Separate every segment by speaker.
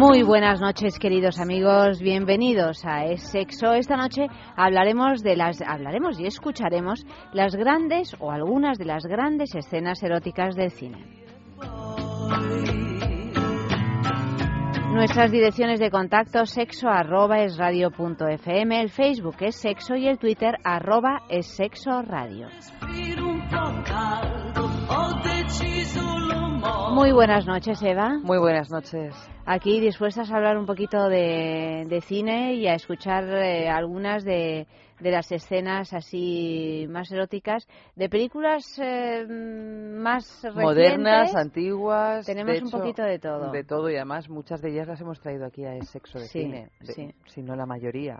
Speaker 1: Muy buenas noches, queridos amigos. Bienvenidos a Es Sexo. Esta noche hablaremos de las hablaremos y escucharemos las grandes o algunas de las grandes escenas eróticas del cine. Nuestras direcciones de contacto sexo arroba es el Facebook es sexo y el Twitter arroba es sexo radio. Muy buenas noches, Eva.
Speaker 2: Muy buenas noches.
Speaker 1: Aquí dispuestas a hablar un poquito de, de cine y a escuchar eh, algunas de, de las escenas así más eróticas de películas eh, más recientes.
Speaker 2: Modernas, antiguas.
Speaker 1: Tenemos
Speaker 2: de
Speaker 1: un
Speaker 2: hecho,
Speaker 1: poquito de todo.
Speaker 2: De todo y además muchas de ellas las hemos traído aquí a Es Sexo de
Speaker 1: Sí,
Speaker 2: Cine.
Speaker 1: sí.
Speaker 2: Si no la mayoría.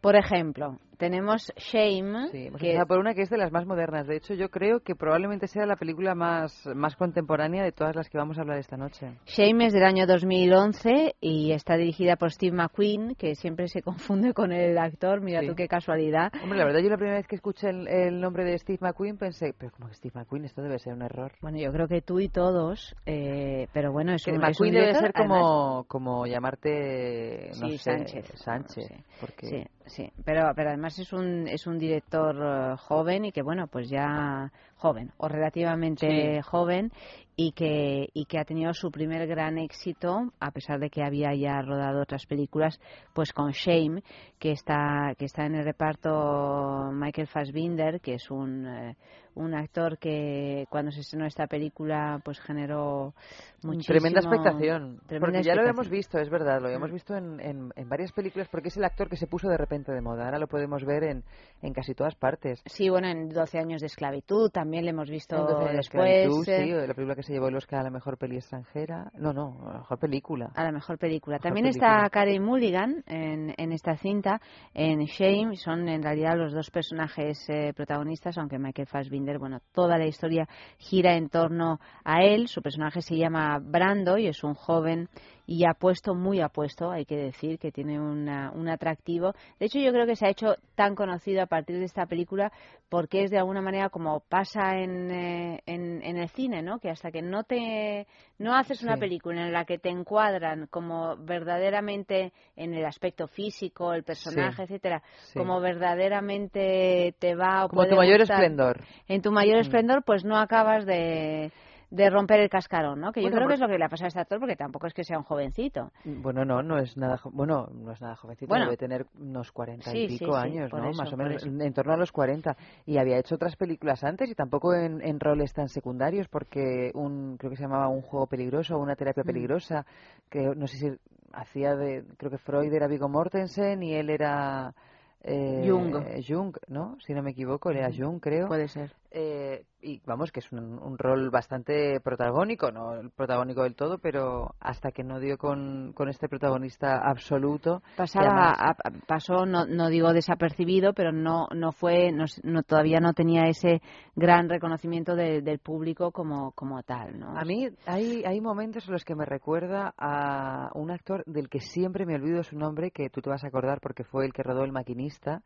Speaker 1: Por ejemplo, tenemos Shame,
Speaker 2: Sí, hemos
Speaker 1: que
Speaker 2: empezado por una que es de las más modernas. De hecho, yo creo que probablemente sea la película más, más contemporánea de todas las que vamos a hablar esta noche.
Speaker 1: Shame es del año 2011 y está dirigida por Steve McQueen, que siempre se confunde con el actor. Mira
Speaker 2: Sí.
Speaker 1: tú qué casualidad.
Speaker 2: Hombre, la verdad, yo la primera vez que escuché el, el nombre de Steve McQueen pensé, pero como que Steve McQueen, esto debe ser un error.
Speaker 1: Bueno, yo creo que tú y todos, eh, pero bueno, es
Speaker 2: Que
Speaker 1: un, es un
Speaker 2: McQueen debe
Speaker 1: director,
Speaker 2: ser
Speaker 1: además-
Speaker 2: como, como llamarte, no
Speaker 1: Sí,
Speaker 2: sé,
Speaker 1: Sánchez.
Speaker 2: Sánchez,
Speaker 1: Sí,
Speaker 2: porque
Speaker 1: Sí, sí, pero, pero además es un, es un director eh, joven y que, bueno, pues ya joven o relativamente
Speaker 2: Sí.
Speaker 1: joven y que, y que ha tenido su primer gran éxito, a pesar de que había ya rodado otras películas, pues con Shame, que está, que está en el reparto Michael Fassbinder, que es un, eh, un actor que cuando se estrenó esta película pues generó muchísimo...
Speaker 2: Tremenda expectación.
Speaker 1: tremenda
Speaker 2: porque ya lo habíamos
Speaker 1: expectación.
Speaker 2: visto, es verdad, lo habíamos
Speaker 1: Mm.
Speaker 2: visto en, en, en varias películas porque es el actor que se puso de repente de moda. Ahora lo podemos ver en, en casi todas partes.
Speaker 1: Sí, bueno, en 12 años de esclavitud también le hemos visto
Speaker 2: En Doce años de
Speaker 1: después
Speaker 2: esclavitud,
Speaker 1: eh,
Speaker 2: sí, de la película que se llevó el Oscar a la mejor peli extranjera. No, no, a la mejor película.
Speaker 1: a la mejor película.
Speaker 2: Mejor
Speaker 1: También
Speaker 2: película.
Speaker 1: está Karen Mulligan en, en esta cinta, en Shame. Son en realidad los dos personajes eh, protagonistas, aunque Michael Fassbinder, bueno, toda la historia gira en torno a él. Su personaje se llama Brando y es un joven y apuesto, muy apuesto, hay que decir, que tiene una- un atractivo. De hecho, yo creo que se ha hecho tan conocido a partir de esta película porque es de alguna manera como pasa en, eh, en, en el cine, ¿no? Que hasta que no te no haces una
Speaker 2: Sí.
Speaker 1: película en la que te encuadran como verdaderamente en el aspecto físico, el personaje, etcétera,
Speaker 2: Sí.
Speaker 1: como verdaderamente te va o
Speaker 2: Como tu mayor
Speaker 1: gustar,
Speaker 2: esplendor.
Speaker 1: en tu mayor
Speaker 2: Mm.
Speaker 1: esplendor, pues no acabas de de romper el cascarón, ¿no? Que yo
Speaker 2: Bueno,
Speaker 1: creo que
Speaker 2: por-
Speaker 1: es lo que le ha pasado a este actor, porque tampoco es que sea un jovencito.
Speaker 2: Bueno, no, no es nada, bueno, no es nada jovencito,
Speaker 1: Bueno.
Speaker 2: debe tener unos cuarenta y
Speaker 1: sí,
Speaker 2: pico
Speaker 1: sí,
Speaker 2: años, ¿no?
Speaker 1: eso,
Speaker 2: Más o menos,
Speaker 1: eso.
Speaker 2: en, torno a los 40. Y había hecho otras películas antes y tampoco en, en roles tan secundarios, porque un, creo que se llamaba Un juego peligroso o Una terapia
Speaker 1: Mm.
Speaker 2: peligrosa, que no sé si hacía de, creo que Freud era Viggo Mortensen y él era... eh,
Speaker 1: Jung.
Speaker 2: Jung, ¿no? Si no me equivoco, él era Jung, creo.
Speaker 1: Puede ser.
Speaker 2: Eh, y vamos, que es un, un rol bastante protagónico, no el protagónico del todo, pero hasta que no dio con, con este protagonista absoluto.
Speaker 1: Pasaba,
Speaker 2: además-
Speaker 1: a- pasó, no, no digo desapercibido, pero no, no fue, no, todavía no tenía ese gran reconocimiento de- del público como, como tal, ¿no?
Speaker 2: A mí hay, hay momentos en los que me recuerda a un actor del que siempre me olvido su nombre, que tú te vas a acordar porque fue el que rodó El Maquinista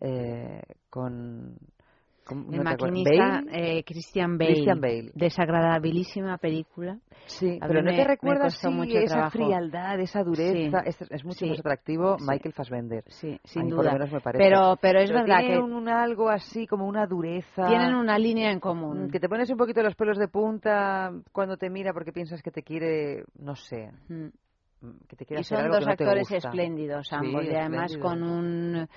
Speaker 2: eh, con... ¿cómo-
Speaker 1: el maquinista
Speaker 2: ¿Bale?
Speaker 1: eh, Christian Bale.
Speaker 2: Christian Bale.
Speaker 1: Desagradabilísima película.
Speaker 2: Sí,
Speaker 1: A
Speaker 2: pero ¿no
Speaker 1: me-
Speaker 2: te recuerdas sí, esa
Speaker 1: trabajo.
Speaker 2: frialdad, esa dureza? Es, es mucho
Speaker 1: Sí.
Speaker 2: más atractivo
Speaker 1: Sí.
Speaker 2: Michael Fassbender.
Speaker 1: Sí,
Speaker 2: A
Speaker 1: sin
Speaker 2: mí por
Speaker 1: duda.
Speaker 2: lo menos me parece.
Speaker 1: Pero, pero es
Speaker 2: Pero
Speaker 1: verdad
Speaker 2: tiene
Speaker 1: que
Speaker 2: un, un algo así como una dureza.
Speaker 1: tienen una línea en común.
Speaker 2: mm, Que te pones un poquito los pelos de punta cuando te mira porque piensas que te quiere, no sé,
Speaker 1: Mm.
Speaker 2: mm, que te quiere
Speaker 1: Y
Speaker 2: hacer
Speaker 1: son
Speaker 2: algo
Speaker 1: dos
Speaker 2: que no te
Speaker 1: actores
Speaker 2: gusta.
Speaker 1: espléndidos
Speaker 2: Sí,
Speaker 1: ambos y además
Speaker 2: espléndidos.
Speaker 1: con un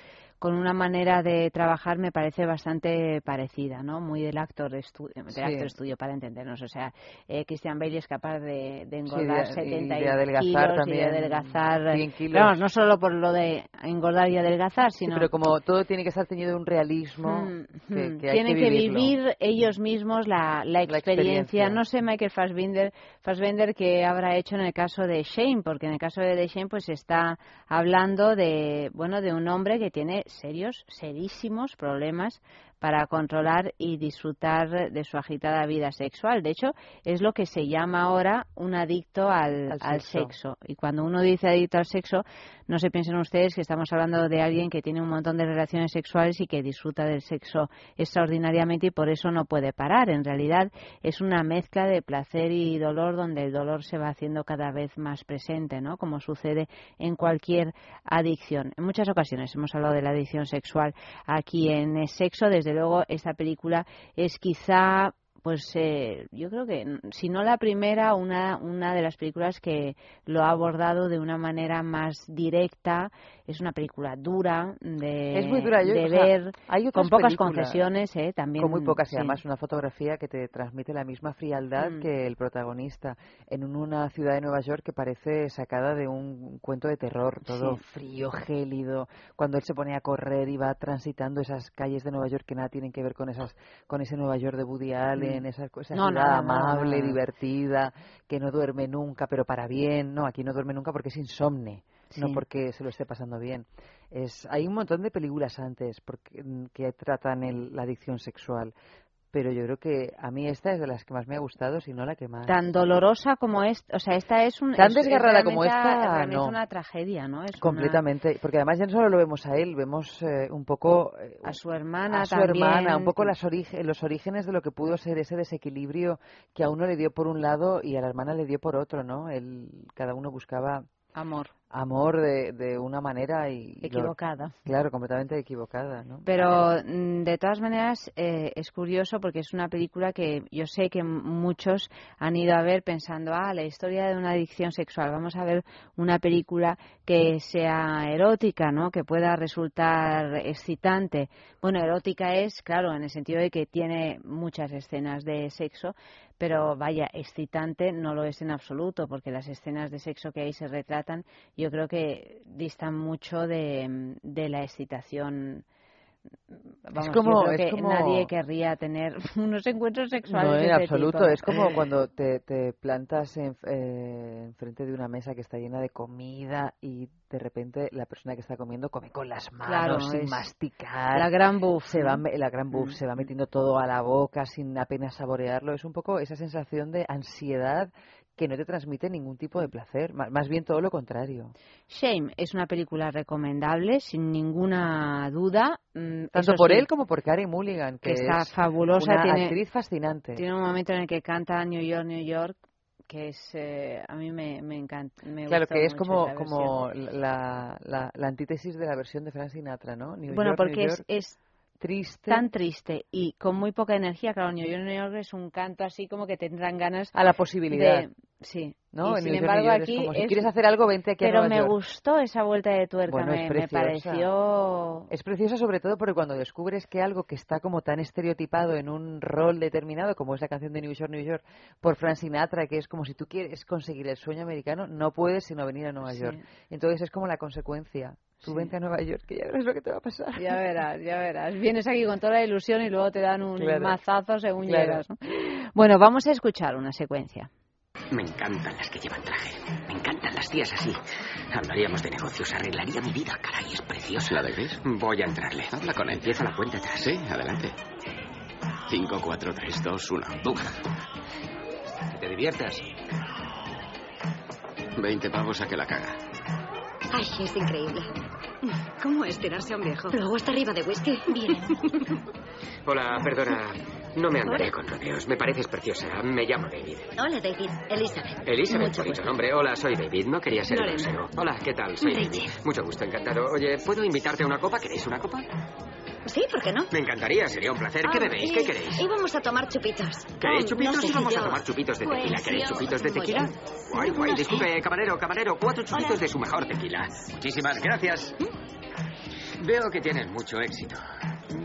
Speaker 1: con una manera de trabajar me parece bastante parecida, ¿no? Muy del actor, del
Speaker 2: Sí.
Speaker 1: actor estudio, para entendernos. O sea, eh, Christian Bale es capaz de, de engordar
Speaker 2: de- y
Speaker 1: 70
Speaker 2: de adelgazar
Speaker 1: kilos y de
Speaker 2: también
Speaker 1: adelgazar.
Speaker 2: 100 kilos.
Speaker 1: Pero vamos, no solo por lo de engordar y adelgazar,
Speaker 2: Sí,
Speaker 1: sino
Speaker 2: pero como todo tiene que estar teñido de un realismo
Speaker 1: Mm,
Speaker 2: que,
Speaker 1: mm.
Speaker 2: que hay
Speaker 1: Tienen
Speaker 2: que,
Speaker 1: que, vivir ellos mismos la, la experiencia.
Speaker 2: experiencia.
Speaker 1: No sé Michael Fassbender, Fassbender qué habrá hecho en el caso de Shane, porque en el caso de Shane pues está hablando de bueno de un hombre que tiene serios, serísimos problemas para controlar y disfrutar de su agitada vida sexual. De hecho, es lo que se llama ahora un adicto al,
Speaker 2: Al
Speaker 1: al
Speaker 2: sexo.
Speaker 1: sexo. Y cuando uno dice adicto al sexo, no se piensen ustedes que estamos hablando de alguien que tiene un montón de relaciones sexuales y que disfruta del sexo extraordinariamente y por eso no puede parar. En realidad es una mezcla de placer y dolor donde el dolor se va haciendo cada vez más presente, ¿no? Como sucede en cualquier adicción. En muchas ocasiones hemos hablado de la adicción sexual aquí en eh, Sexo. Desde luego esta película es quizá pues eh, yo creo que si no la primera una una de las películas que lo ha abordado de una manera más directa es una película dura de,
Speaker 2: Es muy dura, yo-
Speaker 1: de
Speaker 2: o sea,
Speaker 1: ver
Speaker 2: hay
Speaker 1: con pocas concesiones eh también
Speaker 2: Con muy pocas y además una fotografía que te transmite la misma frialdad
Speaker 1: Mm.
Speaker 2: que el protagonista en un- una ciudad de Nueva York que parece sacada de un cuento de terror, todo
Speaker 1: Sí.
Speaker 2: frío, gélido. Cuando él se pone a correr y va transitando esas calles de Nueva York que nada tienen que ver con esas con ese Nueva York de Woody Allen,
Speaker 1: Mm. No,
Speaker 2: ciudad
Speaker 1: nada, nada,
Speaker 2: amable,
Speaker 1: nada.
Speaker 2: divertida, que no duerme nunca, pero para bien. No, aquí no duerme nunca porque es insomne no porque se lo esté pasando bien. Es, hay un montón de películas antes porque, que tratan el- la adicción sexual, pero yo creo que a mí esta es de las que más me ha gustado, si no la que más.
Speaker 1: tan dolorosa como esta, o sea, esta es un
Speaker 2: Tan
Speaker 1: es- es
Speaker 2: desgarrada como esta, no.
Speaker 1: una tragedia, ¿no? Es una-
Speaker 2: Completamente, porque además ya no solo lo vemos a él, vemos eh, un poco eh,
Speaker 1: a su hermana
Speaker 2: a su
Speaker 1: también.
Speaker 2: hermana, un poco las orige- los orígenes de lo que pudo ser ese desequilibrio que a uno le dio por un lado y a la hermana le dio por otro, ¿no? Él, cada uno buscaba
Speaker 1: amor
Speaker 2: amor de, de una manera y... lo-
Speaker 1: equivocada.
Speaker 2: claro, completamente equivocada, ¿no?
Speaker 1: Pero mm, de todas maneras eh, es curioso porque es una película que yo sé que muchos han ido a ver pensando, ah, la historia de una adicción sexual. Vamos a ver una película que sea erótica, ¿no? Que pueda resultar excitante. Bueno, erótica es, claro, en el sentido de que tiene muchas escenas de sexo, pero vaya, excitante no lo es en absoluto porque las escenas de sexo que ahí se retratan yo creo que distan mucho de, de la excitación. Vamos,
Speaker 2: como-
Speaker 1: yo creo
Speaker 2: es
Speaker 1: que
Speaker 2: como-
Speaker 1: nadie querría tener unos encuentros sexuales
Speaker 2: No, en
Speaker 1: este
Speaker 2: absoluto.
Speaker 1: tipo.
Speaker 2: Es como cuando te, te plantas en, eh, enfrente de una mesa que está llena de comida y de repente la persona que está comiendo come con las manos,
Speaker 1: Claro,
Speaker 2: sin masticar.
Speaker 1: la gran buff.
Speaker 2: se va la gran buff
Speaker 1: Mm.
Speaker 2: se va metiendo todo a la boca sin apenas saborearlo. Es un poco esa sensación de ansiedad que no te transmite ningún tipo de placer, ma- más bien todo lo contrario.
Speaker 1: Shame es una película recomendable, sin ninguna duda. Mm,
Speaker 2: Tanto
Speaker 1: eso
Speaker 2: por
Speaker 1: sí,
Speaker 2: él como por Carey Mulligan, que,
Speaker 1: que está
Speaker 2: es
Speaker 1: fabulosa.
Speaker 2: una
Speaker 1: tiene,
Speaker 2: actriz fascinante.
Speaker 1: tiene un momento en el que canta New York, New York, que es a mí me, me encanta. Me
Speaker 2: Claro, que es como,
Speaker 1: esa
Speaker 2: como la, la, la antítesis de la versión de Frank Sinatra, ¿no? New
Speaker 1: Bueno,
Speaker 2: York, New
Speaker 1: porque es,
Speaker 2: York,
Speaker 1: es
Speaker 2: triste
Speaker 1: tan triste y con muy poca energía. Claro, New York, New York es un canto así como que tendrán ganas
Speaker 2: a la posibilidad,
Speaker 1: de... Sí.
Speaker 2: ¿no?
Speaker 1: Y
Speaker 2: En
Speaker 1: sin
Speaker 2: York,
Speaker 1: embargo
Speaker 2: es
Speaker 1: aquí
Speaker 2: como, si
Speaker 1: es-
Speaker 2: quieres hacer algo, vente aquí a
Speaker 1: Pero
Speaker 2: Nueva
Speaker 1: me
Speaker 2: York.
Speaker 1: gustó esa vuelta de tuerca,
Speaker 2: Bueno,
Speaker 1: me, pareció...
Speaker 2: Es preciosa sobre todo porque cuando descubres que algo que está como tan estereotipado en un rol determinado, como es la canción de New York, New York, por Frank Sinatra, que es como si tú quieres conseguir el sueño americano, no puedes sino venir a Nueva
Speaker 1: Sí.
Speaker 2: York. Entonces es como la consecuencia. Tú
Speaker 1: Sí.
Speaker 2: vente a Nueva York, que ya verás lo que te va a pasar.
Speaker 1: Ya verás, ya verás. Vienes aquí con toda la ilusión y luego te dan un
Speaker 2: Claro.
Speaker 1: mazazo según
Speaker 2: Claro.
Speaker 1: llegas. ¿no? Bueno, vamos a escuchar una secuencia.
Speaker 3: Me encantan las que llevan traje. Me encantan las tías así. Hablaríamos de negocios, arreglaría mi vida. Caray, es preciosa.
Speaker 4: ¿La de Gris?
Speaker 3: Voy a entrarle.
Speaker 4: Habla con él.
Speaker 3: Empieza la cuenta atrás.
Speaker 4: Sí, adelante. 5, 4, 3, 2, 1.
Speaker 3: Que te diviertas.
Speaker 4: 20 pavos a que la caga.
Speaker 5: Ay, es increíble.
Speaker 6: ¿Cómo es tirarse a un viejo?
Speaker 5: Luego está arriba de whisky. Bien.
Speaker 3: Hola, perdona. No me andaré con rodeos. Me pareces preciosa. Me llamo David.
Speaker 5: Hola, David. Elizabeth.
Speaker 3: Elizabeth,
Speaker 5: Mucho
Speaker 3: bonito
Speaker 5: gusto.
Speaker 3: nombre. Hola, soy David. No quería ser
Speaker 6: Lorena.
Speaker 3: grosero. Hola, ¿qué tal? Soy
Speaker 5: David.
Speaker 3: David. Mucho gusto, encantado. Oye, ¿puedo invitarte a una copa? ¿Queréis una copa?
Speaker 5: Sí, ¿por qué no?
Speaker 3: Me encantaría, sería un placer. ¿Qué
Speaker 5: Ah,
Speaker 3: bebéis?
Speaker 5: y-
Speaker 3: ¿Qué queréis?
Speaker 5: Íbamos a tomar chupitos.
Speaker 3: ¿Queréis
Speaker 5: Oh,
Speaker 3: chupitos?
Speaker 5: si
Speaker 3: Vamos a tomar chupitos de tequila.
Speaker 5: Pues
Speaker 3: ¿Queréis chupitos de tequila? Guay, guay. Disculpe, camarero, camarero. Cuatro chupitos de su mejor tequila. Muchísimas gracias. Veo que tienes mucho éxito.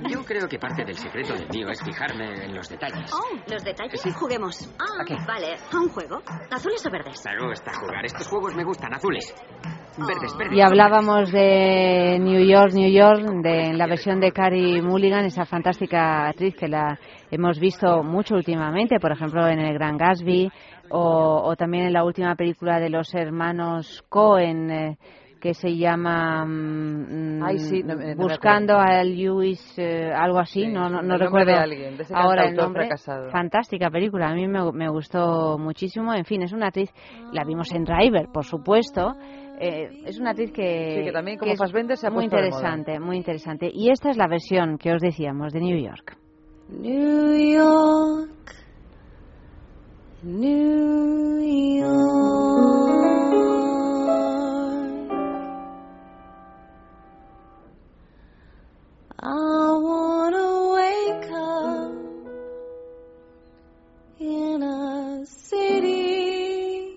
Speaker 3: Yo creo que parte del secreto del mío es fijarme en los detalles.
Speaker 5: Oh, ¿los detalles?
Speaker 3: Sí.
Speaker 7: Juguemos.
Speaker 5: Ah,
Speaker 3: ¿A qué?
Speaker 5: vale.
Speaker 7: ¿A un juego?
Speaker 5: ¿Azules o verdes?
Speaker 3: Me gusta jugar. Estos juegos me gustan. Azules. Verdes, verdes.
Speaker 1: Y hablábamos de New York, New York, de la versión de Carrie Mulligan, esa fantástica actriz que la hemos visto mucho últimamente, por ejemplo en El Gran Gatsby o, o también en la última película de los hermanos Cohen. eh, que se llama mm,
Speaker 2: Ay, sí, no me- no me
Speaker 1: Buscando a Lewis, eh, algo así,
Speaker 2: Sí,
Speaker 1: no, no,
Speaker 2: el
Speaker 1: no
Speaker 2: nombre
Speaker 1: recuerdo
Speaker 2: de alguien, de ese
Speaker 1: ahora el nombre.
Speaker 2: fracasado.
Speaker 1: Fantástica película, a mí me, me gustó muchísimo. En fin, es una actriz, la vimos en Driver, por supuesto. Eh, es una actriz que,
Speaker 2: Sí, que también como
Speaker 1: es
Speaker 2: Fassbender se ha
Speaker 1: muy interesante, muy interesante. Y esta es la versión que os decíamos de New York.
Speaker 8: New York, New York. I wanna wake up in a city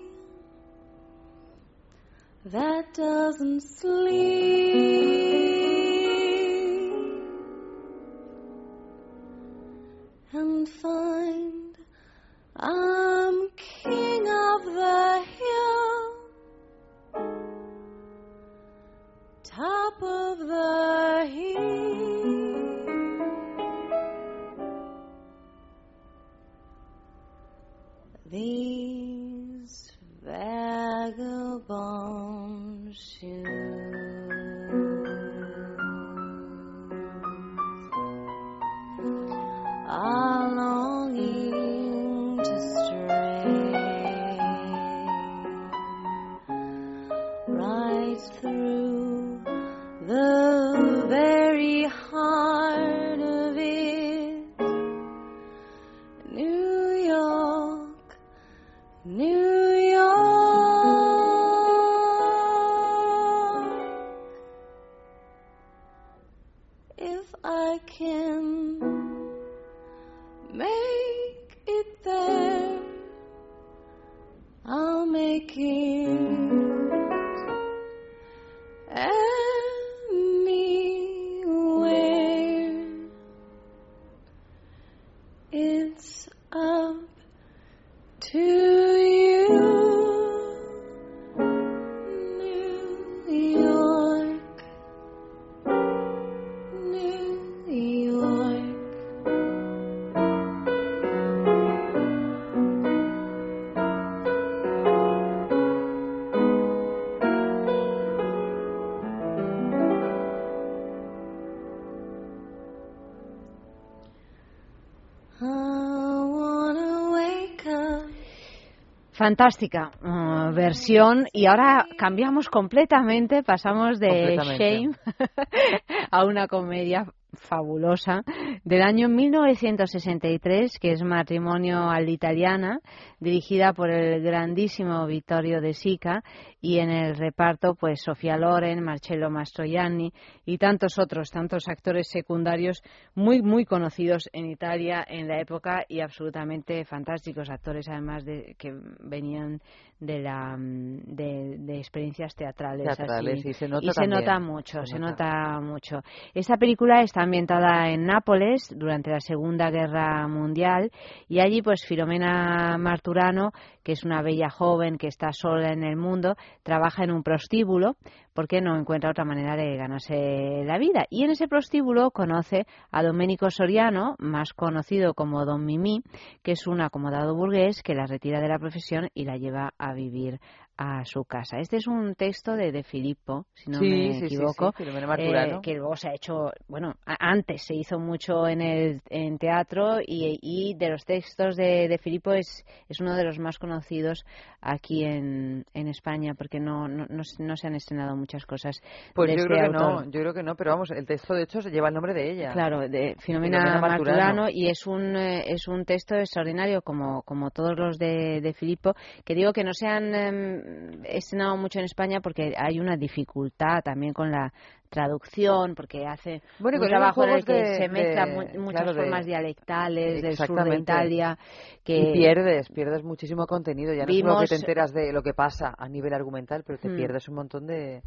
Speaker 8: that doesn't sleep. and find I'm king of the hill, top of the hill. These vagabond shoes
Speaker 1: Fantástica uh, versión y ahora cambiamos completamente, pasamos de
Speaker 2: Completamente.
Speaker 1: Shame a una comedia fabulosa del año 1963 que es Matrimonio all'italiana dirigida por el grandísimo Vittorio De Sica y en el reparto pues Sofía Loren, Marcello Mastroianni y tantos otros, tantos actores secundarios muy muy conocidos en Italia en la época y absolutamente fantásticos actores además de que venían de la mm, de, de experiencias teatrales,
Speaker 2: Teatrales,
Speaker 1: así.
Speaker 2: y se nota
Speaker 1: Y se nota mucho,
Speaker 2: se
Speaker 1: se
Speaker 2: nota.
Speaker 1: nota mucho. Esta película está ambientada en Nápoles durante la Segunda Guerra Mundial y allí pues Filomena Marturano, que es una bella joven que está sola en el mundo, trabaja en un prostíbulo porque no encuentra otra manera de ganarse la vida. Y en ese prostíbulo conoce a Domenico Soriano, más conocido como Don Mimí, que es un acomodado burgués que la retira de la profesión y la lleva a vivir a su casa. Este es un texto de De Filippo, si no
Speaker 2: Sí,
Speaker 1: me
Speaker 2: sí, sí,
Speaker 1: equivoco,
Speaker 2: sí, Marturano.
Speaker 1: eh, que luego se ha hecho, bueno, antes se hizo mucho en el en teatro y, y de los textos de, de Filippo es, es uno de los más conocidos aquí en, en España porque no, no, no, se- no se han estrenado muchas cosas
Speaker 2: Pues
Speaker 1: de
Speaker 2: yo
Speaker 1: este
Speaker 2: creo que
Speaker 1: autor.
Speaker 2: no, yo creo que no, pero vamos, el texto de hecho se lleva el nombre de ella.
Speaker 1: Claro, de Filomena,
Speaker 2: Filomena
Speaker 1: Marturano.
Speaker 2: Marturano.
Speaker 1: y es un eh, es un texto extraordinario como como todos los de, de Filippo que digo que no se han em, estrenado mucho en España porque hay una dificultad también con la traducción porque hace
Speaker 2: Bueno,
Speaker 1: un trabajo en el que
Speaker 2: de-
Speaker 1: se mezclan
Speaker 2: de-
Speaker 1: muchas
Speaker 2: claro, de-
Speaker 1: formas dialectales del sur de. Italia que
Speaker 2: Y pierdes, pierdes muchísimo contenido. Ya no solo que te enteras de lo que pasa a nivel argumental, pero te
Speaker 1: Hmm.
Speaker 2: pierdes un montón de,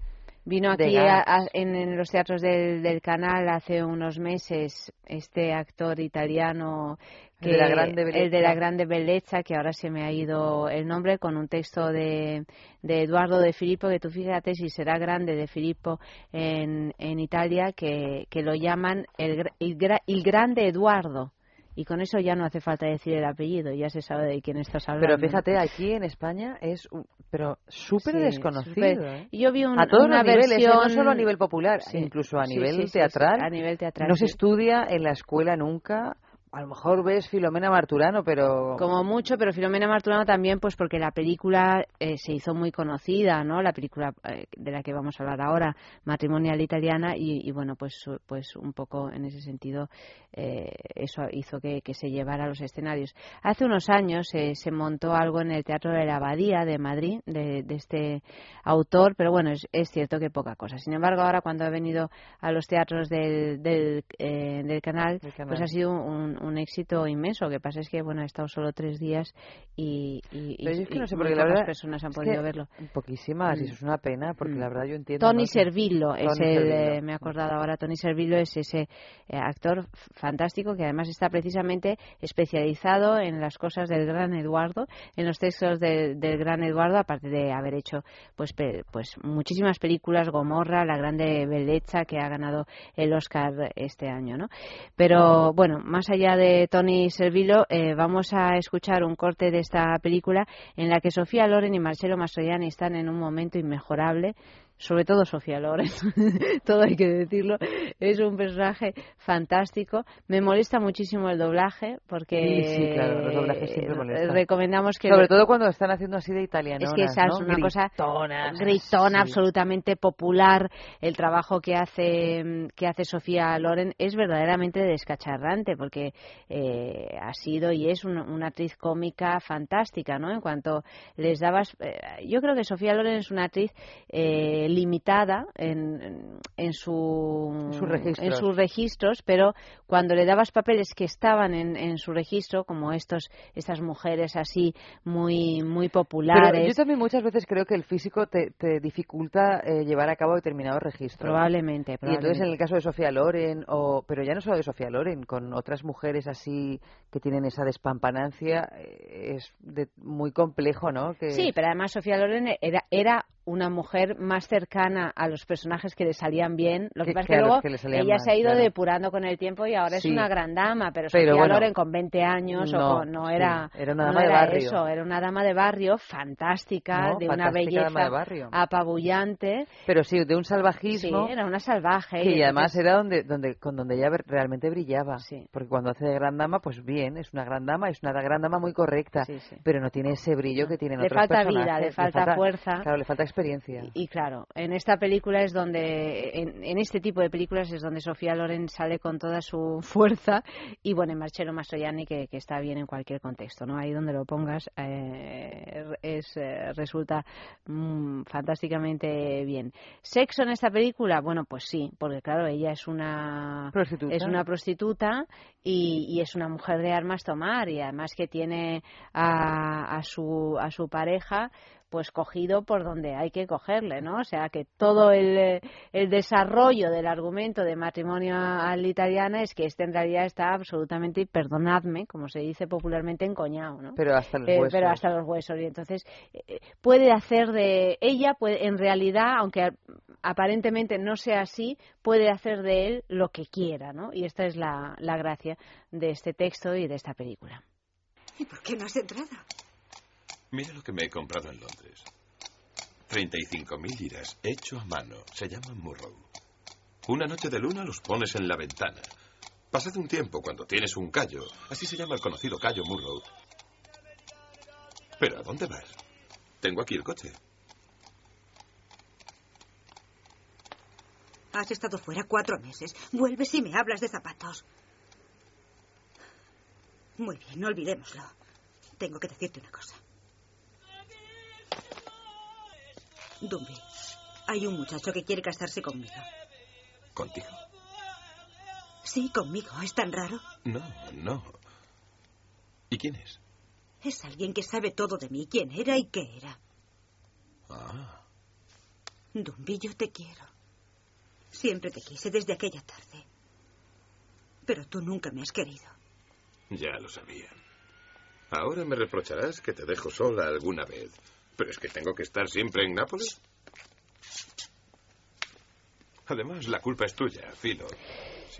Speaker 1: Vino aquí a- a- en, en los teatros del, del canal hace unos meses este actor italiano
Speaker 2: El de la Grande
Speaker 1: el de la grande belleza que ahora se me ha ido el nombre con un texto de, de Eduardo de Filippo que tú fíjate si será grande de Filippo en, en Italia que, que lo llaman el, el, el grande Eduardo. Y con eso ya no hace falta decir el apellido ya se sabe de quién estás hablando.
Speaker 2: Pero fíjate, aquí en España es pero súper
Speaker 1: Sí,
Speaker 2: desconocido. ¿eh?
Speaker 1: Yo vi un-
Speaker 2: a todos
Speaker 1: una
Speaker 2: los niveles, ¿eh? no solo a nivel popular,
Speaker 1: Sí.
Speaker 2: incluso a nivel
Speaker 1: sí,
Speaker 2: teatral.
Speaker 1: a nivel teatral,
Speaker 2: No se estudia en la escuela nunca. A lo mejor ves Filomena Marturano, pero
Speaker 1: Como mucho, pero Filomena Marturano también, pues porque la película eh, se hizo muy conocida, ¿no? La película eh, de la que vamos a hablar ahora, Matrimonial Italiana, y, y bueno, pues, pues un poco en ese sentido eh, eso hizo que, que se llevara a los escenarios. Hace unos años eh, se montó algo en el Teatro de la Abadía de Madrid, de, de este autor, pero bueno, es, es cierto que poca cosa. Sin embargo, ahora cuando ha venido a los teatros del, del, eh, del canal, pues ha sido un, un éxito inmenso. Lo que pasa es que, bueno, ha estado solo tres días y, y,
Speaker 2: Pero
Speaker 1: y-
Speaker 2: es que no sé, porque la verdad
Speaker 1: personas han
Speaker 2: es
Speaker 1: podido
Speaker 2: que
Speaker 1: verlo.
Speaker 2: poquísimas, y
Speaker 1: Mm.
Speaker 2: eso es una pena, porque
Speaker 1: Mm.
Speaker 2: la verdad yo entiendo.
Speaker 1: Tony Servillo es el,
Speaker 2: Servillo.
Speaker 1: eh, me he acordado ahora, Tony Servillo es ese eh, actor fantástico que además está precisamente especializado en las cosas del gran Eduardo, en los textos del- del gran Eduardo, aparte de haber hecho pues pe- pues muchísimas películas, Gomorra, La Grande Belleza, que ha ganado el Oscar este año, ¿no? Pero bueno, más allá de Tony Servillo, eh, vamos a escuchar un corte de esta película en la que Sofía Loren y Marcelo Mastroianni están en un momento inmejorable sobre todo Sofía Loren, todo hay que decirlo, es un personaje fantástico. Me molesta muchísimo el doblaje porque
Speaker 2: Sí, sí, claro, los doblajes siempre molestan.
Speaker 1: recomendamos que
Speaker 2: Sobre todo cuando están haciendo así de italiano.
Speaker 1: es que esa es una cosa gritona, absolutamente popular. El trabajo que hace mm, que hace Sofía Loren es verdaderamente descacharrante porque eh, ha sido y es un- una actriz cómica fantástica, ¿no? En cuanto les dabas, eh, yo creo que Sofía Loren es una actriz eh, limitada en, en- su
Speaker 2: En sus registros.
Speaker 1: en sus registros, pero cuando le dabas papeles que estaban en, en su registro, como estos estas mujeres así muy muy populares.
Speaker 2: Pero yo también muchas veces creo que el físico te, te dificulta eh, llevar a cabo determinados registros.
Speaker 1: Probablemente,
Speaker 2: Y entonces
Speaker 1: probablemente.
Speaker 2: en el caso de Sofía Loren, o, pero ya no solo de Sofía Loren, con otras mujeres así que tienen esa despampanancia, eh, es de- muy complejo, ¿no? Que,
Speaker 1: Sí, pero además Sofía Loren era, era una mujer más cercana a los personajes que le salían bien. Lo que, pasa es
Speaker 2: que
Speaker 1: luego
Speaker 2: que le
Speaker 1: ella
Speaker 2: mal,
Speaker 1: se ha ido
Speaker 2: claro.
Speaker 1: depurando con el tiempo y ahora
Speaker 2: Sí.
Speaker 1: es una gran dama, pero,
Speaker 2: Pero
Speaker 1: Sofía
Speaker 2: bueno,
Speaker 1: Loren con 20 años o
Speaker 2: no,
Speaker 1: con- no
Speaker 2: sí,
Speaker 1: era,
Speaker 2: era una
Speaker 1: no
Speaker 2: dama de barrio.
Speaker 1: eso, era una dama de barrio fantástica,
Speaker 2: No,
Speaker 1: de una
Speaker 2: fantástica
Speaker 1: belleza apabullante.
Speaker 2: Pero sí, de un
Speaker 1: Sí,
Speaker 2: salvajismo.
Speaker 1: era una salvaje. y
Speaker 2: además era donde, donde, con donde ella realmente brillaba.
Speaker 1: Sí.
Speaker 2: Porque cuando hace de gran dama, pues bien, es una gran dama, es una gran dama muy correcta. Pero no tiene ese brillo que tienen
Speaker 1: Le
Speaker 2: otros
Speaker 1: falta vida, le falta fuerza.
Speaker 2: Claro, le falta experiencia.
Speaker 1: Y, y claro, en esta película es donde, en, en este tipo de películas es donde Sofía Loren sale con toda su fuerza y bueno, en Marcello Mastroianni que, que está bien en cualquier contexto, ¿no? Ahí donde lo pongas eh, es, eh, resulta mm, fantásticamente bien. ¿Sexo en esta película? Bueno, pues sí, porque claro, ella es una
Speaker 2: Prostituta.
Speaker 1: es una prostituta y, y es una mujer de armas tomar y además que tiene a, a su a su pareja pues cogido por donde hay que cogerle, ¿no? O sea que todo el, eh, el desarrollo del argumento de matrimonio a la italiana es que este en realidad está absolutamente, y perdonadme, como se dice popularmente, encoñado, ¿no?
Speaker 2: Pero hasta los
Speaker 1: Eh,
Speaker 2: huesos.
Speaker 1: pero hasta los huesos y entonces eh, puede hacer de ella puede en realidad aunque aparentemente no sea así puede hacer de él lo que quiera no y esta es la, la gracia de este texto y de esta película
Speaker 6: ¿Y por qué no has entrado?
Speaker 9: Mira lo que me he comprado en Londres. 35.000 liras, hecho a mano. Se llaman Murrow. Una noche de luna los pones en la ventana. Pasado un tiempo, cuando tienes un callo, así se llama el conocido callo Murrow. ¿Pero a dónde vas? Tengo aquí el coche.
Speaker 6: Has estado fuera cuatro meses. Vuelves y me hablas de zapatos. Muy bien, olvidémoslo. Tengo que decirte una cosa. Dumbi, hay un muchacho que quiere casarse conmigo.
Speaker 9: ¿Contigo?
Speaker 6: Sí, conmigo. ¿Es tan raro?
Speaker 9: No, no. ¿Y quién es?
Speaker 6: Es alguien que sabe todo de mí, quién era y qué era.
Speaker 9: Ah.
Speaker 6: Dumbi, yo te quiero. Siempre te quise desde aquella tarde. Pero tú nunca me has querido.
Speaker 9: Ya lo sabía. Ahora me reprocharás que te dejo sola alguna vez. Pero es que tengo que estar siempre en Nápoles. Además, la culpa es tuya, Filo.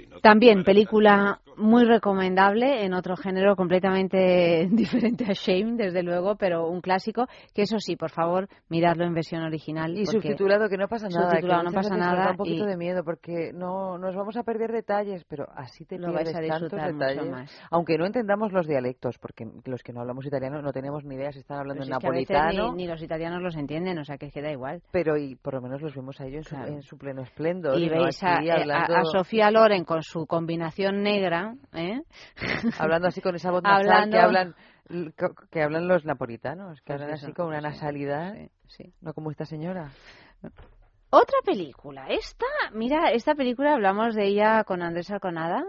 Speaker 9: No
Speaker 1: También película muy recomendable en otro género completamente diferente a Shame, desde luego, pero un clásico que eso sí, por favor, miradlo en versión original.
Speaker 2: Y subtitulado, que no pasa nada. que
Speaker 1: Subtitulado, no
Speaker 2: muchas
Speaker 1: pasa nada
Speaker 2: un poquito
Speaker 1: y-
Speaker 2: de miedo porque no nos vamos a perder detalles, pero así te
Speaker 1: Lo vais a disfrutar mucho
Speaker 2: detalles.
Speaker 1: más.
Speaker 2: Aunque no entendamos los dialectos, porque los que no hablamos italiano no tenemos ni idea si están hablando
Speaker 1: Pero
Speaker 2: en
Speaker 1: si es que a veces
Speaker 2: napolitano,
Speaker 1: ni, ni los italianos los entienden, o sea que queda igual.
Speaker 2: pero y por lo menos los vemos a ellos en su,
Speaker 1: Claro.
Speaker 2: en su pleno esplendor.
Speaker 1: Y
Speaker 2: no
Speaker 1: veis a,
Speaker 2: aquí
Speaker 1: eh, a-
Speaker 2: hablando,
Speaker 1: a Sofía Loren con su combinación negra, ¿eh?
Speaker 2: hablando así con esa voz nasal
Speaker 1: Hablando-
Speaker 2: que hablan que hablan los napolitanos, que
Speaker 1: Pues
Speaker 2: hablan
Speaker 1: eso,
Speaker 2: así con una
Speaker 1: pues
Speaker 2: nasalidad,
Speaker 1: sí, sí.
Speaker 2: no como esta señora.
Speaker 1: Otra película, esta, mira, esta película hablamos de ella con Andrés Arconada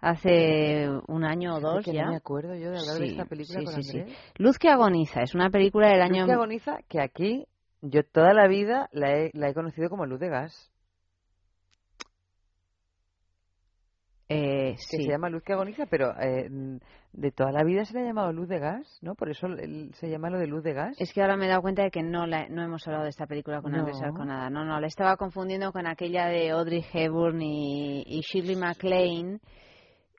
Speaker 1: hace un año o dos
Speaker 2: que
Speaker 1: ya.
Speaker 2: No me acuerdo yo de hablar de
Speaker 1: Sí,
Speaker 2: esta película con. Andrés.
Speaker 1: Luz que agoniza, es una película del
Speaker 2: Luz
Speaker 1: año
Speaker 2: que agoniza, que aquí yo toda la vida la he, la he conocido como Luz de Gas,
Speaker 1: eh,
Speaker 2: que
Speaker 1: sí.
Speaker 2: se llama Luz que agoniza, pero eh, de toda la vida se le ha llamado Luz de Gas, ¿no? Por eso se llama lo de Luz de Gas.
Speaker 1: Es que ahora me he dado cuenta de que no la, no hemos hablado de esta película con
Speaker 2: No.
Speaker 1: Andrés Arconada. No, no, la estaba confundiendo con aquella de Audrey Hepburn y, y Shirley MacLaine,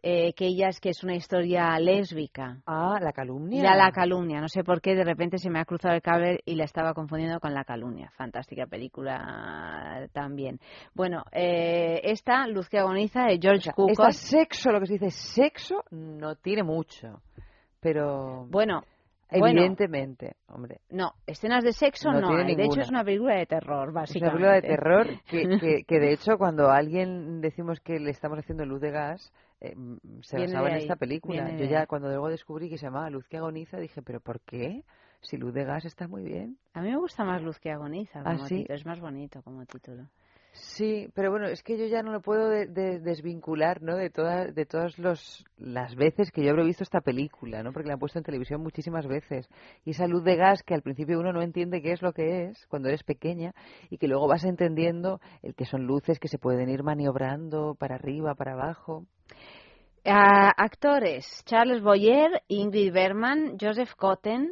Speaker 1: eh, que ella es que es una historia lésbica.
Speaker 2: Ah, la calumnia.
Speaker 1: Ya la calumnia, no sé por qué de repente se me ha cruzado el cable y la estaba confundiendo con la calumnia. Fantástica película también. Bueno, eh, esta, Luz que agoniza, de George Cukor.
Speaker 2: sexo, lo que se dice sexo, no tiene mucho. Pero
Speaker 1: Bueno, bueno,
Speaker 2: evidentemente, hombre,
Speaker 1: no, escenas de sexo
Speaker 2: No
Speaker 1: no, hay. De hecho, es una película de terror,
Speaker 2: es una
Speaker 1: básicamente.
Speaker 2: película de terror que, que, que de hecho cuando a alguien decimos que le estamos haciendo luz de gas, eh, se
Speaker 1: Viene
Speaker 2: basaba en esta película.
Speaker 1: viene
Speaker 2: Yo ya cuando luego descubrí que se llamaba Luz que agoniza, dije, pero ¿por qué? Si luz de gas está muy bien.
Speaker 1: A mí me gusta más Luz que agoniza
Speaker 2: ¿Ah,
Speaker 1: como
Speaker 2: sí?
Speaker 1: título, es más bonito como título.
Speaker 2: Sí, pero bueno, es que yo ya no lo puedo de- de- desvincular, ¿no? De todas, de todas los, las veces que yo habré visto esta película, ¿no? Porque la han puesto en televisión muchísimas veces. Y esa luz de gas que al principio uno no entiende qué es lo que es cuando eres pequeña y que luego vas entendiendo el que son luces que se pueden ir maniobrando para arriba, para abajo.
Speaker 1: Ah, actores, Charles Boyer, Ingrid Bergman, Joseph Cotten,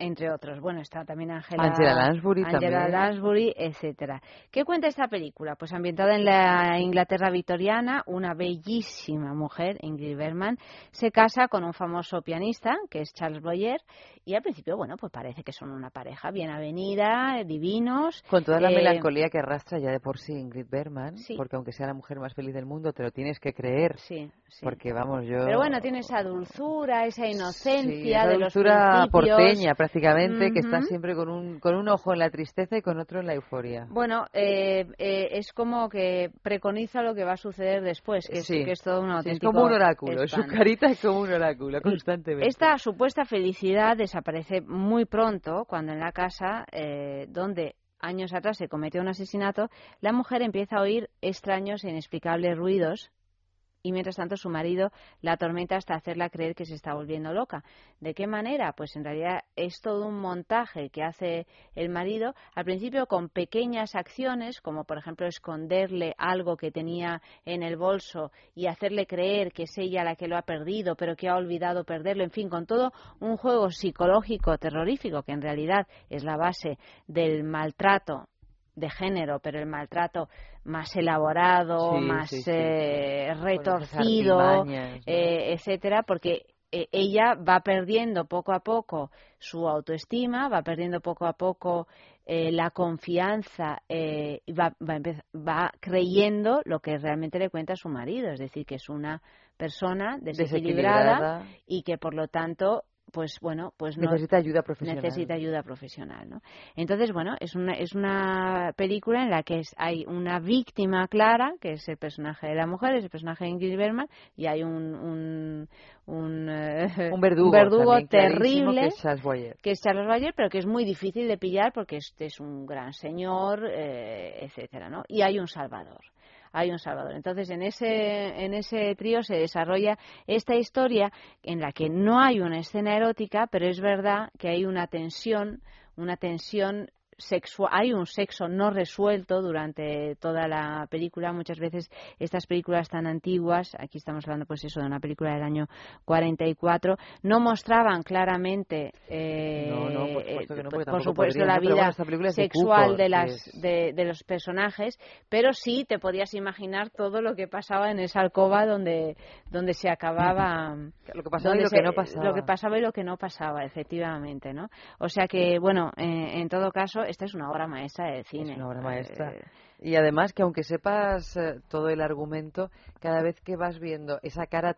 Speaker 1: entre otros. Bueno, está también Angela,
Speaker 2: Angela Lansbury
Speaker 1: Angela
Speaker 2: también.
Speaker 1: Lansbury, etcétera. ¿Qué cuenta esta película? Pues ambientada en la Inglaterra victoriana, una bellísima mujer, Ingrid Bergman, se casa con un famoso pianista, que es Charles Boyer, y al principio, bueno, pues parece que son una pareja bien avenida, divinos.
Speaker 2: Con toda la
Speaker 1: Eh,
Speaker 2: melancolía que arrastra ya de por sí Ingrid Bergman,
Speaker 1: Sí.
Speaker 2: porque aunque sea la mujer más feliz del mundo, te lo tienes que creer.
Speaker 1: Sí, sí.
Speaker 2: Porque vamos, yo.
Speaker 1: Pero bueno, tiene esa dulzura, esa inocencia
Speaker 2: esa
Speaker 1: de los
Speaker 2: dulzura
Speaker 1: principios.
Speaker 2: porteña prácticamente, que está siempre con un, con un ojo en la tristeza y con otro en la euforia.
Speaker 1: Bueno, eh, eh, es como que preconiza lo que va a suceder después, que,
Speaker 2: Sí.
Speaker 1: es, que es todo un
Speaker 2: Sí, es
Speaker 1: auténtico
Speaker 2: como un oráculo, su carita es como un oráculo, constantemente.
Speaker 1: Esta supuesta felicidad desaparece muy pronto cuando en la casa eh, donde años atrás se cometió un asesinato, la mujer empieza a oír extraños e inexplicables ruidos y mientras tanto su marido la atormenta hasta hacerla creer que se está volviendo loca. ¿De qué manera? Pues en realidad es todo un montaje que hace el marido, al principio con pequeñas acciones, como por ejemplo esconderle algo que tenía en el bolso y hacerle creer que es ella la que lo ha perdido, pero que ha olvidado perderlo, en fin, con todo un juego psicológico terrorífico que en realidad es la base del maltrato de género, pero el maltrato más elaborado,
Speaker 2: Sí,
Speaker 1: más
Speaker 2: sí, sí.
Speaker 1: eh, retorcido, eh, etcétera, porque eh, ella va perdiendo poco a poco su autoestima, va perdiendo poco a poco eh, la confianza eh, y va, va, va creyendo lo que realmente le cuenta su marido, es decir, que es una persona desequilibrada,
Speaker 2: Desequilibrada,
Speaker 1: y que por lo tanto pues bueno pues no
Speaker 2: necesita ayuda profesional.
Speaker 1: necesita ayuda profesional, ¿no? Entonces, bueno, es una, es una película en la que es- hay una víctima clara, que es el personaje de la mujer, es el personaje de Ingrid Bergman, y hay un, un, un, eh,
Speaker 2: Un verdugo, también clarísimo,
Speaker 1: terrible,
Speaker 2: que es Charles Boyer.
Speaker 1: que es Charles Bayer, pero que es muy difícil de pillar porque este es un gran señor, eh, etcétera, ¿no? Y hay un salvador. Hay un salvador. Entonces, en ese, en ese trío se desarrolla esta historia en la que no hay una escena erótica, pero es verdad que hay una tensión, una tensión hay un sexo no resuelto durante toda la película. Muchas veces estas películas tan antiguas, aquí estamos hablando pues eso de una película del año 44, no mostraban claramente, eh,
Speaker 2: No, no, por supuesto que no, porque
Speaker 1: por
Speaker 2: tampoco
Speaker 1: supuesto la vida
Speaker 2: bueno, de
Speaker 1: sexual de las
Speaker 2: es-
Speaker 1: de, de los personajes, pero sí te podías imaginar todo lo que pasaba en esa alcoba donde donde se acababa
Speaker 2: Lo que pasaba y lo
Speaker 1: se-
Speaker 2: que no pasaba.
Speaker 1: lo que pasaba y lo que no pasaba, efectivamente, ¿no? O sea que, bueno, eh, en todo caso, esta es una obra maestra del cine.
Speaker 2: Es una obra maestra.
Speaker 1: Eh,
Speaker 2: Y además que aunque sepas eh, todo el argumento, cada vez que vas viendo esa cara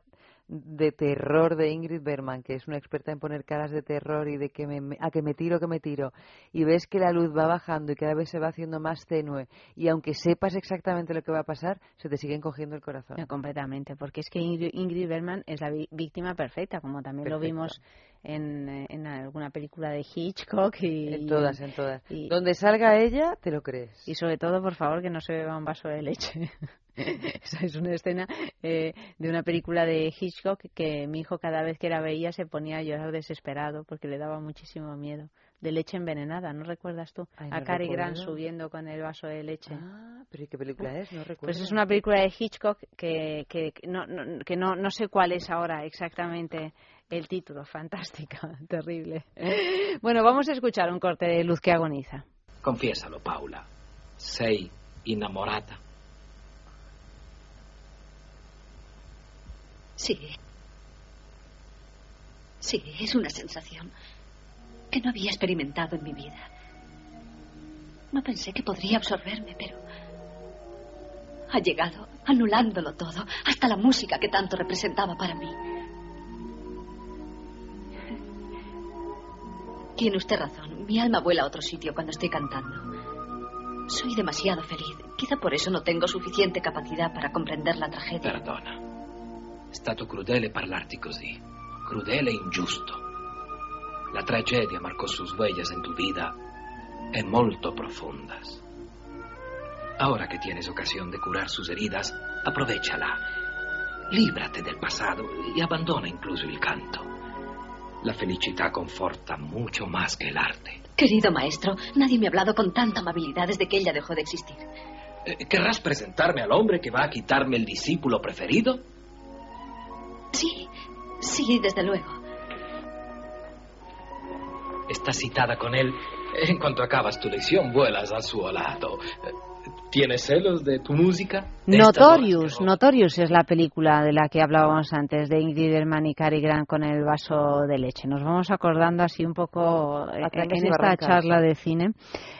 Speaker 2: de terror de Ingrid Bergman, que es una experta en poner caras de terror y de que me, a que me tiro, que me tiro, y ves que la luz va bajando y cada vez se va haciendo más tenue, y aunque sepas exactamente lo que va a pasar, se te sigue encogiendo el corazón.
Speaker 1: No, completamente, porque es que Ingrid, Bergman es la víctima perfecta, como también lo vimos en, eh, en alguna película de Hitchcock y
Speaker 2: En todas, en todas.
Speaker 1: y-
Speaker 2: Donde salga ella, te lo crees.
Speaker 1: Y sobre todo, por favor, que no se beba un vaso de leche. Esa es una escena eh, de una película de Hitchcock que mi hijo cada vez que la veía se ponía a llorar desesperado porque le daba muchísimo miedo. De leche envenenada, ¿no recuerdas tú?
Speaker 2: Ay,
Speaker 1: a
Speaker 2: no
Speaker 1: Cary Grant subiendo con el vaso de leche.
Speaker 2: Ah, pero ¿y qué película es? No recuerdo.
Speaker 1: Pues es una película de Hitchcock que, que, que no, no- que no, no sé cuál es ahora exactamente el título. Fantástica, terrible. Bueno, vamos a escuchar un corte de Luz que agoniza.
Speaker 10: Confiésalo, Paula. Sei innamorata.
Speaker 11: Sí. Sí, es una sensación que no había experimentado en mi vida. No pensé que podría absorberme, pero ha llegado anulándolo todo, hasta la música que tanto representaba para mí. Tiene usted razón, mi alma vuela a otro sitio cuando estoy cantando. Soy demasiado feliz. Quizá por eso no tengo suficiente capacidad para comprender la tragedia.
Speaker 10: Perdona. È stato crudele parlarti così. Crudele e ingiusto. La tragedia marcó sus huellas en tu vida e molto profundas. Ahora que tienes ocasión de curar sus heridas, aprovechala. Líbrate del pasado y abandona incluso el canto. La felicidad conforta mucho más que el arte.
Speaker 11: Querido maestro, nadie me ha hablado con tanta amabilidad desde que ella dejó de existir.
Speaker 10: Eh, ¿Querrás presentarme al hombre que va a quitarme el discípulo preferido?
Speaker 11: Sí, sí, desde luego.
Speaker 10: Estás citada con él. En cuanto acabas tu lección, vuelas a su lado. ¿Tienes celos de tu música? De
Speaker 1: Notorious, Notorious es la película de la que hablábamos antes, de Ingrid Bergman y Cary Grant con el vaso de leche. Nos vamos acordando así un poco eh, en esta
Speaker 2: barrancas.
Speaker 1: charla de cine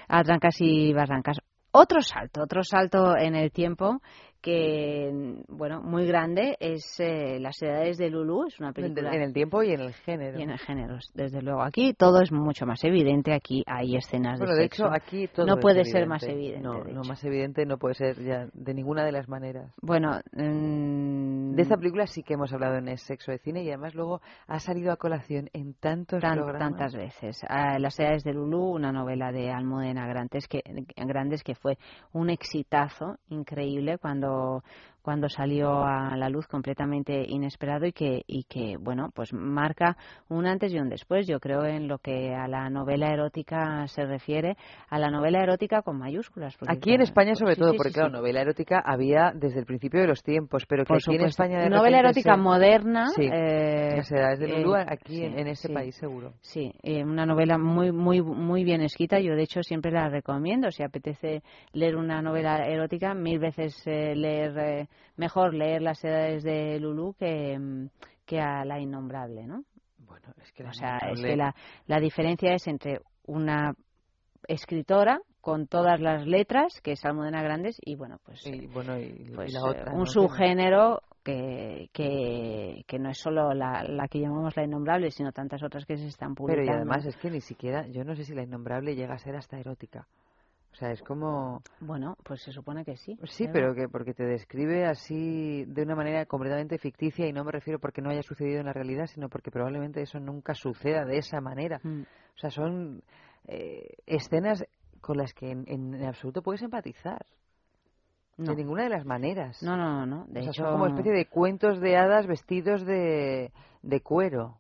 Speaker 1: a trancas y barrancas. Otro salto, otro salto en el tiempo que, bueno, muy grande, es eh, Las edades de Lulu, es una película...
Speaker 2: en el tiempo y en el género.
Speaker 1: y en el género, desde luego. Aquí todo es mucho más evidente, aquí hay escenas
Speaker 2: Bueno,
Speaker 1: de
Speaker 2: de
Speaker 1: sexo.
Speaker 2: hecho, aquí todo
Speaker 1: no
Speaker 2: es
Speaker 1: puede ser más evidente.
Speaker 2: No,
Speaker 1: hecho.
Speaker 2: más evidente no puede ser ya de ninguna de las maneras.
Speaker 1: Bueno,
Speaker 2: De esta película sí que hemos hablado en el sexo de cine y además luego ha salido a colación en tantos
Speaker 1: Tan-
Speaker 2: programas.
Speaker 1: tantas veces. Las edades de Lulú, una novela de Almudena Grandes que, Grandes que fue un exitazo increíble cuando So cuando salió a la luz completamente inesperado y que y que bueno pues marca un antes y un después yo creo en lo que a la novela erótica se refiere a la novela erótica con mayúsculas
Speaker 2: Aquí en
Speaker 1: claro,
Speaker 2: España sobre
Speaker 1: sí,
Speaker 2: todo,
Speaker 1: sí,
Speaker 2: porque
Speaker 1: sí,
Speaker 2: claro, novela erótica había desde el principio de los tiempos, pero que
Speaker 1: Por
Speaker 2: aquí en. España de
Speaker 1: novela erótica
Speaker 2: se-
Speaker 1: moderna
Speaker 2: Sí,
Speaker 1: eh,
Speaker 2: las edades de Lulú
Speaker 1: eh,
Speaker 2: aquí
Speaker 1: sí,
Speaker 2: en, en este país seguro.
Speaker 1: Sí, eh, una novela muy, muy, muy bien escrita. Yo, de hecho, siempre la recomiendo. Si apetece leer una novela erótica, mil veces eh, leer, eh, mejor leer Las edades de Lulú que, mm, que a La Innombrable, ¿no?
Speaker 2: Bueno, es que
Speaker 1: O sea, es que la, la diferencia es entre una escritora con todas las letras, que es Almudena Grandes, y bueno, pues,
Speaker 2: y, bueno, y, y la otra,
Speaker 1: un
Speaker 2: ¿no?
Speaker 1: subgénero que, que, que no es solo la, la que llamamos La Innombrable, sino tantas otras que se están
Speaker 2: Pero
Speaker 1: publicando.
Speaker 2: y además es que ni siquiera, yo no sé si la innombrable llega a ser hasta erótica. O sea, es como...
Speaker 1: Bueno, pues se supone que sí.
Speaker 2: Sí,
Speaker 1: Eva.
Speaker 2: pero que porque te describe así de una manera completamente ficticia y no me refiero porque no haya sucedido en la realidad, sino porque probablemente eso nunca suceda de esa manera.
Speaker 1: Mm.
Speaker 2: O sea, son eh, escenas con las que en, en- en absoluto puedes empatizar.
Speaker 1: No.
Speaker 2: De ninguna de las maneras.
Speaker 1: No, no, no. De
Speaker 2: o sea,
Speaker 1: hecho,
Speaker 2: son como especie de cuentos de hadas vestidos de, de cuero.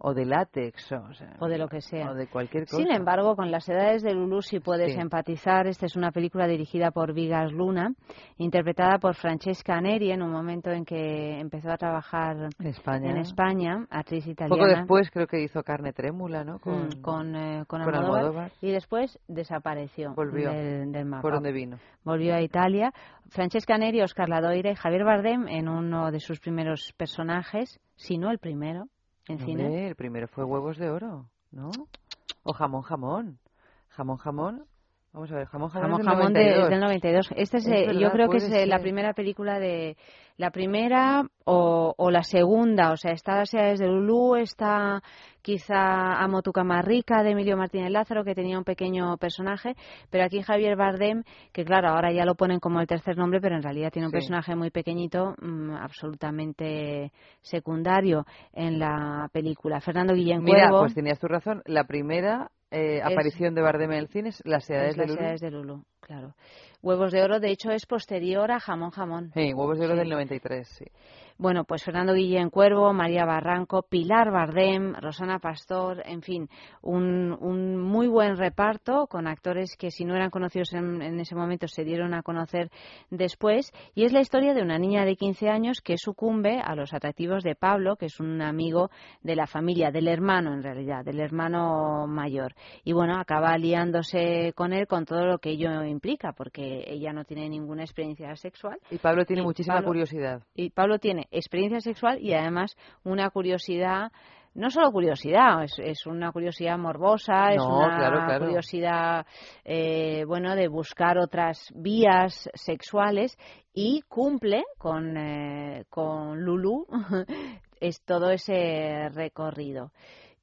Speaker 2: O de látex o, sea,
Speaker 1: o de lo que sea.
Speaker 2: o de cualquier cosa.
Speaker 1: Sin embargo, con las edades de Lulu sí puedes
Speaker 2: Sí.
Speaker 1: empatizar. Esta es una película dirigida por Vigas Luna, interpretada por Francesca Neri en un momento en que empezó a trabajar
Speaker 2: en España.
Speaker 1: en España, actriz italiana.
Speaker 2: Poco después creo que hizo Carne Trémula, ¿no? Con,
Speaker 1: Mm, con, eh, con
Speaker 2: con
Speaker 1: Almodóvar,
Speaker 2: Almodóvar.
Speaker 1: y después desapareció
Speaker 2: Volvió.
Speaker 1: del, del mapa.
Speaker 2: ¿Por dónde vino?
Speaker 1: Volvió a Italia. Francesca Neri, Oscar Ladoire y Javier Bardem en uno de sus primeros personajes, si no el primero, en cine.
Speaker 2: El primero fue Huevos de Oro, ¿no? O Jamón Jamón. Jamón Jamón. Vamos a ver, Jamón Jamón,
Speaker 1: Jamón
Speaker 2: del
Speaker 1: Jamón de-
Speaker 2: 92.
Speaker 1: es del 92. Este es,
Speaker 2: Es
Speaker 1: eh,
Speaker 2: verdad,
Speaker 1: yo creo que es la primera película de la primera o, o la segunda, o sea, está Las edades de Lulú, está quizá Amo tu cama rica de Emilio Martínez Lázaro que tenía un pequeño personaje, pero aquí Javier Bardem, que claro, ahora ya lo ponen como el tercer nombre, pero en realidad tiene un
Speaker 2: Sí.
Speaker 1: personaje muy pequeñito, mm, absolutamente secundario en la película. Fernando Guillén
Speaker 2: Mira,
Speaker 1: Cuervo.
Speaker 2: pues tenías tu razón. La primera eh, aparición de Bardem en el cine es Las edades
Speaker 1: es
Speaker 2: de
Speaker 1: Las edades de Lulú, claro. Huevos de Oro, de hecho, es posterior a Jamón Jamón.
Speaker 2: Sí, Huevos de Oro
Speaker 1: Sí.
Speaker 2: del 93, sí.
Speaker 1: Bueno, pues Fernando Guillén Cuervo, María Barranco, Pilar Bardem, Rosana Pastor, en fin, un, un muy buen reparto con actores que si no eran conocidos en, en ese momento se dieron a conocer después. Y es la historia de una niña de 15 años que sucumbe a los atractivos de Pablo, que es un amigo de la familia, del hermano en realidad, del hermano mayor. Y bueno, acaba liándose con él con todo lo que ello implica, porque ella no tiene ninguna experiencia sexual
Speaker 2: Y Pablo tiene
Speaker 1: Y
Speaker 2: muchísima
Speaker 1: Pablo-
Speaker 2: curiosidad.
Speaker 1: y Pablo tiene experiencia sexual y además una curiosidad no solo curiosidad, es, es una curiosidad morbosa, es una
Speaker 2: claro, claro.
Speaker 1: curiosidad, eh, bueno, de buscar otras vías sexuales y cumple con, eh, con Lulu es todo ese recorrido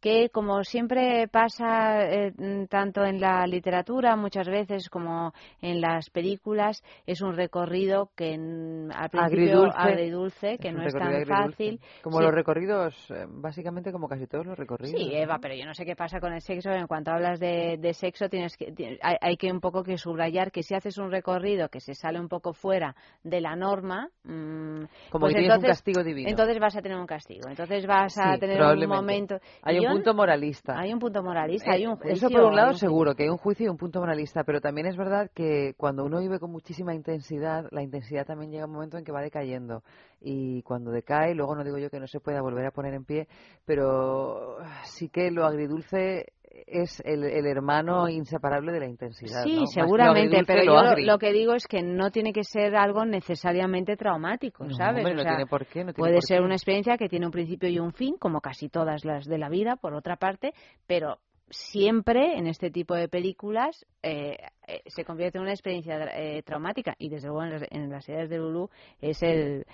Speaker 1: que como siempre pasa eh, mm, tanto en la literatura muchas veces como en las películas es un recorrido que mm, al principio
Speaker 2: Agridulce.
Speaker 1: agridulce, que
Speaker 2: Es
Speaker 1: no es tan
Speaker 2: agridulce.
Speaker 1: fácil
Speaker 2: Como
Speaker 1: Sí.
Speaker 2: los recorridos, eh, básicamente como casi todos los recorridos.
Speaker 1: Sí, Eva, pero yo no sé qué pasa con el sexo. En cuanto hablas de, de sexo, tienes que, hay, hay que un poco que subrayar que si haces un recorrido que se sale un poco fuera de la norma, mm,
Speaker 2: Como
Speaker 1: pues
Speaker 2: que tienes un
Speaker 1: entonces-
Speaker 2: castigo divino.
Speaker 1: Entonces vas a tener un castigo. Entonces vas a tener un momento.
Speaker 2: Hay un punto moralista.
Speaker 1: Hay un punto moralista,
Speaker 2: Eh,
Speaker 1: hay un juicio.
Speaker 2: Eso por un lado
Speaker 1: un
Speaker 2: seguro, que hay un juicio y un punto moralista, pero también es verdad que cuando uno vive con muchísima intensidad, la intensidad también llega un momento en que va decayendo. Y cuando decae, luego no digo yo que no se pueda volver a poner en pie, pero sí que lo agridulce es el, el hermano inseparable de la intensidad.
Speaker 1: Sí, seguramente, pero
Speaker 2: lo
Speaker 1: yo lo, que digo es que no tiene que ser algo necesariamente traumático,
Speaker 2: No,
Speaker 1: ¿sabes? O
Speaker 2: no
Speaker 1: sea,
Speaker 2: tiene por qué, no tiene
Speaker 1: puede
Speaker 2: por
Speaker 1: ser
Speaker 2: qué.
Speaker 1: una experiencia que tiene un principio y un fin, como casi todas las de la vida, por otra parte, pero siempre en este tipo de películas eh, eh, se convierte en una experiencia eh, traumática y desde luego en las, en las ideas de Lulu es el,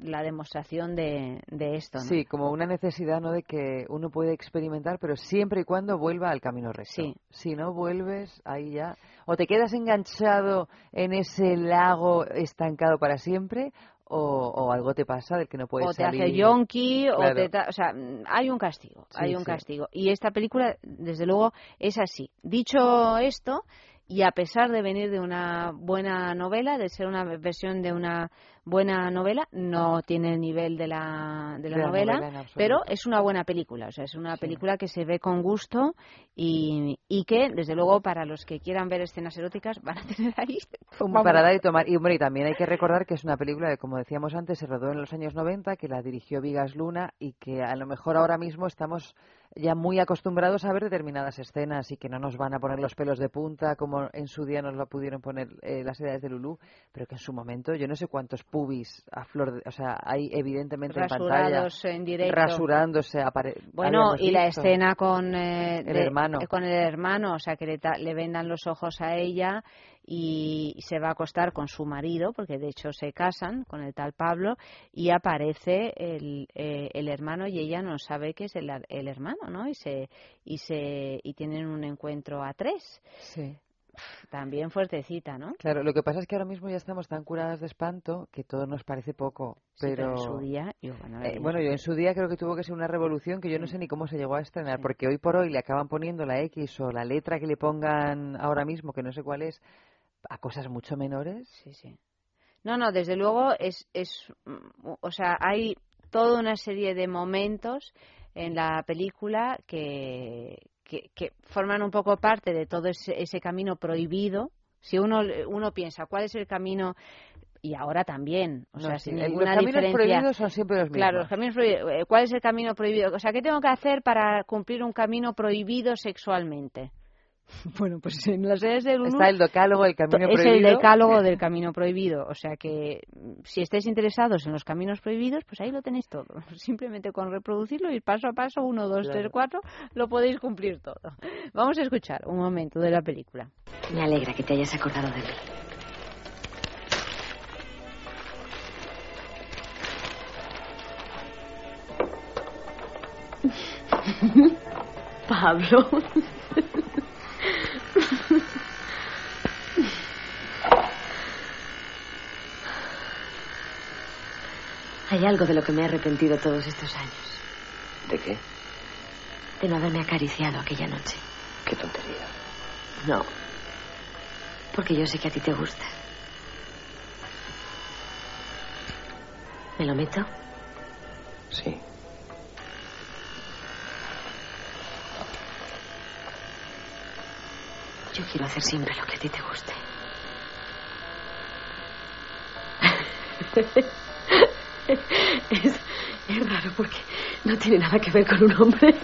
Speaker 1: la demostración de, de esto. ¿no?
Speaker 2: Sí, como una necesidad ¿no? de que uno puede experimentar, pero siempre y cuando vuelva al camino recto.
Speaker 1: Sí.
Speaker 2: Si no vuelves, ahí ya. O te quedas enganchado en ese lago estancado para siempre, o, o algo te pasa del que no puedes
Speaker 1: o te hace yonki o te o sea hay un castigo
Speaker 2: Sí,
Speaker 1: hay un
Speaker 2: sí.
Speaker 1: castigo. Y esta película desde luego es así. Dicho esto y a pesar de venir de una buena novela de ser una versión de una buena novela no tiene el nivel de la de la,
Speaker 2: De la
Speaker 1: novela, pero es una buena película o sea es una película que se ve con gusto y, y que desde luego para los que quieran ver escenas eróticas van a tener ahí
Speaker 2: Como
Speaker 1: vamos,
Speaker 2: para dar y tomar. Y, hombre, y también hay que recordar que es una película que, como decíamos antes, se rodó en los años 90, que la dirigió Vigas Luna y que a lo mejor ahora mismo estamos ya muy acostumbrados a ver determinadas escenas y que no nos van a poner los pelos de punta como en su día nos lo pudieron poner eh, las edades de Lulú, pero que en su momento yo no sé cuántos pubis a flor de, o sea, hay evidentemente en pantalla
Speaker 1: en directo
Speaker 2: rasurándose apare-
Speaker 1: Bueno, y la escena con eh,
Speaker 2: El
Speaker 1: de-
Speaker 2: hermano.
Speaker 1: eh, con el hermano, o sea, que le, le vendan los ojos a ella y se va a acostar con su marido, porque de hecho se casan con el tal Pablo y aparece el, eh, el hermano y ella no sabe que es el, el hermano, ¿no? Y se y se y tienen un encuentro a tres.
Speaker 2: Sí.
Speaker 1: También fuertecita, ¿no?
Speaker 2: Claro, lo que pasa es que ahora mismo ya estamos tan curadas de espanto que todo nos parece poco,
Speaker 1: Sí,
Speaker 2: pero...
Speaker 1: en su día, yo, bueno,
Speaker 2: Eh, bueno, yo en su día creo que tuvo que ser una revolución que yo no sé ni cómo se llegó a estrenar, porque hoy por hoy le acaban poniendo la X o la letra que le pongan ahora mismo, que no sé cuál es, a cosas mucho menores.
Speaker 1: Sí, sí. No, no, desde luego es, es, mm, o sea, hay toda una serie de momentos en la película que, que, que forman un poco parte de todo ese, ese camino prohibido. Si uno, uno piensa cuál es el camino y ahora también, o
Speaker 2: No,
Speaker 1: sea,
Speaker 2: sí,
Speaker 1: sin ninguna
Speaker 2: los caminos
Speaker 1: diferencia.
Speaker 2: prohibidos son siempre los
Speaker 1: Claro,
Speaker 2: mismos.
Speaker 1: los caminos prohibidos. eh, ¿Cuál es el camino prohibido? O sea, ¿qué tengo que hacer para cumplir un camino prohibido sexualmente? Bueno, pues en las series del
Speaker 2: Está el decálogo, el camino
Speaker 1: es
Speaker 2: prohibido.
Speaker 1: el decálogo del camino prohibido. O sea que mm, si estáis interesados en los caminos prohibidos, pues ahí lo tenéis todo. Simplemente con reproducirlo, ir paso a paso, uno, dos,
Speaker 2: Claro.
Speaker 1: tres, cuatro, lo podéis cumplir todo. Vamos a escuchar un momento de la película.
Speaker 11: Me alegra que te hayas acordado de mí. Pablo. Hay algo de lo que me he arrepentido todos estos años.
Speaker 3: ¿De qué?
Speaker 11: De no haberme acariciado aquella noche.
Speaker 3: Qué tontería.
Speaker 11: No. Porque yo sé que a ti te gusta. ¿Me lo meto?
Speaker 3: Sí.
Speaker 11: Yo quiero hacer siempre lo que a ti te guste. es, es raro porque no tiene nada que ver con un hombre.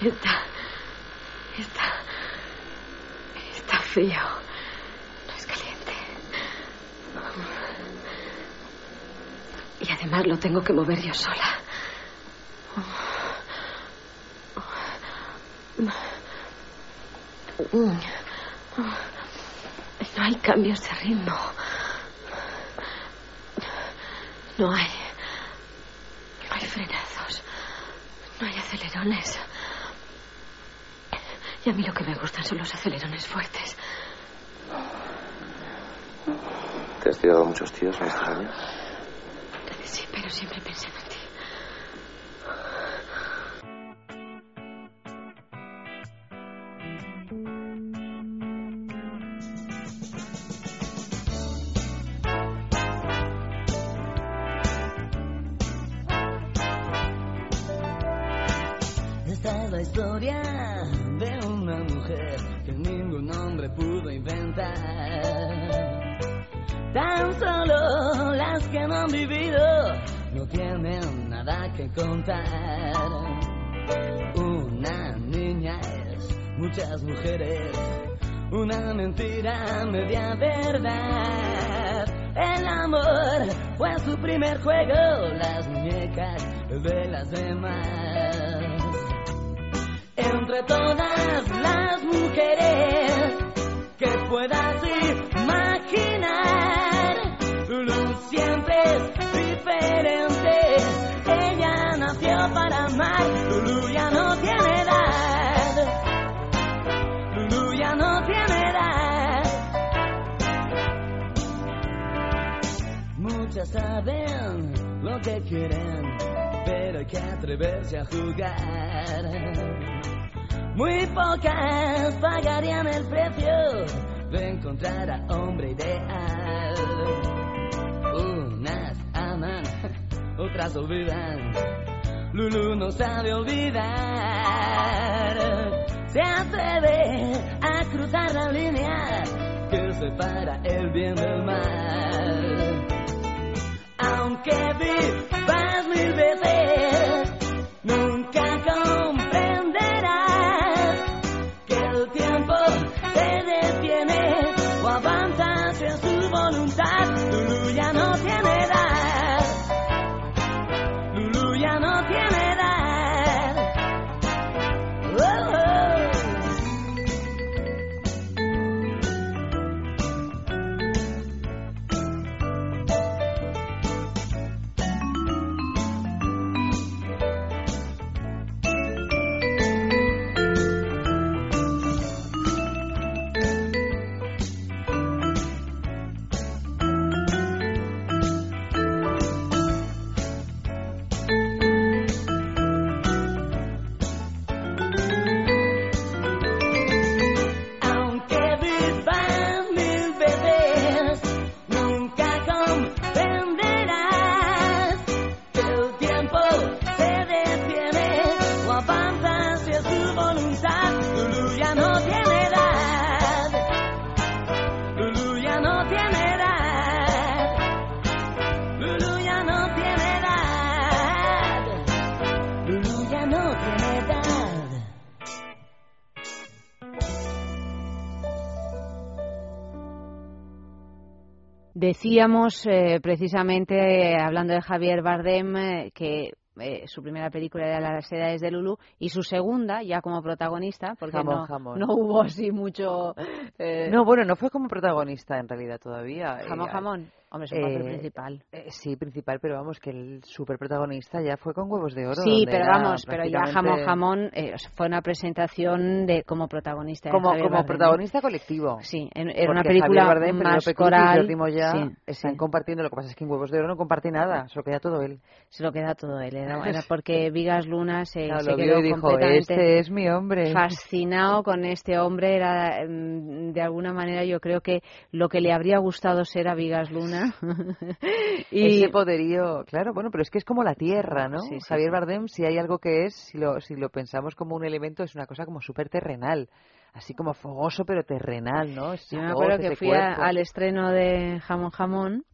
Speaker 11: Está. Está. Está frío. No es caliente. Y además lo tengo que mover yo sola. No hay cambios de ritmo. No hay. No hay frenazos. No hay acelerones. Y a mí lo que me gustan son los acelerones fuertes.
Speaker 3: ¿Te has tirado muchos tíos en estos años?
Speaker 11: Sí, pero siempre pensando en
Speaker 12: nada que contar. Una niña es muchas mujeres, una mentira media verdad. El amor fue su primer juego, las muñecas de las demás. Entre todas las mujeres que puedas imaginar, Lulu siempre es diferente. Para amar, Lulu ya no tiene edad. Lulu ya no tiene edad. Muchas saben lo que quieren, pero hay que atreverse a jugar. Muy pocas pagarían el precio de encontrar a hombre ideal. Unas aman, otras olvidan. Lulu no sabe olvidar. Se atreve a cruzar la línea que separa el bien del mal. Aunque vivas mil veces, goodbye.
Speaker 1: Decíamos eh, precisamente, hablando de Javier Bardem, eh, que eh, su primera película era Las edades de Lulu y su segunda, ya como protagonista, porque
Speaker 2: Jamón,
Speaker 1: no,
Speaker 2: jamón.
Speaker 1: no hubo así mucho... eh,
Speaker 2: No, bueno, no fue como protagonista en realidad todavía.
Speaker 1: jamón,
Speaker 2: Eh,
Speaker 1: jamón. Hombre, es un papel
Speaker 2: eh,
Speaker 1: principal.
Speaker 2: eh, sí, principal, pero vamos, que el super protagonista ya fue con Huevos de Oro.
Speaker 1: Sí, pero vamos, pero ya Jamón Jamón eh, fue una presentación de como protagonista.
Speaker 2: Como,
Speaker 1: Javier
Speaker 2: como
Speaker 1: Bardem.
Speaker 2: protagonista colectivo.
Speaker 1: Sí, en- era una película
Speaker 2: Bardem,
Speaker 1: más
Speaker 2: y
Speaker 1: coral.
Speaker 2: Jordi Moya
Speaker 1: sí,
Speaker 2: están
Speaker 1: sí.
Speaker 2: compartiendo. Lo que pasa es que en Huevos de Oro no comparte nada, se lo queda todo él.
Speaker 1: Se lo queda todo él. Era, era porque Vigas Luna se, se
Speaker 2: lo vio
Speaker 1: quedó
Speaker 2: y dijo,
Speaker 1: completamente
Speaker 2: este es mi hombre.
Speaker 1: fascinado con este hombre. Era, mm, de alguna manera, yo creo que lo que le habría gustado ser a Vigas Luna. y
Speaker 2: Ese poderío, claro, bueno, pero es que es como la tierra, ¿no?
Speaker 1: Sí, sí,
Speaker 2: Javier. Bardem, si hay algo que es, si lo, si lo pensamos como un elemento, es una cosa como súper terrenal. Así como fogoso, pero terrenal, ¿no?
Speaker 1: Yo me acuerdo que fui a- al estreno de Jamón Jamón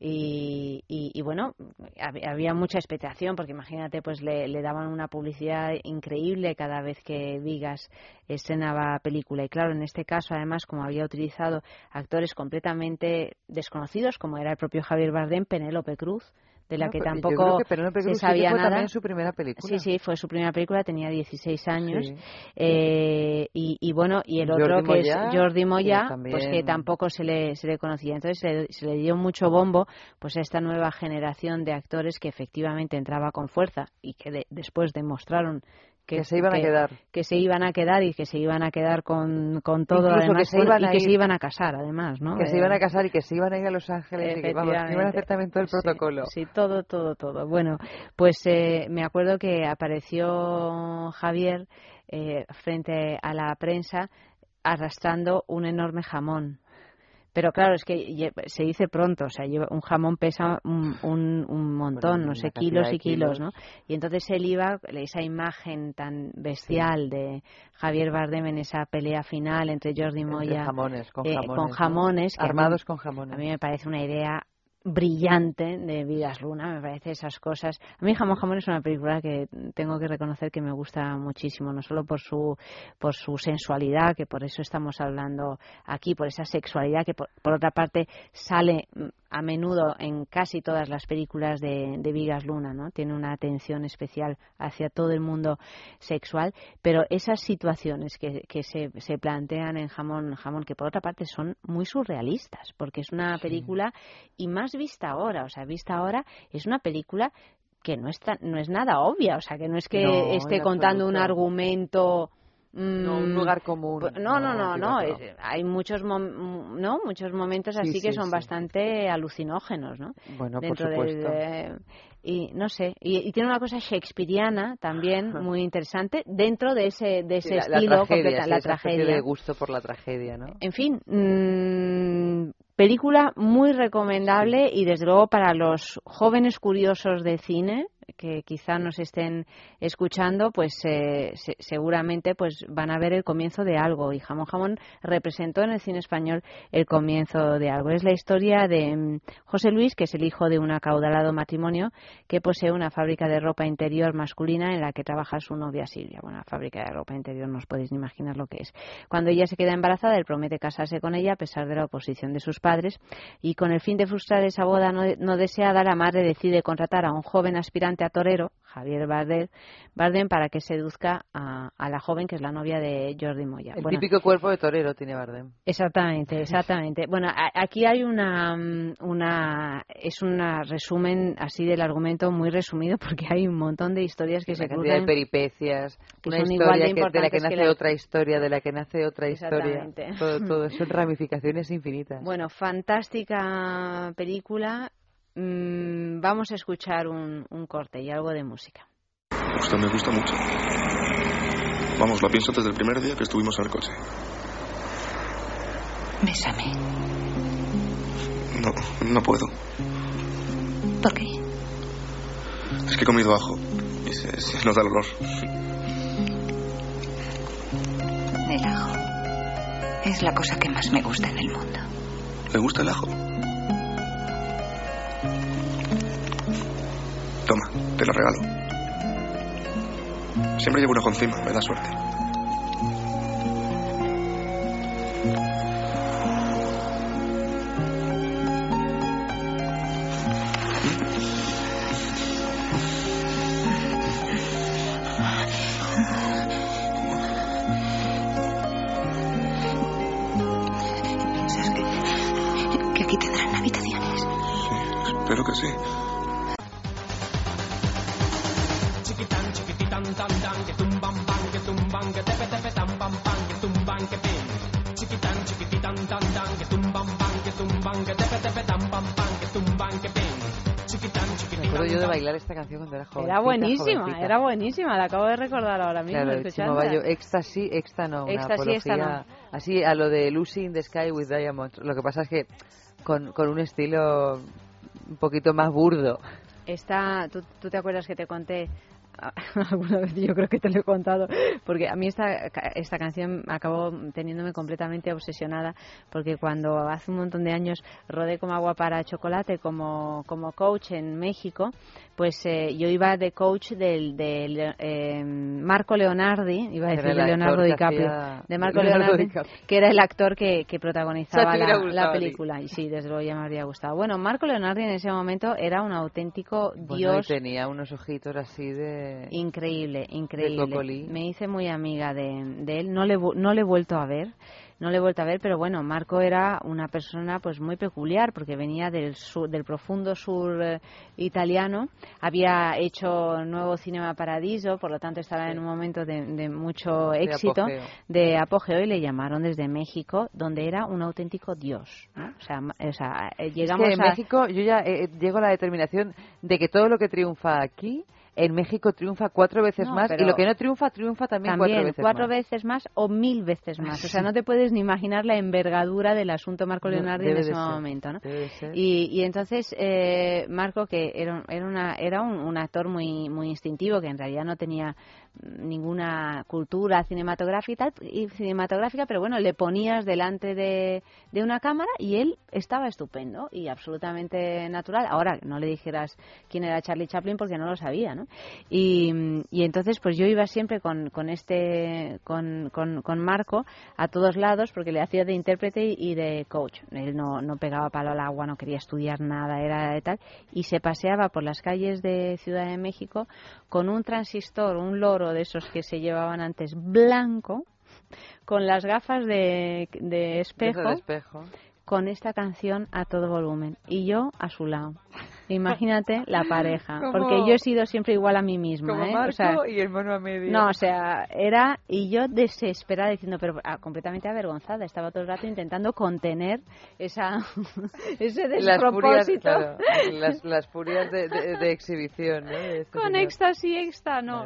Speaker 1: y, y- y, bueno, hab- había mucha expectación porque imagínate, pues le, le daban una publicidad increíble cada vez que Vigas estrenaba película. Y claro, en este caso, además, como había utilizado actores completamente desconocidos, como era el propio Javier Bardem, Penélope Cruz, de la
Speaker 2: No,
Speaker 1: que tampoco
Speaker 2: que
Speaker 1: se sabía
Speaker 2: fue
Speaker 1: nada.
Speaker 2: también su primera película.
Speaker 1: Sí, sí, fue su primera película, tenía 16 años.
Speaker 2: Sí.
Speaker 1: Eh, y, y bueno, y el
Speaker 2: Jordi
Speaker 1: otro que
Speaker 2: Moya,
Speaker 1: es Jordi
Speaker 2: que
Speaker 1: Moya,
Speaker 2: también-
Speaker 1: pues que tampoco se le, se le conocía. Entonces se, se le dio mucho bombo pues a esta nueva generación de actores que efectivamente entraba con fuerza y que de- después demostraron que,
Speaker 2: Que se iban a quedar.
Speaker 1: que se iban a quedar y que se iban a quedar con, con todo
Speaker 2: Incluso
Speaker 1: además
Speaker 2: que se iban
Speaker 1: y
Speaker 2: a
Speaker 1: que se iban a casar además ¿no?
Speaker 2: Que se
Speaker 1: Eh,
Speaker 2: iban a casar y que se iban a ir a Los Ángeles y que, vamos, iban a hacer también todo el
Speaker 1: Sí,
Speaker 2: protocolo.
Speaker 1: Sí, todo, todo, todo. Bueno, pues eh, me acuerdo que apareció Javier eh, frente a la prensa arrastrando un enorme jamón. Pero claro, es que se dice pronto, o sea, un jamón pesa un, un, un montón,
Speaker 2: Bueno,
Speaker 1: no sé, kilos y kilos,
Speaker 2: kilos.
Speaker 1: ¿no? Y entonces él iba, esa imagen tan bestial de Javier Bardem en esa pelea final entre Jordi
Speaker 2: Entre
Speaker 1: Moya
Speaker 2: jamones, con
Speaker 1: eh,
Speaker 2: jamones.
Speaker 1: con
Speaker 2: ¿no?
Speaker 1: jamones, que a mí-
Speaker 2: Armados con jamones.
Speaker 1: a mí me parece una idea brillante de Vidas Luna, me parece esas cosas. A mí Jamón Jamón es una película que tengo que reconocer que me gusta muchísimo, no solo por su por su sensualidad, que por eso estamos hablando aquí, por esa sexualidad que por, por otra parte sale a menudo en casi todas las películas de, de Vigas Luna, ¿no? Tiene una atención especial hacia todo el mundo sexual, pero esas situaciones que, que se, se plantean en Jamón Jamón, que por otra parte son muy surrealistas, porque es una película y más vista ahora, o sea, vista ahora es una película que no es, tan- no es nada obvia, o sea, que no es que
Speaker 2: No,
Speaker 1: esté contando un argumento
Speaker 2: No, un
Speaker 1: mm,
Speaker 2: lugar común.
Speaker 1: pues, No, no, no, no. hay muchos, mom- no, muchos momentos
Speaker 2: Sí,
Speaker 1: así que son
Speaker 2: sí.
Speaker 1: bastante alucinógenos, ¿no?
Speaker 2: Bueno, por
Speaker 1: Dentro del,
Speaker 2: supuesto.
Speaker 1: eh, y no sé, y, y tiene una cosa shakespeariana también muy interesante dentro de ese, de ese
Speaker 2: Sí, la-
Speaker 1: estilo
Speaker 2: tragedia,
Speaker 1: la tragedia.
Speaker 2: de gusto por la tragedia, ¿no?
Speaker 1: En fin, mm, película muy recomendable y desde luego para los jóvenes curiosos de cine que quizá nos estén escuchando, pues eh, se- seguramente pues van a ver el comienzo de algo y Jamón Jamón representó en el cine español el comienzo de algo. Es la historia de mm, José Luis, que es el hijo de un acaudalado matrimonio que posee una fábrica de ropa interior masculina en la que trabaja su novia Silvia. Bueno, la fábrica de ropa interior no os podéis ni imaginar lo que es. Cuando ella se queda embarazada, él promete casarse con ella a pesar de la oposición de sus padres y con el fin de frustrar esa boda no, no deseada, la madre decide contratar a un joven aspirante a torero, Javier Bardem, Bardem para que seduzca a, a la joven que es la novia de Jordi Moya.
Speaker 2: El
Speaker 1: Bueno,
Speaker 2: típico cuerpo de torero tiene Bardem.
Speaker 1: Exactamente, exactamente. Bueno, a- aquí hay una, mm, una es un resumen así del argumento muy resumido porque hay un montón de historias que
Speaker 2: Una
Speaker 1: se
Speaker 2: cantidad de
Speaker 1: cruzan.
Speaker 2: peripecias,
Speaker 1: que
Speaker 2: una
Speaker 1: son igual
Speaker 2: historia
Speaker 1: de
Speaker 2: que- de la que
Speaker 1: importantes que
Speaker 2: nace
Speaker 1: la-
Speaker 2: otra historia, de la que nace otra historia.
Speaker 1: Exactamente.
Speaker 2: Todo, todo son ramificaciones infinitas.
Speaker 1: Bueno, fantástica película. Mm, vamos a escuchar un, un corte y algo de música.
Speaker 13: Usted me gusta mucho. Vamos, lo pienso desde el primer día que estuvimos en el coche.
Speaker 11: Bésame.
Speaker 13: No, no puedo.
Speaker 11: ¿Por qué?
Speaker 13: Es que he comido ajo y se, se nos da el olor.
Speaker 11: El ajo. Es la cosa que más me gusta en el mundo.
Speaker 13: ¿Le gusta el ajo? Toma, te lo regalo. Siempre llevo un ajo encima, me da suerte.
Speaker 2: Bailar esta canción cuando era joven.
Speaker 1: Era buenísima, era buenísima, la acabo de recordar ahora mismo.
Speaker 2: Claro. Chimo Bayo, éxtasis, exta no, una
Speaker 1: Éxtasis, exta
Speaker 2: apología así a lo de Lucy in the Sky with Diamonds. Lo que pasa es que con, con un estilo un poquito más burdo.
Speaker 1: Esta, ¿tú, tú te acuerdas que te conté alguna vez? Yo creo que te lo he contado, porque a mí esta, esta canción acabó teniéndome completamente obsesionada, porque cuando hace un montón de años rodé como agua para chocolate como, como coach en México, pues eh, yo iba de coach del, del eh, Marco Leonardi, iba a decir de Leonardo DiCaprio,
Speaker 2: hacía-
Speaker 1: de Marco
Speaker 2: Leonardo
Speaker 1: Leonardi,
Speaker 2: DiCaprio.
Speaker 1: que era el actor que, que protagonizaba la, película. Y sí, desde luego ya me habría gustado. Bueno, Marco Leonardi en ese momento era un auténtico
Speaker 2: Bueno, y
Speaker 1: dios
Speaker 2: tenía unos ojitos así de...
Speaker 1: increíble, increíble.
Speaker 2: Cocolí.
Speaker 1: Me hice muy amiga de, de él. No le, no le he vuelto a ver. No le he vuelto a ver, pero bueno, Marco era una persona pues muy peculiar porque venía del sur, del profundo sur eh, italiano, había hecho nuevo Cinema Paradiso, por lo tanto estaba en un momento de, de mucho
Speaker 2: De
Speaker 1: éxito,
Speaker 2: apogeo.
Speaker 1: de apogeo y le llamaron desde México, donde era un auténtico dios. ¿no? O sea, ma- o sea, eh,
Speaker 2: Es
Speaker 1: llegamos
Speaker 2: que en
Speaker 1: a
Speaker 2: México yo ya eh, llego a la determinación de que todo lo que triunfa aquí, en México triunfa cuatro veces
Speaker 1: No,
Speaker 2: más y lo que no triunfa, triunfa también,
Speaker 1: También,
Speaker 2: cuatro veces más.
Speaker 1: veces más o mil veces más. O sea, no te puedes ni imaginar la envergadura del asunto Marco
Speaker 2: No,
Speaker 1: Leonardi en
Speaker 2: debe
Speaker 1: ese
Speaker 2: ser,
Speaker 1: momento, ¿no? Y, y entonces eh, Marco, que era, era, una, era un, un actor muy, muy instintivo, que en realidad no tenía ninguna cultura cinematográfica, y cinematográfica pero bueno, le ponías delante de, de una cámara y él estaba estupendo y absolutamente natural. Ahora, no le dijeras quién era Charlie Chaplin porque no lo sabía, ¿no? Y, y entonces, pues yo iba siempre con, con este, con, con, con Marco a todos lados porque le hacía de intérprete y, de coach. Él no, no pegaba palo al agua, no quería estudiar nada, era de tal. Y se paseaba por las calles de Ciudad de México con un transistor, un loro de esos que se llevaban antes blanco, con las gafas de, de espejo,
Speaker 2: espejo.
Speaker 1: con esta canción a todo volumen. Y yo a su lado. Imagínate la pareja.
Speaker 2: Como-
Speaker 1: Porque yo he sido siempre igual a mí misma.
Speaker 2: Como
Speaker 1: ¿eh?
Speaker 2: Marco
Speaker 1: O sea,
Speaker 2: y el mono a medio.
Speaker 1: no, o sea, era y yo desesperada diciendo, pero ah, completamente avergonzada. Estaba todo el rato intentando contener esa ese
Speaker 2: las furias,
Speaker 1: despropósito.
Speaker 2: claro, las, las furias de, de- de exhibición, ¿no? De este
Speaker 1: Con éxtasis extra, no.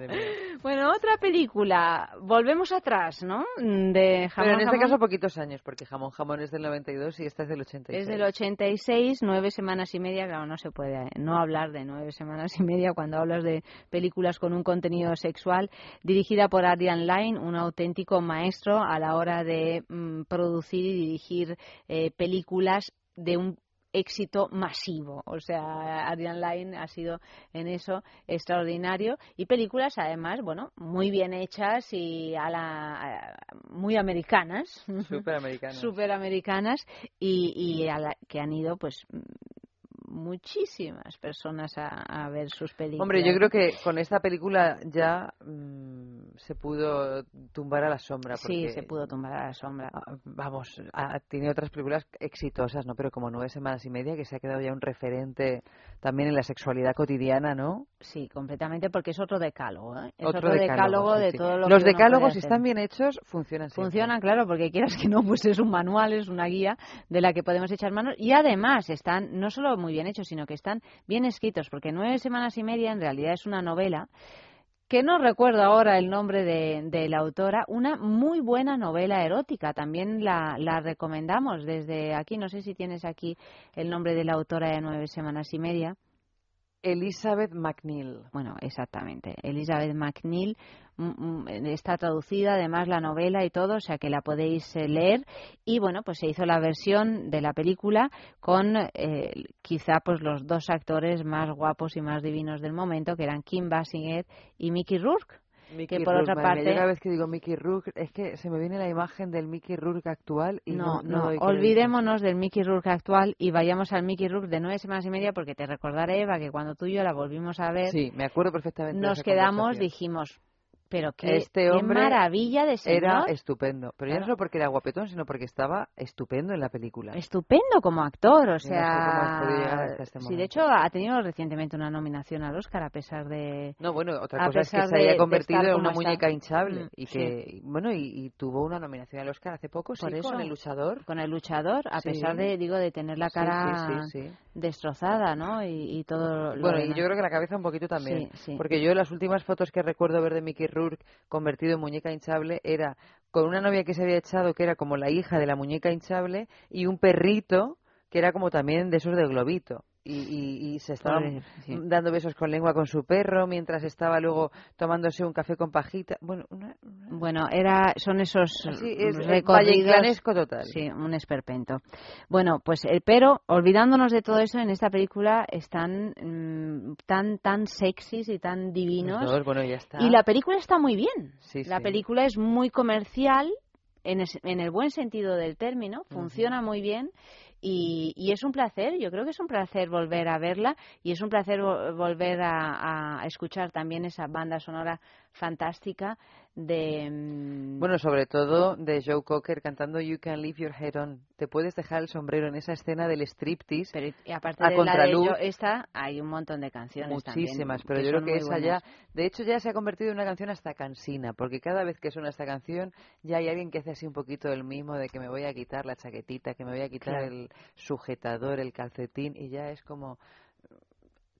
Speaker 1: Bueno, otra película. Volvemos atrás, ¿no? De jamón,
Speaker 2: Pero en este
Speaker 1: jamón.
Speaker 2: caso poquitos años, porque Jamón Jamón es del 92 y esta es del 86.
Speaker 1: Es del 86, nueve semanas y media. Claro, no se puede eh, no hablar de nueve semanas y media cuando hablas de películas con un contenido sexual. Dirigida por Adrian Lyne, un auténtico maestro a la hora de mm, producir y dirigir eh, películas de un éxito masivo. O sea, Adrian Lyne ha sido en eso extraordinario y películas además, bueno, muy bien hechas y a la a- muy americanas.
Speaker 2: Superamericanas.
Speaker 1: Superamericanas y, y a la que han ido pues muchísimas personas a, a ver sus películas.
Speaker 2: Hombre, yo creo que con esta película ya mm, se pudo tumbar a la sombra.
Speaker 1: Sí, se pudo tumbar a la sombra.
Speaker 2: ah, Vamos, ha, tiene otras películas exitosas, ¿no? Pero como nueve semanas y media, que se ha quedado ya un referente también en la sexualidad cotidiana, ¿no?
Speaker 1: Sí, completamente, porque es otro decálogo, ¿eh? Es
Speaker 2: Otro
Speaker 1: otro, decálogo,
Speaker 2: sí,
Speaker 1: de
Speaker 2: sí.
Speaker 1: todo lo
Speaker 2: Los
Speaker 1: que
Speaker 2: decálogos, si están bien hechos, funcionan siempre.
Speaker 1: Funcionan, claro, porque quieras que no, pues es un manual, es una guía de la que podemos echar manos y además están no solo muy bien hechos, sino que están bien escritos, porque nueve semanas y media en realidad es una novela que no recuerdo ahora el nombre de, de la autora, una muy buena novela erótica. También la, la recomendamos desde aquí. No sé si tienes aquí el nombre de la autora de nueve semanas y media.
Speaker 2: Elizabeth McNeil.
Speaker 1: Bueno, exactamente. Elizabeth McNeil mm, mm, está traducida además la novela y todo, o sea que la podéis eh, leer. Y bueno, pues se hizo la versión de la película con eh, quizá pues los dos actores más guapos y más divinos del momento, que eran Kim Basinger y Mickey Rourke.
Speaker 2: Mickey
Speaker 1: que por
Speaker 2: Rourke,
Speaker 1: otra
Speaker 2: mía,
Speaker 1: parte
Speaker 2: yo cada vez que digo Mickey Rourke, es que se me viene la imagen del Mickey Rourke actual y no,
Speaker 1: No, no, olvidémonos del Mickey Rourke actual y vayamos al Mickey Rourke de nueve semanas y media porque te recordaré, Eva, que cuando tú y yo la volvimos a ver,
Speaker 2: Sí, me acuerdo perfectamente.
Speaker 1: nos quedamos, dijimos, Pero qué,
Speaker 2: este
Speaker 1: qué
Speaker 2: hombre
Speaker 1: maravilla de señor.
Speaker 2: era estupendo. Pero ya
Speaker 1: Claro.
Speaker 2: no solo porque era guapetón, sino porque estaba estupendo en la película.
Speaker 1: Estupendo como actor, o
Speaker 2: no sé
Speaker 1: sea,
Speaker 2: hasta este
Speaker 1: sí, de hecho ha tenido recientemente una nominación al Oscar a pesar de
Speaker 2: No, bueno, otra cosa es que
Speaker 1: pesar
Speaker 2: se
Speaker 1: de-
Speaker 2: haya
Speaker 1: de
Speaker 2: convertido en una
Speaker 1: está.
Speaker 2: muñeca hinchable
Speaker 1: Mm,
Speaker 2: y
Speaker 1: sí.
Speaker 2: que, bueno, y, y tuvo una nominación al Oscar hace poco, sí,
Speaker 1: Por eso.
Speaker 2: con El Luchador.
Speaker 1: con el luchador, a
Speaker 2: Sí.
Speaker 1: pesar de digo de tener la
Speaker 2: Sí,
Speaker 1: cara
Speaker 2: sí, sí, sí.
Speaker 1: destrozada, ¿no? Y, y todo lo
Speaker 2: Bueno, y
Speaker 1: demás.
Speaker 2: yo creo que la cabeza un poquito también.
Speaker 1: Sí, sí.
Speaker 2: Porque yo las últimas fotos que recuerdo ver de Mickey Rourke convertido en muñeca hinchable era con una novia que se había echado que era como la hija de la muñeca hinchable y un perrito que era como también de esos de globito. Y, y- y se estaban
Speaker 1: Pobre, sí.
Speaker 2: dando besos con lengua con su perro mientras estaba luego tomándose un café con pajita. Bueno, una-
Speaker 1: Bueno, era, son esos
Speaker 2: Así es,
Speaker 1: recorridos.
Speaker 2: total.
Speaker 1: Sí, un esperpento. Bueno, pues el pero, olvidándonos de todo eso, en esta película están mm, tan, tan sexys y tan divinos.
Speaker 2: Bueno, ya está.
Speaker 1: Y la película está muy bien.
Speaker 2: Sí,
Speaker 1: la
Speaker 2: sí.
Speaker 1: película es muy comercial, en, es- en el buen sentido del término, funciona muy bien. Y, y es un placer, yo creo que es un placer volver a verla y es un placer vo- volver a, a escuchar también esa banda sonora fantástica de... mm,
Speaker 2: Bueno, sobre todo de Joe Cocker cantando You Can Leave Your Head On. Te puedes dejar el sombrero en esa escena del striptease.
Speaker 1: Pero y aparte
Speaker 2: a
Speaker 1: de la de yo- esta, hay un montón de canciones
Speaker 2: Muchísimas,
Speaker 1: también
Speaker 2: pero yo creo que esa
Speaker 1: buenas.
Speaker 2: ya, de hecho ya se ha convertido en una canción hasta cansina, porque cada vez que suena esta canción ya hay alguien que hace así un poquito el mismo de que me voy a quitar la chaquetita, que me voy a quitar
Speaker 1: Claro.
Speaker 2: el sujetador, el calcetín y ya es como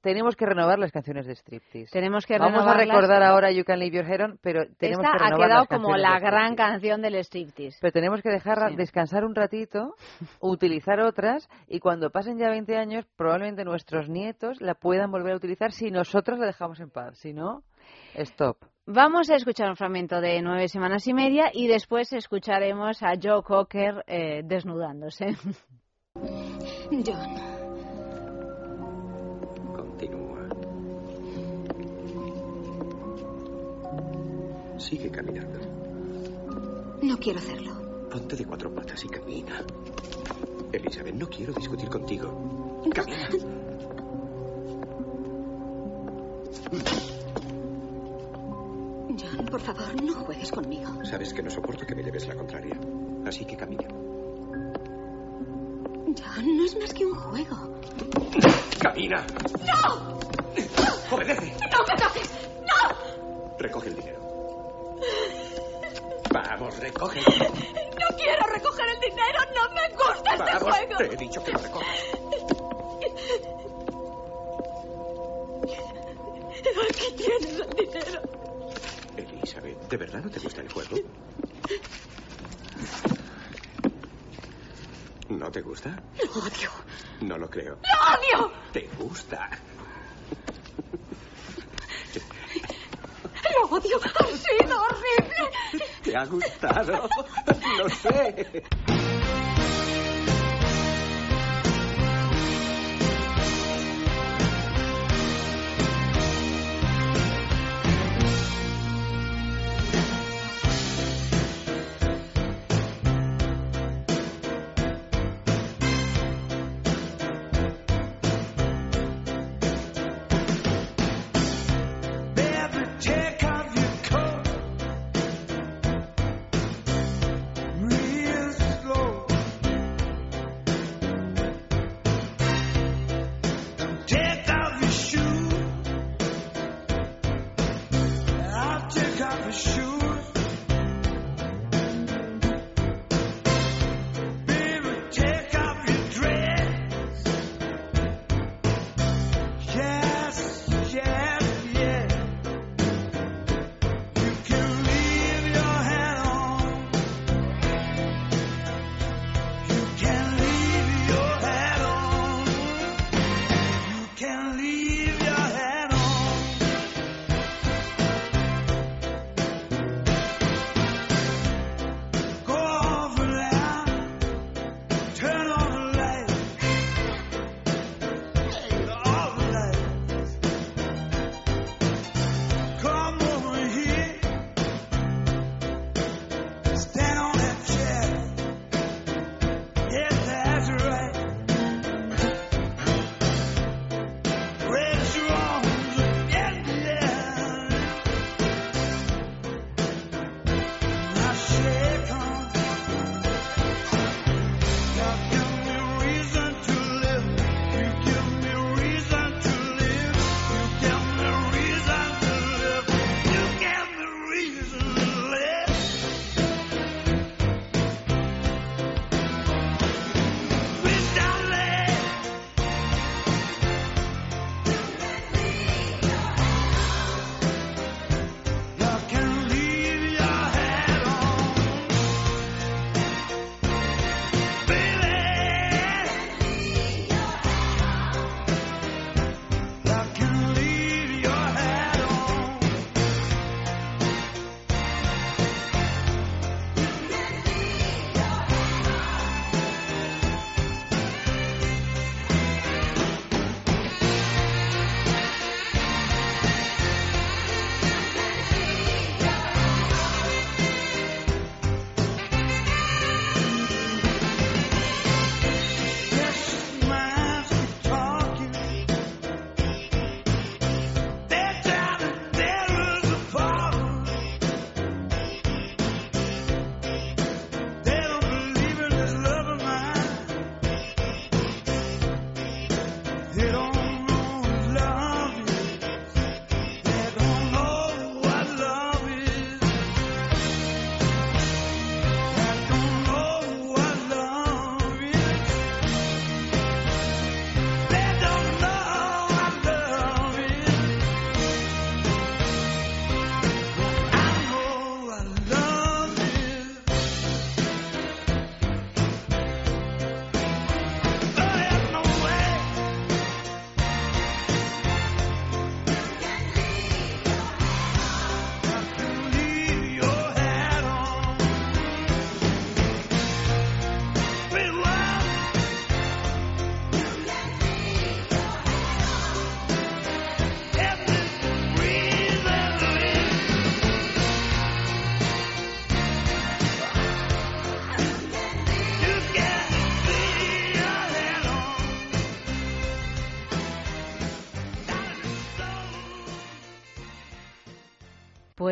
Speaker 2: tenemos que renovar las canciones de striptease.
Speaker 1: Tenemos que
Speaker 2: Vamos a recordar ahora You Can Leave Your Head On, pero tenemos
Speaker 1: Esta
Speaker 2: que
Speaker 1: ha
Speaker 2: renovar
Speaker 1: quedado
Speaker 2: las
Speaker 1: como la gran canción del striptease.
Speaker 2: Pero tenemos que dejarla
Speaker 1: Sí.
Speaker 2: descansar un ratito, utilizar otras y cuando pasen ya 20 años, probablemente nuestros nietos la puedan volver a utilizar si nosotros la dejamos en paz. Si no, stop.
Speaker 1: Vamos a escuchar un fragmento de nueve semanas y media y después escucharemos a Joe Cocker eh, desnudándose.
Speaker 11: John,
Speaker 14: Sigue caminando.
Speaker 11: no quiero hacerlo.
Speaker 14: Ponte de cuatro patas y camina. Elizabeth, no quiero discutir contigo. Camina.
Speaker 11: John, por favor, no juegues conmigo.
Speaker 14: Sabes que no soporto que me lleves la contraria. Así que camina.
Speaker 11: John, no es más que un juego.
Speaker 14: ¡Camina!
Speaker 11: ¡No!
Speaker 14: ¡Obedece!
Speaker 11: ¡No me toques! ¡No!
Speaker 14: Recoge el dinero.
Speaker 11: ¡No quiero recoger el dinero! ¡No me gusta este juego!
Speaker 14: te he dicho que lo recojas.
Speaker 11: Aquí tienes el dinero.
Speaker 14: Elizabeth, ¿de verdad no te gusta el juego? ¿No te gusta?
Speaker 11: Lo odio.
Speaker 14: No lo creo.
Speaker 11: ¡Lo odio!
Speaker 14: ¿Te gusta?
Speaker 11: ¡Lo odio! ¡Ha sido horrible!
Speaker 14: ¿Te ha gustado? Lo sé.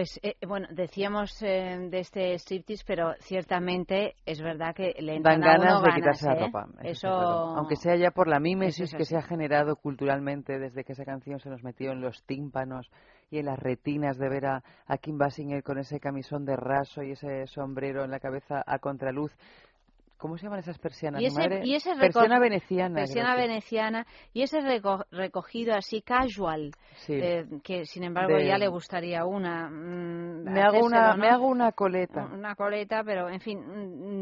Speaker 1: Pues eh, bueno, decíamos eh, de este striptease, pero ciertamente es verdad que le entran
Speaker 2: Dan ganas de quitarse la
Speaker 1: ¿eh?
Speaker 2: ropa. eso. Aunque sea ya por la mímesis
Speaker 1: es
Speaker 2: que se ha generado culturalmente desde que esa canción se nos metió en los tímpanos y en las retinas de ver a, a Kim Basinger con ese camisón de raso y ese sombrero en la cabeza a contraluz. ¿Cómo se llaman esas persianas?
Speaker 1: Y ese,
Speaker 2: madre-
Speaker 1: y ese
Speaker 2: Persiana veneciana.
Speaker 1: persiana veneciana y ese reco- recogido así casual,
Speaker 2: Sí.
Speaker 1: eh, que sin embargo
Speaker 2: De-
Speaker 1: ya le gustaría una. mm,
Speaker 2: Me hago, una,
Speaker 1: ¿no?
Speaker 2: me hago una coleta.
Speaker 1: Una coleta, pero en fin,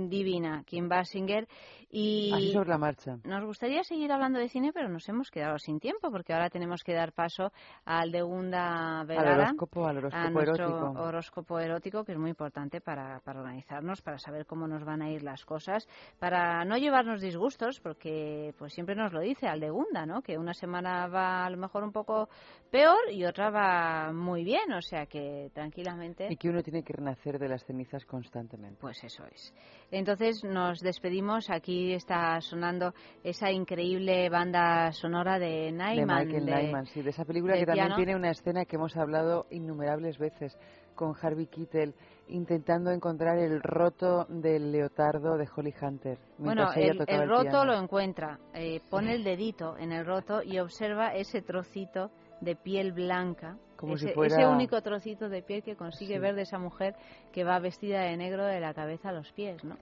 Speaker 1: mm, divina, Kim Basinger. Y
Speaker 2: Así sobre la marcha.
Speaker 1: nos gustaría seguir hablando de cine, pero nos hemos quedado sin tiempo, porque ahora tenemos que dar paso al de Gunda Vergara,
Speaker 2: horóscopo, al horóscopo
Speaker 1: a nuestro
Speaker 2: erótico.
Speaker 1: horóscopo erótico, que es muy importante para, para organizarnos, para saber cómo nos van a ir las cosas, para no llevarnos disgustos, porque pues siempre nos lo dice al de Gunda, ¿no? Que una semana va a lo mejor un poco peor y otra va muy bien, o sea que tranquilamente.
Speaker 2: Y que uno tiene que renacer de las cenizas constantemente.
Speaker 1: Pues eso es. Entonces nos despedimos. Aquí está sonando esa increíble banda sonora de
Speaker 2: de
Speaker 1: Nyman.
Speaker 2: Michael
Speaker 1: de-
Speaker 2: Nyman, sí, de esa película
Speaker 1: de
Speaker 2: que también tiene una escena que hemos hablado innumerables veces con Harvey Keitel intentando encontrar el roto del leotardo de Holly Hunter.
Speaker 1: Bueno, el, roto
Speaker 2: piano.
Speaker 1: lo encuentra, eh, pone el dedito en el roto y observa ese trocito de piel blanca,
Speaker 2: Como si
Speaker 1: ese,
Speaker 2: fuera-
Speaker 1: ese único trocito de piel que consigue
Speaker 2: Sí.
Speaker 1: ver de esa mujer que va vestida de negro de la cabeza a los pies, ¿no?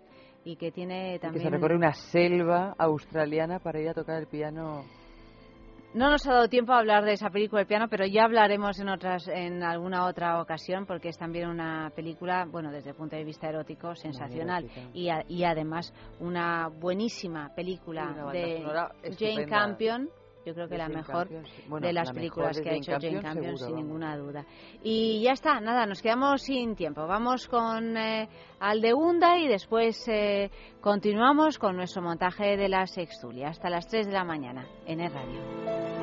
Speaker 1: Y que tiene
Speaker 2: Y que
Speaker 1: también
Speaker 2: se recorre una selva australiana para ir a tocar el piano.
Speaker 1: No nos ha dado tiempo a hablar de esa película del piano, pero ya hablaremos en otras, en alguna otra ocasión, porque es también una película, bueno, desde el punto de vista erótico, sensacional y, a- y además una buenísima película
Speaker 2: una
Speaker 1: de Jane. Campion. Yo creo que la mejor.
Speaker 2: Bueno,
Speaker 1: de las
Speaker 2: la
Speaker 1: películas que ha hecho Jane
Speaker 2: Campion,
Speaker 1: sin ninguna duda. Y ya está, nada, nos quedamos sin tiempo. Vamos con eh, Aldegunda y después eh, continuamos con nuestro montaje de la Sextulia hasta las 3 de la mañana en el radio.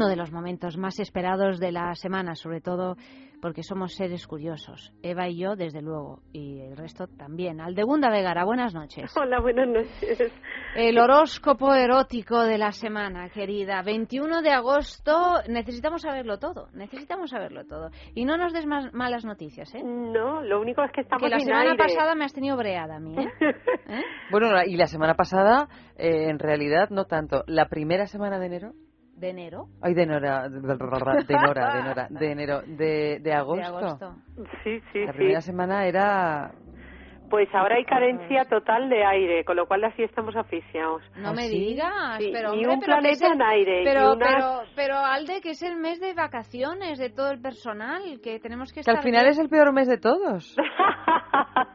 Speaker 1: Uno de los momentos más esperados de la semana, sobre todo porque somos seres curiosos. Eva y yo, desde luego, y el resto también. Aldegunda Vegara, buenas noches.
Speaker 15: Hola, buenas noches.
Speaker 1: El horóscopo erótico de la semana, querida. 21 de agosto, necesitamos saberlo todo, necesitamos saberlo todo. Y no nos des más malas noticias, ¿eh?
Speaker 15: No, lo único es que estamos
Speaker 1: Que la
Speaker 15: sin
Speaker 1: semana
Speaker 15: aire.
Speaker 1: pasada me has tenido breada a mí, ¿eh?
Speaker 2: Bueno, la- y la semana pasada, eh, en realidad, no tanto. La primera semana de enero.
Speaker 1: De enero.
Speaker 2: Ay, de Nora, de Nora, de Nora, de, Nora, de enero, de, de agosto.
Speaker 1: agosto.
Speaker 15: Sí, sí,
Speaker 2: La
Speaker 15: sí.
Speaker 2: primera semana era...
Speaker 15: Pues ahora hay carencia total de aire, con lo cual así estamos asfixiados.
Speaker 1: No me digas,
Speaker 15: Sí,
Speaker 1: pero
Speaker 15: ni
Speaker 1: hombre,
Speaker 15: un
Speaker 1: pero
Speaker 15: planeta
Speaker 1: el-
Speaker 15: en aire,
Speaker 1: Pero,
Speaker 15: y unas-
Speaker 1: pero, pero Alde, que es el mes de vacaciones de todo el personal, que tenemos que
Speaker 2: Que
Speaker 1: estar
Speaker 2: al final
Speaker 1: bien.
Speaker 2: es el peor mes de todos.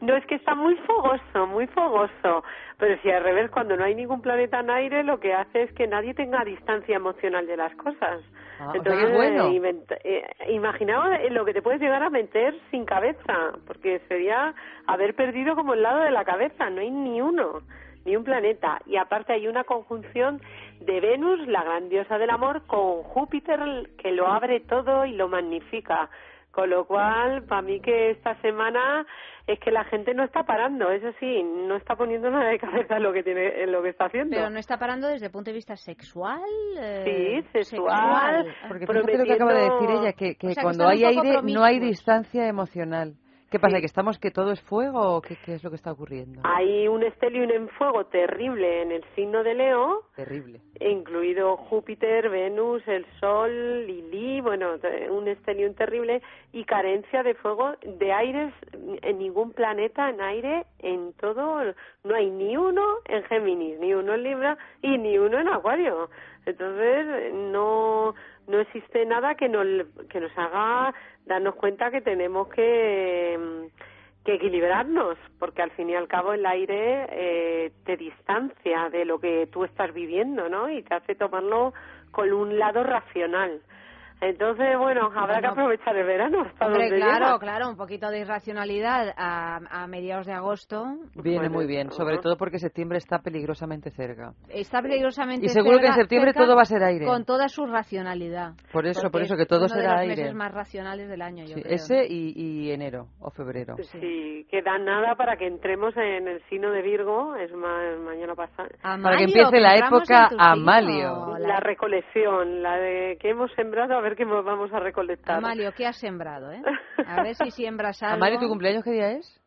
Speaker 15: No, es que está muy fogoso, muy fogoso. Pero si al revés, cuando no hay ningún planeta en aire, lo que hace es que nadie tenga distancia emocional de las cosas.
Speaker 2: Ah,
Speaker 15: Entonces,
Speaker 2: bueno.
Speaker 15: eh, inventa- eh, imaginaos lo que te puedes llegar a meter sin cabeza, porque sería haber perdido como el lado de la cabeza, no hay ni uno, ni un planeta. Y aparte hay una conjunción de Venus, la gran diosa del amor, con Júpiter, que lo abre todo y lo magnifica. Con lo cual, para mí que esta semana es que la gente no está parando, eso sí, no está poniendo nada de cabeza en lo que tiene, en lo que está haciendo.
Speaker 1: Pero no está parando desde el punto de vista sexual. eh,
Speaker 15: Sí, sexual,
Speaker 2: Porque fíjate lo que acaba de decir ella, que, que
Speaker 1: O sea, que
Speaker 2: cuando hay aire no hay distancia emocional. ¿Qué pasa? ¿Que estamos que todo es fuego o qué, qué es lo que está ocurriendo?
Speaker 15: Hay un estelium en fuego terrible en el signo de Leo,
Speaker 2: Terrible.
Speaker 15: incluido Júpiter, Venus, el Sol, Lili, bueno, un estelium terrible y carencia de fuego, de aires, en ningún planeta en aire, en todo, no hay ni uno en Géminis, ni uno en Libra y ni uno en Acuario. Entonces, no, no existe nada que nos, que nos haga darnos cuenta que tenemos que, mm, que equilibrarnos, porque al fin y al cabo el aire eh, te distancia de lo que tú estás viviendo, ¿no? Y te hace tomarlo con un lado racional. Entonces, bueno, habrá que aprovechar el verano hasta
Speaker 1: Hombre,
Speaker 15: donde
Speaker 1: claro,
Speaker 15: llega.
Speaker 1: claro, un poquito de irracionalidad a, a mediados de agosto.
Speaker 2: Viene
Speaker 1: Bueno,
Speaker 2: muy bien, sobre todo porque septiembre está peligrosamente cerca.
Speaker 1: Está peligrosamente
Speaker 2: Y seguro que en
Speaker 1: cerca-
Speaker 2: septiembre
Speaker 1: cerca
Speaker 2: todo va a ser aire.
Speaker 1: Con toda su racionalidad.
Speaker 2: Por eso, por eso, que
Speaker 1: es
Speaker 2: todo
Speaker 1: uno
Speaker 2: será
Speaker 1: de los
Speaker 2: aire.
Speaker 1: meses más racionales del año, yo
Speaker 2: Sí,
Speaker 1: creo.
Speaker 2: ese y, y enero o febrero.
Speaker 15: Sí, queda nada para que entremos en el signo de Virgo, es ma- mañana pasado.
Speaker 2: Para que empiece la época Amalio.
Speaker 15: La recolección, la de que hemos sembrado, a ver qué mo- vamos a recolectar.
Speaker 1: Amalio, ¿qué has sembrado, eh? A ver si siembras algo.
Speaker 2: Amalio, ¿tu cumpleaños qué día es?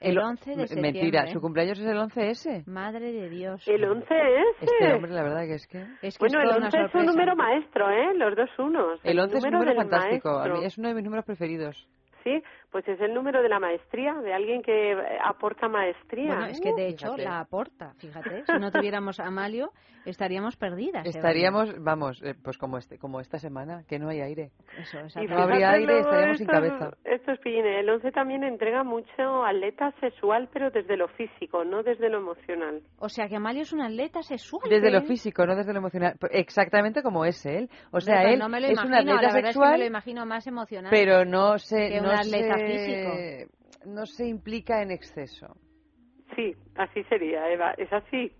Speaker 1: El
Speaker 2: El-
Speaker 1: 11 de septiembre.
Speaker 2: Mentira,
Speaker 1: ¿eh?
Speaker 2: su cumpleaños es el 11S.
Speaker 1: Madre de Dios.
Speaker 15: El 11 es.
Speaker 2: Este hombre, la verdad que es que...
Speaker 1: Es que
Speaker 15: Bueno,
Speaker 1: es
Speaker 15: el
Speaker 1: toda una
Speaker 15: 11 es un número maestro, ¿eh? Los dos unos.
Speaker 2: El 11 es un número fantástico. A
Speaker 15: maestro.
Speaker 2: mí es uno de mis números preferidos.
Speaker 15: Sí, pues es el número de la maestría, de alguien que eh, aporta maestría.
Speaker 1: Bueno, es que de
Speaker 15: Uh,
Speaker 1: hecho
Speaker 15: fíjate.
Speaker 1: la aporta, fíjate. Si no tuviéramos a Amalio, estaríamos perdidas.
Speaker 2: Estaríamos, vamos, eh, pues como este, como esta semana, que no hay aire.
Speaker 1: Eso,
Speaker 15: Y
Speaker 1: exacto.
Speaker 2: No habría aire, estaríamos sin cabeza.
Speaker 15: Estos pillines. El 11 también entrega mucho atleta sexual, pero desde lo físico, no desde lo emocional.
Speaker 1: O sea que Amalio es un atleta sexual.
Speaker 2: Desde lo
Speaker 1: ¿eh?
Speaker 2: físico, no desde lo emocional. Exactamente como es él. O sea,
Speaker 1: Pero
Speaker 2: él
Speaker 1: no me lo
Speaker 2: es
Speaker 1: imagino,
Speaker 2: un atleta
Speaker 1: la verdad es que
Speaker 2: sexual,
Speaker 1: me lo imagino más emocional.
Speaker 2: pero no
Speaker 1: un
Speaker 2: no
Speaker 1: atleta
Speaker 2: se,
Speaker 1: físico.
Speaker 2: no se implica en exceso.
Speaker 15: Sí, así sería, Eva. Es así.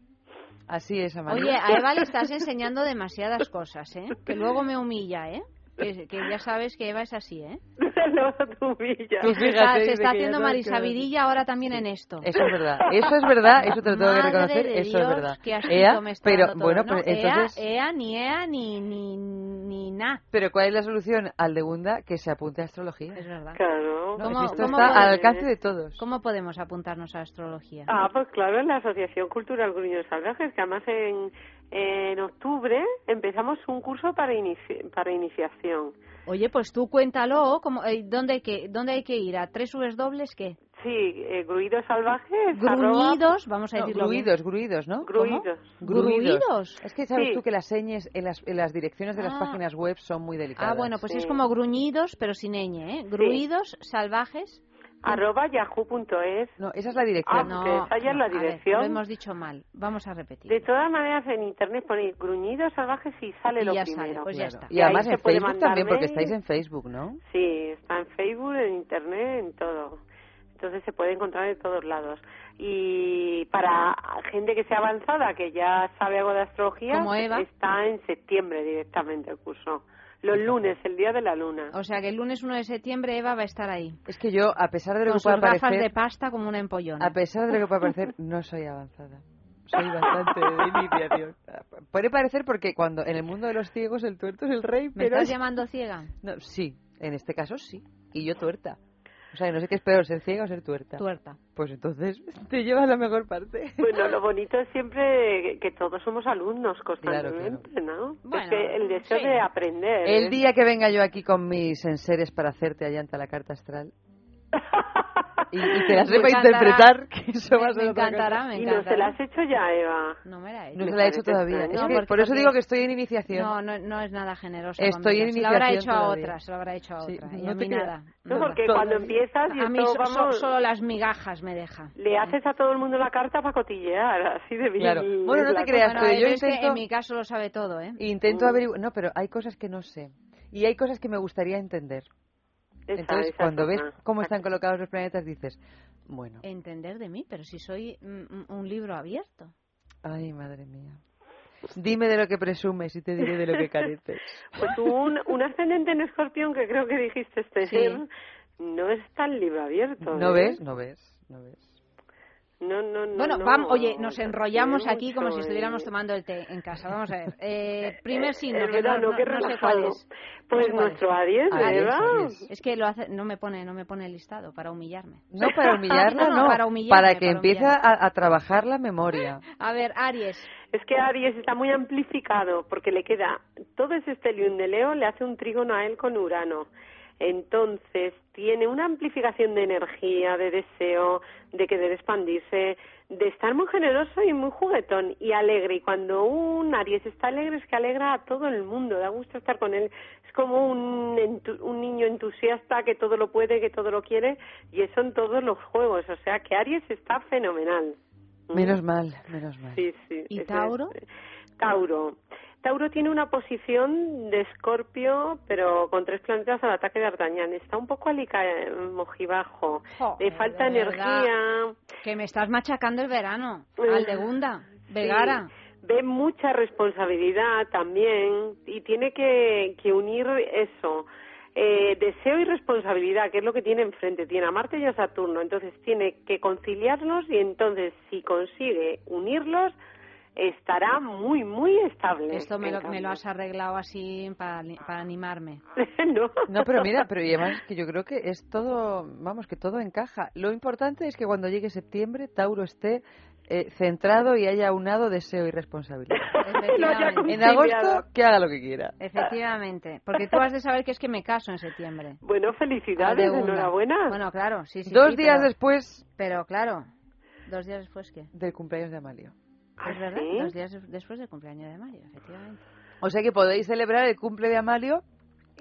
Speaker 2: Así es, Amalia.
Speaker 1: Oye, a Eva le estás enseñando demasiadas cosas, ¿eh? Que luego me humilla, ¿eh? Que, que ya sabes que Eva es así, ¿eh?
Speaker 15: no, tú humillas.
Speaker 2: Tú
Speaker 1: se
Speaker 2: fíjate,
Speaker 1: está, se está
Speaker 2: que
Speaker 1: haciendo
Speaker 2: sabes que-
Speaker 1: marisabidilla ahora también en esto.
Speaker 2: Eso es verdad, eso es verdad, eso te lo tengo que reconocer,
Speaker 1: de
Speaker 2: eso
Speaker 1: Dios,
Speaker 2: es verdad.
Speaker 1: qué asquito
Speaker 2: Ea,
Speaker 1: me está
Speaker 2: pero
Speaker 1: todo,
Speaker 2: bueno,
Speaker 1: ¿no?
Speaker 2: pues
Speaker 1: Ea,
Speaker 2: entonces,
Speaker 1: Ea, ni Ea, ni, ni, ni nada.
Speaker 2: pero ¿cuál es la solución? Aldegunda que se apunte a astrología.
Speaker 1: Es verdad.
Speaker 15: Claro.
Speaker 1: ¿Cómo-
Speaker 2: esto
Speaker 1: cómo
Speaker 2: está al alcance de todos.
Speaker 1: ¿Cómo podemos apuntarnos a astrología?
Speaker 15: Ah, pues claro, en la Asociación Cultural Gruños Salvajes, que además en, en octubre empezamos un curso para, inici- para iniciación.
Speaker 1: Oye, pues tú cuéntalo, ¿cómo, eh, ¿dónde, hay que, ¿dónde hay que ir? ¿A tres subes dobles qué?
Speaker 15: Sí, eh, Gruidos Salvajes. arroba-
Speaker 1: Gruñidos, vamos a
Speaker 2: No,
Speaker 1: decirlo bien.
Speaker 2: gruidos, gruidos, ¿no?
Speaker 15: Gruidos.
Speaker 1: ¿Gruidos?
Speaker 2: Es que sabes
Speaker 15: Sí.
Speaker 2: tú que las señas en las, en las direcciones de las
Speaker 1: Ah.
Speaker 2: páginas web son muy delicadas.
Speaker 1: Ah, bueno, pues es como gruñidos, pero sin ñ, ¿eh? Gruidos salvajes.
Speaker 15: Arroba yahoo.es.
Speaker 2: No, esa es la
Speaker 15: Ah,
Speaker 2: dirección.
Speaker 1: No,
Speaker 15: esa ya es la
Speaker 1: ver,
Speaker 15: dirección.
Speaker 1: lo hemos dicho mal. Vamos a repetir.
Speaker 15: De todas maneras, en internet ponéis gruñidos salvajes y sale
Speaker 1: Y
Speaker 15: lo
Speaker 1: ya sale,
Speaker 15: primero.
Speaker 1: pues ya
Speaker 2: Claro.
Speaker 1: está.
Speaker 2: Y además
Speaker 15: se
Speaker 2: en
Speaker 15: puede
Speaker 2: Facebook
Speaker 15: mandar
Speaker 2: también, porque estáis en Facebook, ¿no?
Speaker 15: Sí, está en Facebook, en internet, en todo. Entonces se puede encontrar de todos lados. Y para gente que sea avanzada, que ya sabe algo de astrología, está en septiembre directamente el curso. Los lunes, el día de la luna.
Speaker 1: O sea que el lunes 1 de septiembre Eva va a estar ahí.
Speaker 2: Es que yo, a pesar de lo
Speaker 1: Con
Speaker 2: que pueda
Speaker 1: gafas
Speaker 2: parecer,
Speaker 1: de pasta como una empollona.
Speaker 2: a pesar de lo que pueda parecer, no soy avanzada. Soy bastante de iniciación. Puede parecer porque cuando en el mundo de los ciegos el tuerto es el rey,
Speaker 1: ¿Me
Speaker 2: pero
Speaker 1: estás
Speaker 2: es-
Speaker 1: llamando ciega?
Speaker 2: No, sí, en este caso sí. Y yo tuerta. O sea, no sé qué es peor, ser ciega o ser tuerta.
Speaker 1: Tuerta.
Speaker 2: Pues entonces te llevas la mejor parte.
Speaker 15: Bueno, lo bonito es siempre que todos somos alumnos constantemente, ¿no?
Speaker 1: Bueno,
Speaker 15: es que el deseo
Speaker 1: sí.
Speaker 15: de aprender.
Speaker 2: El
Speaker 15: ¿eh?
Speaker 2: día que venga yo aquí con mis enseres para hacerte allanta la carta astral y, y te la
Speaker 1: Me
Speaker 2: sepa
Speaker 1: encantará.
Speaker 2: interpretar, que eso
Speaker 1: Me-
Speaker 2: va a ser
Speaker 1: me
Speaker 2: otra
Speaker 1: encantará,
Speaker 2: cosa.
Speaker 1: me
Speaker 15: Y no se la
Speaker 1: encantará.
Speaker 15: has hecho ya, Eva.
Speaker 1: No me la he hecho.
Speaker 2: No
Speaker 15: Me
Speaker 2: se la he hecho todavía. Es
Speaker 1: No,
Speaker 2: que por eso digo que estoy en iniciación.
Speaker 1: No, no, no es nada generosa.
Speaker 2: Estoy en
Speaker 1: Se lo habrá
Speaker 2: iniciación
Speaker 1: hecho a
Speaker 2: todavía.
Speaker 1: otra, se lo habrá hecho a
Speaker 2: Sí,
Speaker 1: otra. y
Speaker 2: no
Speaker 1: a
Speaker 2: te
Speaker 1: mí nada.
Speaker 15: No, porque
Speaker 2: Todo-
Speaker 15: cuando empiezas y
Speaker 1: A mí so-
Speaker 15: vamos,
Speaker 1: solo las migajas me deja.
Speaker 15: le haces a todo el mundo la carta para cotillear, así de bien.
Speaker 2: Claro. Bueno, no te creas,
Speaker 1: Bueno,
Speaker 2: pero yo
Speaker 1: es que
Speaker 2: intento-
Speaker 1: en mi caso lo sabe todo, ¿eh?
Speaker 2: Intento
Speaker 15: Mm.
Speaker 2: averiguar... No, pero hay cosas que no sé. Y hay cosas que me gustaría entender.
Speaker 15: Esa-
Speaker 2: Entonces,
Speaker 15: esa
Speaker 2: cuando
Speaker 15: es
Speaker 2: ves cómo están colocados los planetas, dices, bueno,
Speaker 1: Entender de mí, pero si soy mm, un libro abierto.
Speaker 2: ay, madre mía. Dime de lo que presumes y te diré de lo que careces.
Speaker 15: Pues un, un ascendente en escorpión que creo que dijiste este
Speaker 1: Sí.
Speaker 15: no es tan libro abierto.
Speaker 2: ¿No
Speaker 15: ¿eh?
Speaker 2: ves? No ves, no ves.
Speaker 15: No, no, no.
Speaker 1: Bueno,
Speaker 15: no,
Speaker 1: vamos, oye, nos enrollamos aquí como si estuviéramos
Speaker 15: eh.
Speaker 1: tomando el té en casa. Vamos a ver. Eh, primer signo,
Speaker 15: el
Speaker 1: que no,
Speaker 15: verano,
Speaker 1: no-
Speaker 15: qué
Speaker 1: no sé cuál es.
Speaker 15: Pues
Speaker 1: sé cuál es.
Speaker 15: nuestro Aries,
Speaker 2: Aries,
Speaker 15: ¿verdad?
Speaker 2: Aries.
Speaker 1: Es que lo hace, no me pone, no me pone el listado para humillarme.
Speaker 2: No para humillarla,
Speaker 1: No, para humillarme,
Speaker 2: para que
Speaker 1: para
Speaker 2: empiece a, a trabajar la memoria.
Speaker 1: A ver, Aries.
Speaker 15: Es que Aries está muy amplificado porque le queda todo ese estelium de Leo le hace un trígono a él con Urano. Entonces tiene una amplificación de energía, de deseo, de querer expandirse, de estar muy generoso y muy juguetón y alegre. Y cuando un Aries está alegre es que alegra a todo el mundo, da gusto estar con él. Es como un, entu- un niño entusiasta que todo lo puede, que todo lo quiere y eso en todos los juegos. O sea que Aries está fenomenal.
Speaker 2: Menos mal, menos mal.
Speaker 15: Sí, sí.
Speaker 1: ¿Y Tauro?
Speaker 15: es- Tauro. Tauro tiene una posición de escorpio, pero con tres planetas al ataque de Artañán. Está un poco alica mojibajo. Le falta energía.
Speaker 1: Que me estás machacando el verano. Al de Gunda. Vegara.
Speaker 15: Sí. Ve mucha responsabilidad también y tiene que, que unir eso. Eh, deseo y responsabilidad, que es lo que tiene enfrente. Tiene a Marte y a Saturno. Entonces tiene que conciliarlos y entonces si consigue unirlos, estará muy, muy estable.
Speaker 1: Esto me lo, me
Speaker 15: cambio.
Speaker 1: lo has arreglado así para, para animarme.
Speaker 15: no.
Speaker 2: No, pero mira, pero y además que yo creo que es todo, vamos, que todo encaja. Lo importante es que cuando llegue septiembre, Tauro esté eh, centrado y haya unado deseo y responsabilidad.
Speaker 1: Efectivamente.
Speaker 2: En agosto, que haga lo que quiera.
Speaker 1: Efectivamente. Porque tú has de saber que es que me caso en septiembre.
Speaker 15: Bueno, felicidades, enhorabuena.
Speaker 1: Bueno, claro, sí, sí.
Speaker 2: Dos
Speaker 1: sí,
Speaker 2: días
Speaker 1: pero-
Speaker 2: después
Speaker 1: Pero claro, dos días después, ¿qué?
Speaker 2: del cumpleaños de Amalio.
Speaker 15: ¿Ah,
Speaker 1: Es verdad,
Speaker 15: sí?
Speaker 1: dos días des- después del cumpleaños de Mario, efectivamente.
Speaker 2: O sea que podéis celebrar el cumple de Amalio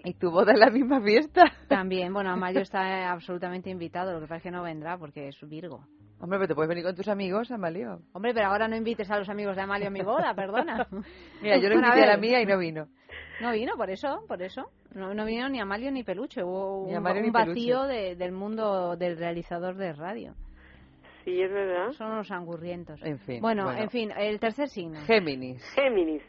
Speaker 2: y tu boda en la misma fiesta.
Speaker 1: También, bueno, Mario está eh, absolutamente invitado, lo que pasa es que no vendrá porque es Virgo.
Speaker 2: Hombre, pero te puedes venir con tus amigos, Amalio.
Speaker 1: Hombre, pero ahora no invites a los amigos de Amalio a mi boda, perdona.
Speaker 2: Mira, yo
Speaker 1: a
Speaker 2: invité a la mía y no vino.
Speaker 1: No vino, por eso, por eso. No, no vino ni Amalio ni Peluche. Hubo
Speaker 2: Ni
Speaker 1: un,
Speaker 2: Amalio
Speaker 1: un
Speaker 2: ni
Speaker 1: vacío de- del mundo del realizador de radio.
Speaker 15: Sí, es verdad.
Speaker 1: Son unos angurrientos.
Speaker 2: En fin,
Speaker 1: Bueno,
Speaker 2: bueno.
Speaker 1: en fin, el tercer signo.
Speaker 2: Géminis.
Speaker 15: Géminis.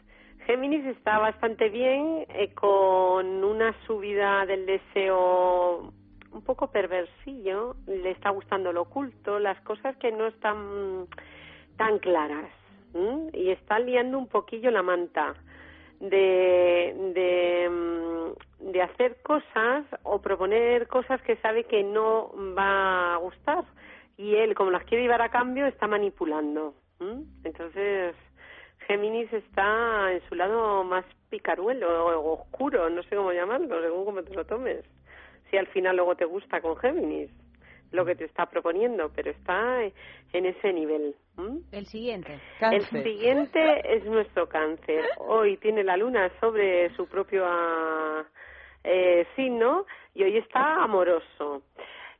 Speaker 15: Géminis está bastante bien, eh, con una subida del deseo un poco perversillo. Le está gustando lo oculto, las cosas que no están tan claras. Y está liando un poquillo la manta de, de, mm, de hacer cosas o proponer cosas que sabe que no va a gustar. Y él, como las quiere llevar a cambio, está manipulando. ¿m? Entonces, Géminis está en su lado más picaruelo o oscuro, no sé cómo llamarlo, según cómo te lo tomes. Si al final luego te gusta con Géminis lo que te está proponiendo, pero está en ese nivel. ¿m?
Speaker 1: El siguiente.
Speaker 15: El siguiente es nuestro cáncer. Hoy tiene la luna sobre su propio ah, eh, signo y hoy está amoroso.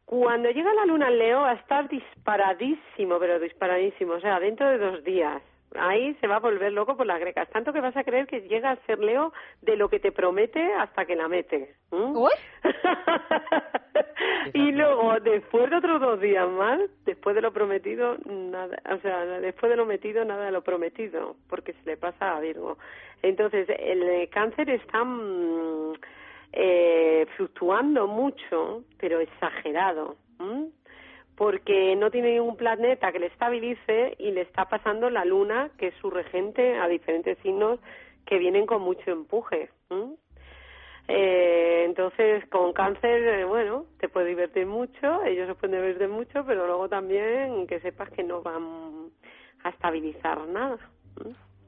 Speaker 15: Cuando llega la luna en Leo va a estar disparadísimo, pero disparadísimo, o sea, dentro de dos días. Ahí se va a volver loco por las grecas. Tanto que vas a creer que llega a ser Leo de lo que te promete hasta que la mete. ¿m? y luego, después de otros dos días más, después de lo prometido, nada, o sea, después de lo metido, nada de lo prometido, porque se le pasa a Virgo. Entonces, el cáncer está mm, eh, fluctuando mucho, pero exagerado. ¿m? porque no tiene ningún planeta que le estabilice y le está pasando la luna, que es su regente, a diferentes signos que vienen con mucho empuje. ¿m? Eh, entonces, con cáncer, eh, bueno, te puede divertir mucho, ellos se pueden divertir mucho, pero luego también que sepas que no van a estabilizar nada.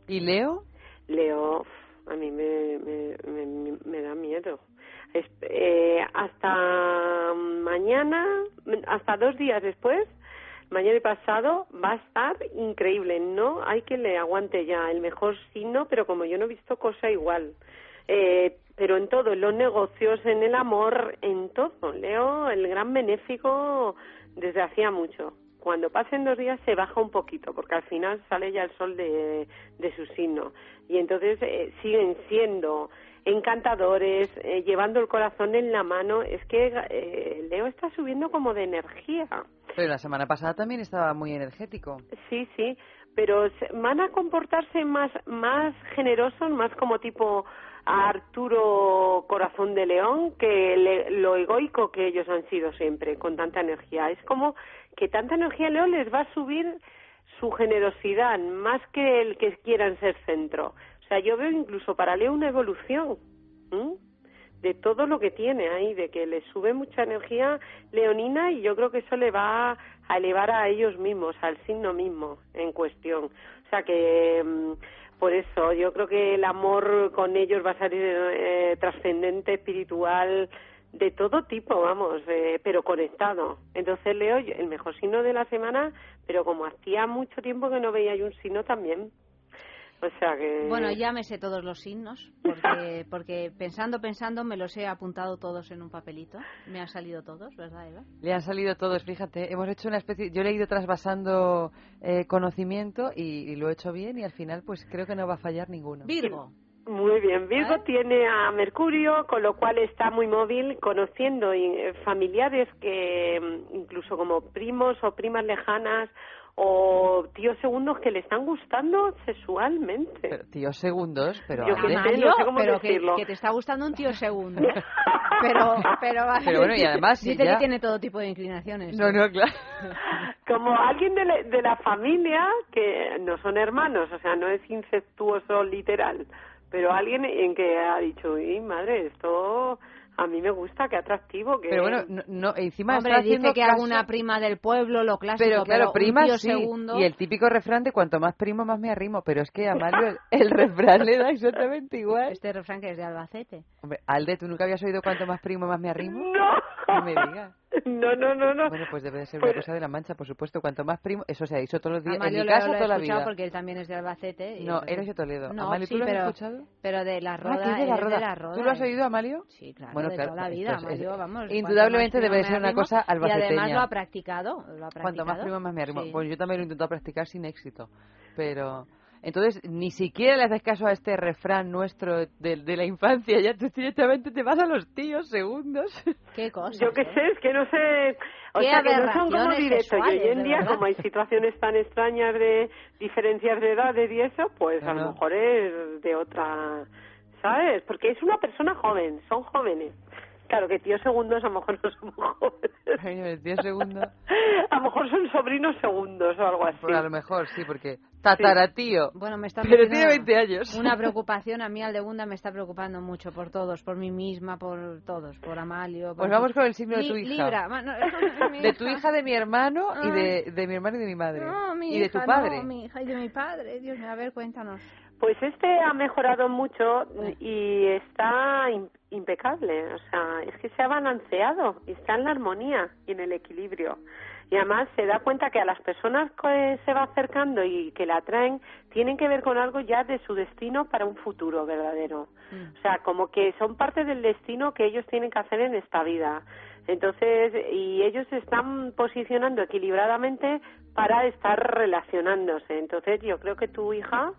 Speaker 2: ¿Y Leo?
Speaker 15: Leo, a mí me, me, me, da miedo. Eh, hasta mañana, hasta dos días después, mañana y pasado, va a estar increíble. No hay que le aguante ya el mejor signo, pero como yo no he visto cosa igual. Eh, pero en todo, en los negocios, en el amor, en todo. Leo, el gran benéfico desde hacía mucho. Cuando pasen dos días se baja un poquito, porque al final sale ya el sol de, de su signo. Y entonces eh, siguen siendo encantadores, eh, llevando el corazón en la mano. Es que eh, Leo está subiendo como de energía.
Speaker 2: Pero la semana pasada también estaba muy energético.
Speaker 15: Sí, sí, pero van a comportarse más, más generosos, más como tipo Arturo Corazón de León, que le- lo egoico que ellos han sido siempre, con tanta energía. Es como que tanta energía León les va a subir su generosidad, más que el que quieran ser centro. O sea, yo veo incluso para Leo una evolución. de todo lo que tiene ahí, de que le sube mucha energía leonina y yo creo que eso le va a elevar a ellos mismos, al signo mismo en cuestión. O sea que mm, por eso yo creo que el amor con ellos va a salir eh, trascendente, espiritual, de todo tipo, vamos, eh, pero conectado. Entonces Leo, el mejor signo de la semana, pero como hacía mucho tiempo que no veía yo un signo también. O sea que...
Speaker 1: Bueno, ya me sé todos los signos, porque, porque pensando, pensando, me los he apuntado todos en un papelito. Me han salido todos, ¿verdad, Eva?
Speaker 2: Le han salido todos, fíjate. Hemos hecho una especie. Yo le he ido trasvasando eh, conocimiento y, y lo he hecho bien y al final, pues creo que no va a fallar ninguno.
Speaker 1: Virgo.
Speaker 15: Muy bien, Virgo tiene a Mercurio, con lo cual está muy móvil, conociendo eh, familiares que mm, incluso como primos o primas lejanas o tíos segundos que le están gustando sexualmente.
Speaker 2: Pero, tíos segundos, pero.
Speaker 15: Yo qué
Speaker 2: Ale.
Speaker 15: sé, no sé cómo
Speaker 1: pero que,
Speaker 15: decirlo.
Speaker 1: que te está gustando un tío segundo. pero, pero,
Speaker 2: Pero bueno, y además, si
Speaker 1: dice
Speaker 2: ya-
Speaker 1: que tiene todo tipo de inclinaciones.
Speaker 2: No, no, claro.
Speaker 15: Como alguien de la, de la familia que no son hermanos, o sea, no es incestuoso literal, pero alguien en que ha dicho, y madre, esto a mí me gusta, qué atractivo, que
Speaker 2: Pero bueno, no, no, encima
Speaker 1: Hombre,
Speaker 2: está
Speaker 1: dice que
Speaker 2: caso-
Speaker 1: alguna prima del pueblo, lo clásico,
Speaker 2: Pero claro,
Speaker 1: un
Speaker 2: prima
Speaker 1: tío
Speaker 2: sí.
Speaker 1: segundo...
Speaker 2: Y el típico refrán de cuanto más primo, más me arrimo. Pero es que a Mario el, el refrán le da exactamente igual.
Speaker 1: Este refrán que es de Albacete.
Speaker 2: Hombre, Alde, ¿tú nunca habías oído cuanto más primo, más me arrimo?
Speaker 15: No.
Speaker 2: No me digas.
Speaker 15: No, no, no, no.
Speaker 2: Bueno, pues debe de ser
Speaker 15: Pues-
Speaker 2: una cosa de la mancha, por supuesto. Cuanto más primo, eso se ha dicho todos los días.
Speaker 1: Amalio
Speaker 2: en mi
Speaker 1: lo-
Speaker 2: casa
Speaker 1: lo, he
Speaker 2: toda la
Speaker 1: escuchado
Speaker 2: vida.
Speaker 1: porque él también es de Albacete. y
Speaker 2: No,
Speaker 1: entonces-
Speaker 2: eres de Toledo.
Speaker 1: No,
Speaker 2: Amalio, ¿tú
Speaker 1: sí,
Speaker 2: lo has
Speaker 1: pero,
Speaker 2: escuchado?
Speaker 1: pero de la roda.
Speaker 2: Ah, que es de la
Speaker 1: él
Speaker 2: roda.
Speaker 1: la roda.
Speaker 2: ¿Tú lo has oído, Amalio?
Speaker 1: Sí, claro,
Speaker 2: Bueno,
Speaker 1: de
Speaker 2: claro,
Speaker 1: toda la vida.
Speaker 2: es-
Speaker 1: Amalio, vamos,
Speaker 2: indudablemente debe ser una cosa
Speaker 1: Y además
Speaker 2: albaceteña.
Speaker 1: lo ha practicado. Lo ha practicado.
Speaker 2: Cuanto más primo, más me arrimo.
Speaker 1: Sí.
Speaker 2: Pues yo también lo he intentado practicar sin éxito. Pero. Entonces, ni siquiera le haces caso a este refrán nuestro de, de la infancia. Ya tú directamente te vas a los tíos segundos.
Speaker 1: Qué cosa.
Speaker 15: Yo qué sé, es que no sé, o
Speaker 1: Qué
Speaker 15: sea, que no son como directos. Y hoy en día,
Speaker 1: verdad.
Speaker 15: como hay situaciones tan extrañas de diferencias de edades y eso, pues a
Speaker 2: Ajá.
Speaker 15: lo mejor es de otra, ¿sabes? Porque es una persona joven, son jóvenes. Claro que tíos segundos a lo mejor no son jóvenes.
Speaker 2: Ay, el tío segundo.
Speaker 15: A lo mejor son sobrinos segundos o algo así.
Speaker 2: Pues a lo mejor sí, porque tataratío.
Speaker 1: Bueno, me está
Speaker 2: Pero
Speaker 1: metiendo
Speaker 2: tiene 20 años.
Speaker 1: Una preocupación a mí, Aldegunda, me está preocupando mucho por todos, por mí misma, por todos, por Amalio. por-
Speaker 2: Pues vamos con el signo de
Speaker 1: Li-
Speaker 2: tu hija.
Speaker 1: Libra. No, es
Speaker 2: De tu hija, de mi hermano y de, de mi hermano y de mi madre.
Speaker 1: No, mi
Speaker 2: y de
Speaker 1: hija,
Speaker 2: tu padre.
Speaker 1: no, mi hija y de mi padre. Dios mío, a ver, cuéntanos.
Speaker 15: Pues este ha mejorado mucho y está im- impecable. O sea, es que se ha balanceado, y está en la armonía y en el equilibrio. Y además se da cuenta que a las personas que se va acercando y que la atraen tienen que ver con algo ya de su destino para un futuro verdadero. O sea, como que son parte del destino que ellos tienen que hacer en esta vida. Entonces, y ellos se están posicionando equilibradamente para estar relacionándose. Entonces, yo creo que tu hija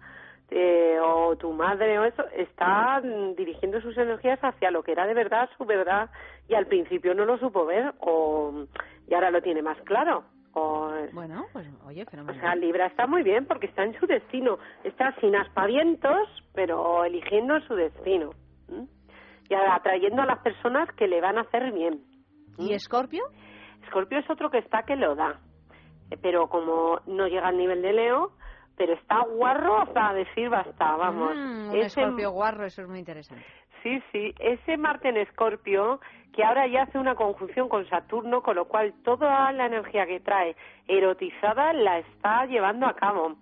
Speaker 15: eh, o tu madre o eso está dirigiendo sus energías hacia lo que era de verdad su verdad y al principio no lo supo ver o y ahora lo tiene más claro. O,
Speaker 1: Bueno, pues oye,
Speaker 15: o
Speaker 1: fenomenal.
Speaker 15: sea, Libra está muy bien porque está en su destino. Está sin aspavientos, pero eligiendo su destino. Y atrayendo a las personas que le van a hacer bien.
Speaker 1: ¿Y Escorpio?
Speaker 15: Escorpio es otro que está que lo da. Eh, Pero como no llega al nivel de Leo, pero está guarro hasta decir basta, vamos.
Speaker 1: Mm, un
Speaker 15: Ese-
Speaker 1: escorpio guarro, eso es muy interesante.
Speaker 15: Sí, sí, ese Marte en Escorpio, que ahora ya hace una conjunción con Saturno, con lo cual toda la energía que trae erotizada la está llevando a cabo.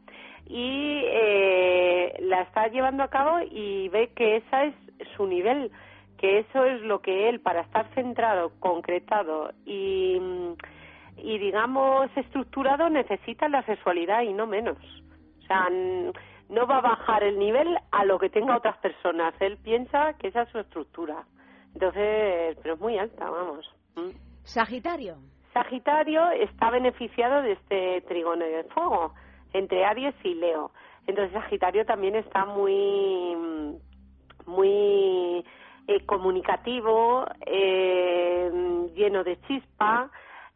Speaker 15: Y eh, la está llevando a cabo y ve que esa es su nivel, que eso es lo que él, para estar centrado, concretado y, y digamos, estructurado, necesita la sexualidad y no menos. Sea, no va a bajar el nivel a lo que tenga otras personas. Él piensa que esa es su estructura. Entonces, pero es muy alta, vamos. ¿Mm?
Speaker 1: Sagitario.
Speaker 15: Sagitario está beneficiado de este trigono de fuego entre Aries y Leo. Entonces Sagitario también está muy muy eh, comunicativo, eh, lleno de chispa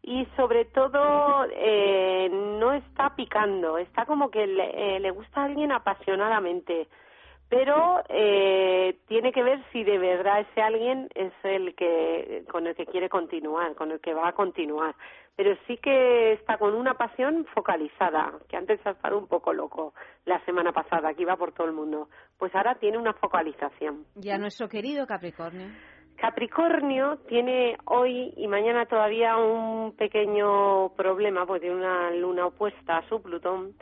Speaker 15: y sobre todo eh, no está picando, está como que le, eh, le gusta a alguien apasionadamente pero eh, tiene que ver si de verdad ese alguien es el que con el que quiere continuar, con el que va a continuar. Pero sí que está con una pasión focalizada, que antes ha estado un poco loco la semana pasada, que iba por todo el mundo. Pues ahora tiene una focalización.
Speaker 1: Y a nuestro querido Capricornio.
Speaker 15: Capricornio tiene hoy y mañana todavía un pequeño problema, porque tiene una luna opuesta a su Plutón,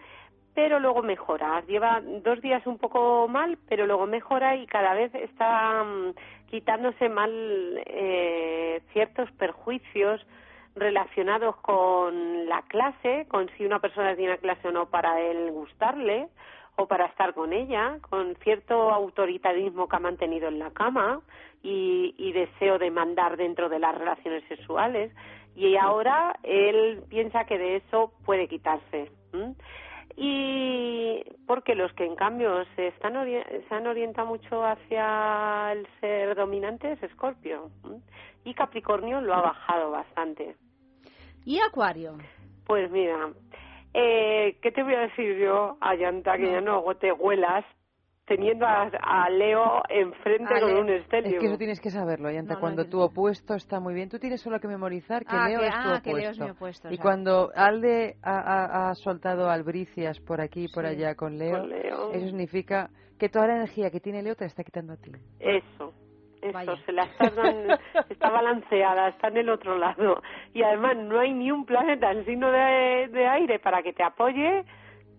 Speaker 15: pero luego mejora. Lleva dos días un poco mal, pero luego mejora y cada vez está mm, quitándose mal eh, ciertos perjuicios relacionados con la clase, con si una persona tiene clase o no para él gustarle, o para estar con ella, con cierto autoritarismo que ha mantenido en la cama y, y deseo de mandar dentro de las relaciones sexuales. Y ahora él piensa que de eso puede quitarse. Y porque los que en cambio se, están ori- se han orientado mucho hacia el ser dominante es Escorpio. Y Capricornio lo ha bajado bastante.
Speaker 16: ¿Y Acuario?
Speaker 15: Pues mira, eh, ¿qué te voy a decir yo, Ayanta, que ya no te huelas teniendo a, a Leo enfrente con un estelio?
Speaker 2: Es que eso tienes que saberlo, Ayanta. cuando tu opuesto está muy bien, tú tienes solo que memorizar que
Speaker 16: Ah,
Speaker 2: Leo
Speaker 16: que-
Speaker 2: es tu
Speaker 16: ah,
Speaker 2: opuesto.
Speaker 16: que Leo es mi opuesto,
Speaker 2: y cuando Alde ha, ha- ha soltado albricias por aquí y por
Speaker 15: Sí,
Speaker 2: allá con Leo,
Speaker 15: con Leo.
Speaker 2: eso significa que toda la energía que tiene Leo te la está quitando a ti.
Speaker 15: Eso, eso, se la está, dando- está balanceada, está en el otro lado. Y además no hay ni un planeta en signo de, de aire para que te apoye.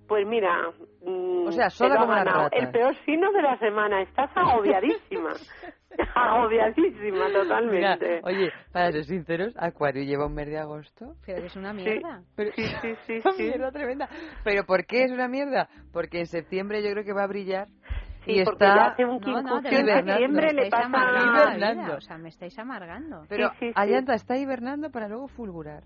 Speaker 15: Pues mira, mm,
Speaker 2: O sea, sola como ratas.
Speaker 15: El peor signo de la semana, estás agobiadísima. agobiadísima totalmente.
Speaker 2: Mira, oye, para ser sinceros, Acuario lleva un mes de agosto.
Speaker 16: Pero es una
Speaker 15: Sí,
Speaker 16: mierda.
Speaker 2: Pero,
Speaker 15: sí, sí, sí,
Speaker 2: una
Speaker 15: sí.
Speaker 2: mierda tremenda. ¿Pero por qué es una mierda? Porque en septiembre yo creo que va a brillar
Speaker 15: Sí,
Speaker 2: y
Speaker 15: porque
Speaker 2: está
Speaker 15: ya hace un
Speaker 16: No, no, de
Speaker 15: quincuncio en septiembre le pasa
Speaker 16: amargando la vida,
Speaker 2: hibernando.
Speaker 16: O sea, me estáis amargando.
Speaker 2: Pero
Speaker 15: Sí, sí, sí.
Speaker 2: Ayanta está hibernando para luego fulgurar.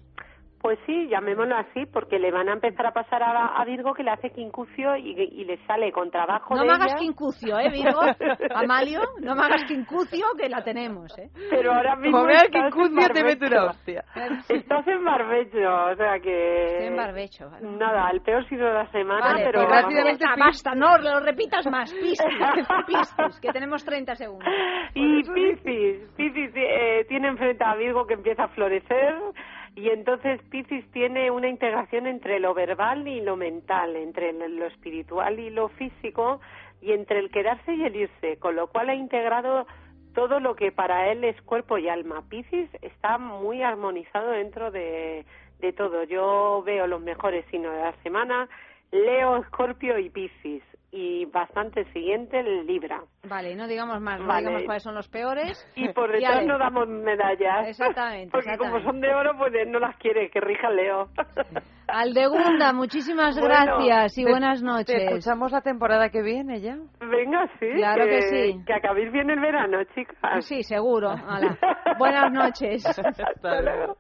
Speaker 15: Pues sí, llamémoslo así, porque le van a empezar a pasar a, a Virgo que le hace quincucio y, y le sale con trabajo
Speaker 16: No
Speaker 15: de
Speaker 16: me hagas quincucio, ¿eh, Virgo? Amalio, no me hagas quincucio, que la tenemos, ¿eh?
Speaker 15: Pero ahora mismo
Speaker 2: Como veas quincucio, te meto una hostia.
Speaker 15: Estás en barbecho, o sea que...
Speaker 16: Estoy en barbecho, vale.
Speaker 15: Nada, el peor signo de la semana,
Speaker 16: Vale,
Speaker 15: pero...
Speaker 16: pues basta, no lo repitas más. Piscis, Piscis, que tenemos 30 segundos.
Speaker 15: Y Piscis, Piscis eh, tiene enfrente a Virgo que empieza a florecer y entonces Piscis tiene una integración entre lo verbal y lo mental, entre lo espiritual y lo físico y entre el quedarse y el irse, con lo cual ha integrado todo lo que para él es cuerpo y alma. Piscis está muy armonizado dentro de, de todo. Yo veo los mejores signos de la semana, Leo, Escorpio y Piscis y bastante siguiente el Libra.
Speaker 16: Vale, no digamos más, no
Speaker 15: Vale.
Speaker 16: digamos cuáles son los peores.
Speaker 15: Y por detrás no damos medallas.
Speaker 16: Exactamente,
Speaker 15: Porque
Speaker 16: exactamente.
Speaker 15: como son de oro, pues él no las quiere, que rija Leo.
Speaker 16: Aldegunda, muchísimas
Speaker 15: Bueno,
Speaker 16: gracias y
Speaker 2: Te-
Speaker 16: buenas
Speaker 2: Te
Speaker 16: noches.
Speaker 2: escuchamos la temporada que viene ya.
Speaker 15: Venga, sí.
Speaker 16: Claro que sí.
Speaker 15: Que acabéis bien el verano, chicas.
Speaker 16: Sí, seguro. Hala. Buenas noches.
Speaker 15: Hasta luego.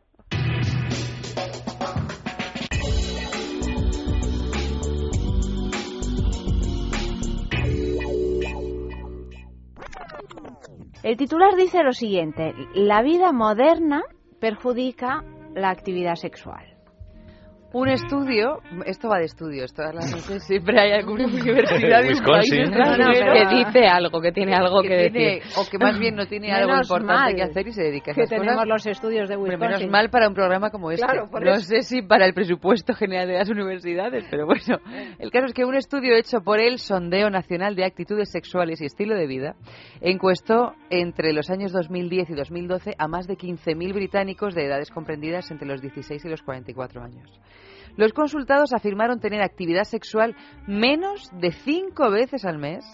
Speaker 1: El titular dice lo siguiente, la vida moderna perjudica la actividad sexual.
Speaker 2: Un estudio, esto va de estudios, todas las noches siempre hay alguna universidad de un país extranjero
Speaker 17: que dice algo, que tiene algo que,
Speaker 2: que tiene-
Speaker 17: decir.
Speaker 2: o que más bien no tiene algo importante que hacer y se dedica a
Speaker 16: que
Speaker 2: esas
Speaker 16: tenemos
Speaker 2: cosas.
Speaker 16: los estudios de Wisconsin.
Speaker 2: menos mal para un programa como este.
Speaker 16: Claro,
Speaker 2: no
Speaker 16: eso.
Speaker 2: sé si para el presupuesto general de las universidades, pero bueno. El caso es que un estudio hecho por el Sondeo Nacional de Actitudes Sexuales y Estilo de Vida encuestó entre los años 2010 y 2012 a más de 15.000 británicos de edades comprendidas entre los 16 y los 44 años. Los consultados afirmaron tener actividad sexual menos de cinco veces al mes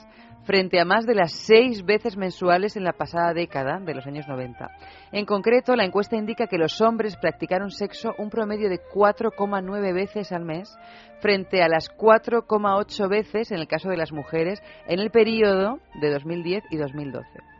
Speaker 2: frente a más de las seis veces mensuales en la pasada década de los años 90. En concreto, la encuesta indica que los hombres practicaron sexo un promedio de 4,9 veces al mes frente a las 4,8 veces en el caso de las mujeres en el periodo de 2010 y 2012.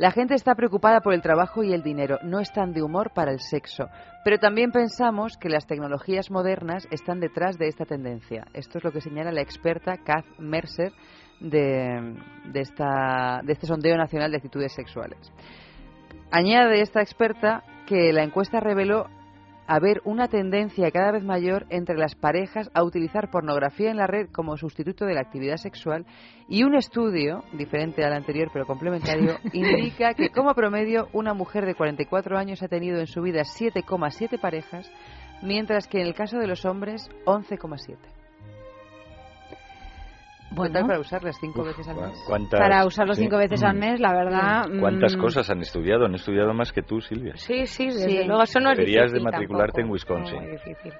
Speaker 2: La gente está preocupada por el trabajo y el dinero, no están de humor para el sexo, pero también pensamos que las tecnologías modernas están detrás de esta tendencia. Esto es lo que señala la experta Kath Mercer de, esta, de este sondeo nacional de actitudes sexuales. Añade esta experta que la encuesta reveló haber una tendencia cada vez mayor entre las parejas a utilizar pornografía en la red como sustituto de la actividad sexual y un estudio, diferente al anterior pero complementario, indica que como promedio una mujer de 44 años ha tenido en su vida 7,7 parejas, mientras que en el caso de los hombres 11,7.
Speaker 1: Bueno.
Speaker 2: Para usarlas cinco
Speaker 18: Uf,
Speaker 2: veces al mes.
Speaker 18: ¿Cuántas,
Speaker 1: Para usarlo
Speaker 18: sí.
Speaker 1: cinco veces al mes, la verdad...
Speaker 18: ¿Cuántas
Speaker 1: mm,
Speaker 18: cosas han estudiado? Han estudiado más que tú, Silvia.
Speaker 17: Sí, sí, desde
Speaker 1: Sí.
Speaker 17: luego. Eso no es
Speaker 18: Deberías de matricularte
Speaker 17: tampoco.
Speaker 18: en Wisconsin.
Speaker 17: No, muy difícil.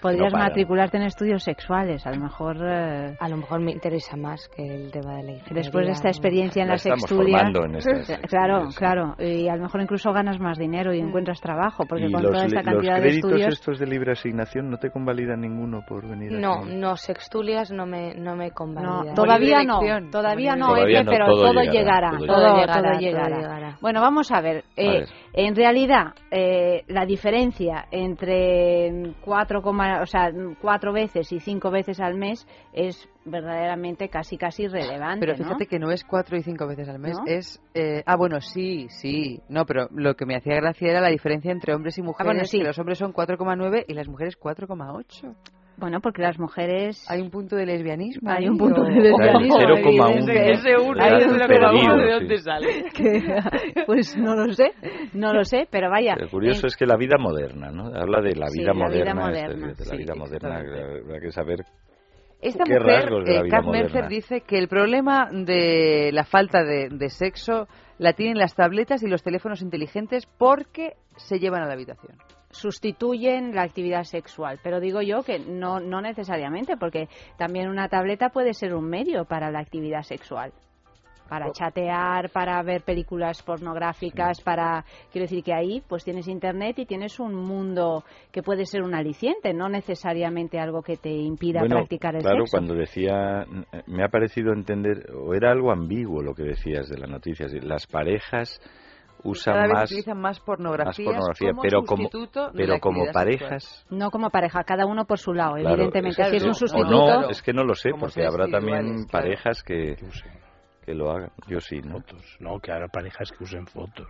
Speaker 1: Podrías
Speaker 18: No
Speaker 1: matricularte en estudios sexuales, a lo mejor... eh,
Speaker 17: A lo mejor me interesa más que el tema de la ingeniería.
Speaker 1: Después de esta experiencia en
Speaker 18: La en estas
Speaker 1: Claro, claro. Y a lo mejor incluso ganas más dinero y encuentras trabajo, porque
Speaker 18: y
Speaker 1: con
Speaker 18: los,
Speaker 1: toda esta
Speaker 18: li- los
Speaker 1: cantidad de
Speaker 18: créditos estos de libre asignación no te convalidan ninguno por venir
Speaker 17: No,
Speaker 18: aquí.
Speaker 17: no, sextulias no me, no me convalidan.
Speaker 1: No, todavía no, todavía no, pero
Speaker 18: Todavía no,
Speaker 1: todo,
Speaker 18: todo
Speaker 1: llegará, todo,
Speaker 17: llegará, todo
Speaker 1: llegará.
Speaker 17: llegará.
Speaker 1: Bueno, vamos a ver. eh,
Speaker 18: ver.
Speaker 1: En realidad, eh, la diferencia entre cuatro, coma- o sea, cuatro veces y cinco veces al mes es verdaderamente casi casi irrelevante,
Speaker 2: Pero
Speaker 1: ¿no?
Speaker 2: fíjate que no es cuatro y cinco veces al mes,
Speaker 1: ¿No?
Speaker 2: es... eh, ah, bueno, sí, sí. No, pero lo que me hacía gracia era la diferencia entre hombres y mujeres,
Speaker 1: Ah, bueno, sí.
Speaker 2: que los hombres son 4,9 y las mujeres 4,8.
Speaker 1: Bueno, porque las mujeres...
Speaker 2: Hay un punto de lesbianismo.
Speaker 1: Hay
Speaker 2: ahí,
Speaker 1: un punto de lesbianismo.
Speaker 18: Claro, el 0,1
Speaker 1: evidentemente.
Speaker 2: Ese uno,
Speaker 1: Hay
Speaker 18: ese
Speaker 1: un
Speaker 18: uno,
Speaker 1: pero
Speaker 18: perdido,
Speaker 1: vamos,
Speaker 18: ¿de dónde
Speaker 2: sale?
Speaker 1: que- pues no lo sé, no lo sé, pero vaya.
Speaker 18: Lo curioso
Speaker 1: en-
Speaker 18: es que la vida moderna, ¿no? Habla de la
Speaker 1: Sí,
Speaker 18: vida
Speaker 1: la vida
Speaker 18: moderna. este,
Speaker 1: moderna,
Speaker 18: de la
Speaker 2: sí,
Speaker 18: vida moderna, habrá que saber
Speaker 2: Esta
Speaker 18: ¿Qué
Speaker 2: mujer,
Speaker 18: rasgos de la
Speaker 2: eh,
Speaker 18: vida
Speaker 2: Kat
Speaker 18: moderna?
Speaker 2: Mercer, dice que el problema de la falta de, de sexo la tienen las tabletas y los teléfonos inteligentes porque se llevan a la habitación.
Speaker 1: Sustituyen la actividad sexual, pero digo yo que no, no necesariamente, porque también una tableta puede ser un medio para la actividad sexual. Para chatear, para ver películas pornográficas, para... Quiero decir que ahí pues tienes internet y tienes un mundo que puede ser un aliciente, no necesariamente algo que te impida
Speaker 18: bueno,
Speaker 1: practicar el
Speaker 18: claro,
Speaker 1: sexo.
Speaker 18: cuando decía, me ha parecido entender, o era algo ambiguo lo que decías de la noticia, las parejas usan
Speaker 2: Cada vez
Speaker 18: más,
Speaker 2: utilizan más pornografía,
Speaker 18: más pornografía,
Speaker 2: como
Speaker 18: pero como, pero como
Speaker 2: sexual.
Speaker 18: parejas.
Speaker 1: No como pareja, cada uno por su lado,
Speaker 18: Claro,
Speaker 1: evidentemente.
Speaker 18: es
Speaker 1: si es
Speaker 18: que-
Speaker 1: un
Speaker 18: o
Speaker 1: sustituto...
Speaker 18: no, es que no lo sé, porque habrá también parejas que, que lo hagan. Yo sí, ¿no?
Speaker 19: Fotos. No, que habrá parejas que usen fotos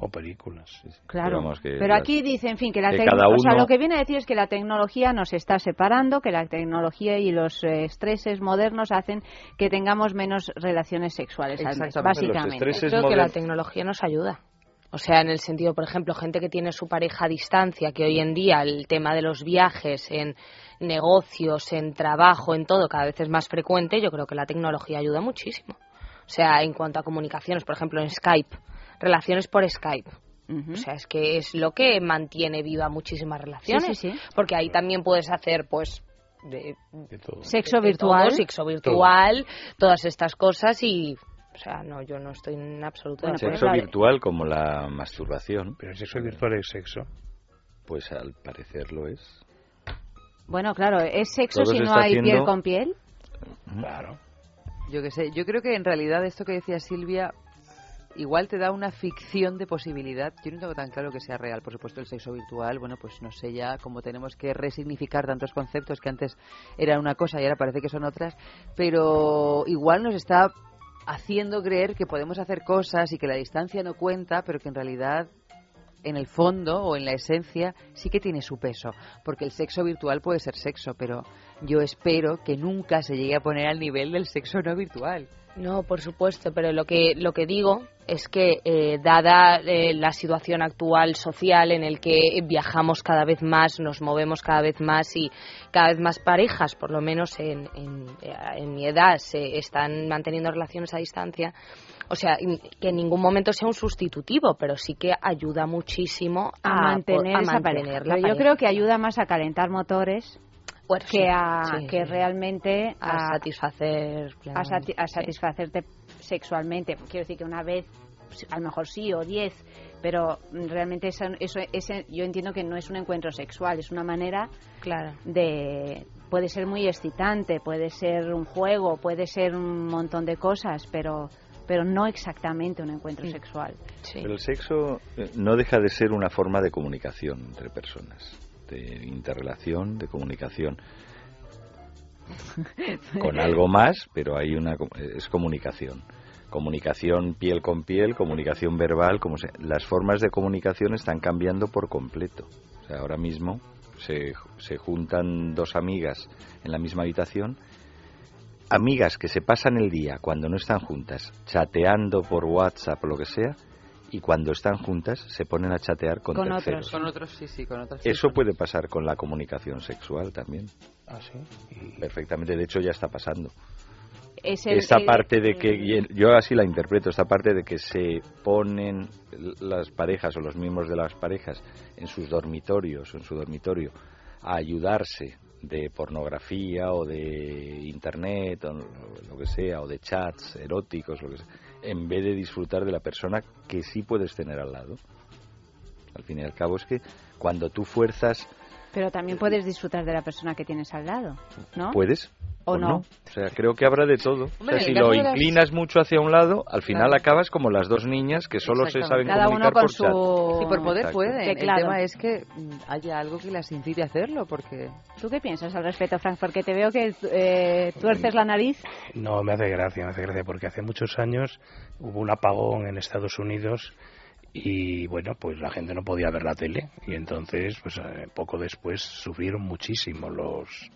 Speaker 19: o películas.
Speaker 1: Claro,
Speaker 18: que
Speaker 1: pero
Speaker 18: las-
Speaker 1: aquí dice, en fin, que la
Speaker 18: que
Speaker 1: tecno-
Speaker 18: cada
Speaker 1: o sea,
Speaker 18: uno-
Speaker 1: lo que viene a decir es que la tecnología nos está separando, que la tecnología y los eh, estreses modernos hacen que tengamos menos relaciones sexuales, básicamente.
Speaker 18: Los
Speaker 17: Creo que la tecnología nos ayuda. O sea, en el sentido, por ejemplo, gente que tiene su pareja a distancia, que hoy en día el tema de los viajes en negocios, en trabajo, en todo, cada vez es más frecuente, yo creo que la tecnología ayuda muchísimo. O sea, en cuanto a comunicaciones, por ejemplo, en Skype, relaciones por Skype. O sea, es que es lo que mantiene viva muchísimas relaciones.
Speaker 1: Sí, sí, sí.
Speaker 17: Porque ahí también puedes hacer, pues, de,
Speaker 1: Sexo
Speaker 17: de
Speaker 1: virtual.
Speaker 17: todo, sexo virtual, todas estas cosas y... O sea, no, yo no estoy en absoluto de acuerdo.
Speaker 18: Sexo virtual como la masturbación.
Speaker 19: Pero el sexo virtual es sexo.
Speaker 18: Pues al parecer lo es.
Speaker 1: Bueno, claro, ¿es sexo
Speaker 18: Todo
Speaker 1: si
Speaker 18: se
Speaker 1: no hay piel con piel?
Speaker 19: Claro.
Speaker 2: Yo que sé, yo creo que en realidad esto que decía Silvia igual te da una ficción de posibilidad. Yo no tengo tan claro que sea real, por supuesto, el sexo virtual. Bueno, pues no sé ya cómo tenemos que resignificar tantos conceptos que antes eran una cosa y ahora parece que son otras, pero igual nos está haciendo creer que podemos hacer cosas y que la distancia no cuenta, pero que en realidad en el fondo o en la esencia sí que tiene su peso, porque el sexo virtual puede ser sexo, pero yo espero que nunca se llegue a poner al nivel del sexo no virtual.
Speaker 17: No, por supuesto, pero lo que lo que digo es que eh, dada eh, la situación actual social en el que viajamos cada vez más, nos movemos cada vez más y cada vez más parejas, por lo menos en, en, en mi edad, se están manteniendo relaciones a distancia. O sea, que en ningún momento sea un sustitutivo, pero sí que ayuda muchísimo
Speaker 1: A,
Speaker 17: a,
Speaker 1: mantener
Speaker 17: a
Speaker 1: esa
Speaker 17: mantener
Speaker 1: pareja.
Speaker 17: la
Speaker 1: yo creo que ayuda más a calentar motores Que a
Speaker 17: sí,
Speaker 1: que
Speaker 17: sí.
Speaker 1: realmente
Speaker 17: a satisfacer
Speaker 1: a,
Speaker 17: plenamente,
Speaker 1: sati- a
Speaker 17: sí.
Speaker 1: satisfacerte sexualmente. Quiero decir que una vez, a lo mejor sí o diez, pero realmente eso, eso, ese, yo entiendo que no es un encuentro sexual, es una manera
Speaker 17: Claro.
Speaker 1: de puede ser muy excitante, puede ser un juego, puede ser un montón de cosas, pero pero no exactamente un encuentro sexual.
Speaker 18: Pero el sexo eh, no deja de ser una forma de comunicación entre personas, de interrelación, de comunicación. Con algo más, pero hay una es comunicación. Comunicación piel con piel, comunicación verbal, como se- las formas de comunicación están cambiando por completo. O sea, ahora mismo se, se juntan dos amigas en la misma habitación amigas que se pasan el día cuando no están juntas chateando por WhatsApp o lo que sea y cuando están juntas se ponen a chatear con, terceros.
Speaker 2: Con otros, sí, sí, con otros.
Speaker 18: Eso puede pasar con la comunicación sexual también.
Speaker 19: Ah, sí.
Speaker 18: Perfectamente, de hecho ya está pasando.
Speaker 1: Es el-
Speaker 18: esta
Speaker 1: el-
Speaker 18: parte de que, yo así la interpreto, esta parte de que se ponen las parejas o los miembros de las parejas en sus dormitorios o en su dormitorio a ayudarse de pornografía o de internet o lo que sea, o de chats eróticos, lo que sea, en vez de disfrutar de la persona que sí puedes tener al lado. Al fin y al cabo es que cuando tú fuerzas,
Speaker 1: Pero también puedes disfrutar de la persona que tienes al lado, ¿no?
Speaker 18: puedes,
Speaker 1: ¿O no?
Speaker 18: O sea, creo que habrá de todo.
Speaker 2: Hombre,
Speaker 18: o sea, si
Speaker 2: el
Speaker 18: lo
Speaker 2: de las-
Speaker 18: inclinas mucho hacia un lado, al final
Speaker 2: Claro.
Speaker 18: acabas como las dos niñas que solo se saben
Speaker 1: Cada uno
Speaker 18: comunicar
Speaker 1: con
Speaker 18: por
Speaker 1: su...
Speaker 18: chat.
Speaker 2: Sí, por poder
Speaker 18: Exacto.
Speaker 2: pueden.
Speaker 1: Que
Speaker 2: El
Speaker 1: claro.
Speaker 2: tema es que haya algo que las incite a hacerlo, porque...
Speaker 1: ¿Tú qué piensas al respecto, Frank? Porque te veo que eh, tuerces la nariz.
Speaker 19: No, me hace gracia, me hace gracia, porque hace muchos años hubo un apagón en Estados Unidos y bueno, pues la gente no podía ver la tele y entonces, pues eh, poco después sufrieron muchísimo los...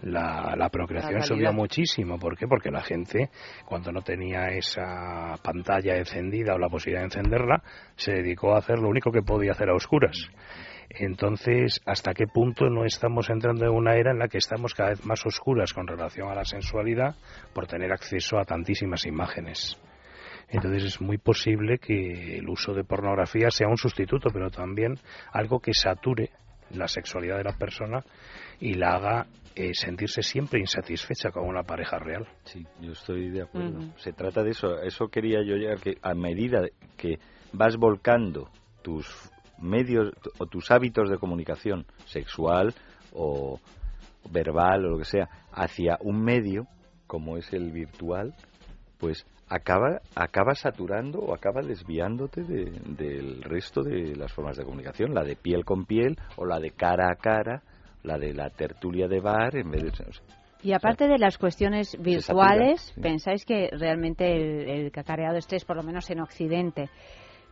Speaker 19: La, la procreación
Speaker 2: La
Speaker 19: subió muchísimo. ¿Por qué? Porque la gente, cuando no tenía esa pantalla encendida o la posibilidad de encenderla, se dedicó a hacer lo único que podía hacer a oscuras. Entonces, ¿hasta qué punto no estamos entrando en una era en la que estamos cada vez más oscuras con relación a la sensualidad por tener acceso a tantísimas imágenes? Entonces es muy posible que el uso de pornografía sea un sustituto, pero también algo que sature la sexualidad de la persona y la haga eh, sentirse siempre insatisfecha con una pareja real.
Speaker 18: Sí, yo estoy de acuerdo. Se trata de eso. a Eso quería yo llegar, que a medida que vas volcando tus medios o tus hábitos de comunicación sexual o verbal o lo que sea hacia un medio como es el virtual, pues acaba acaba saturando o acaba desviándote de- del resto de las formas de comunicación, la de piel con piel o la de cara a cara, la de la tertulia de bar en vez de
Speaker 1: Y aparte de las cuestiones
Speaker 18: satura,
Speaker 1: virtuales,
Speaker 18: sí.
Speaker 1: ¿pensáis que realmente el, el cacareado estrés, por lo menos en Occidente,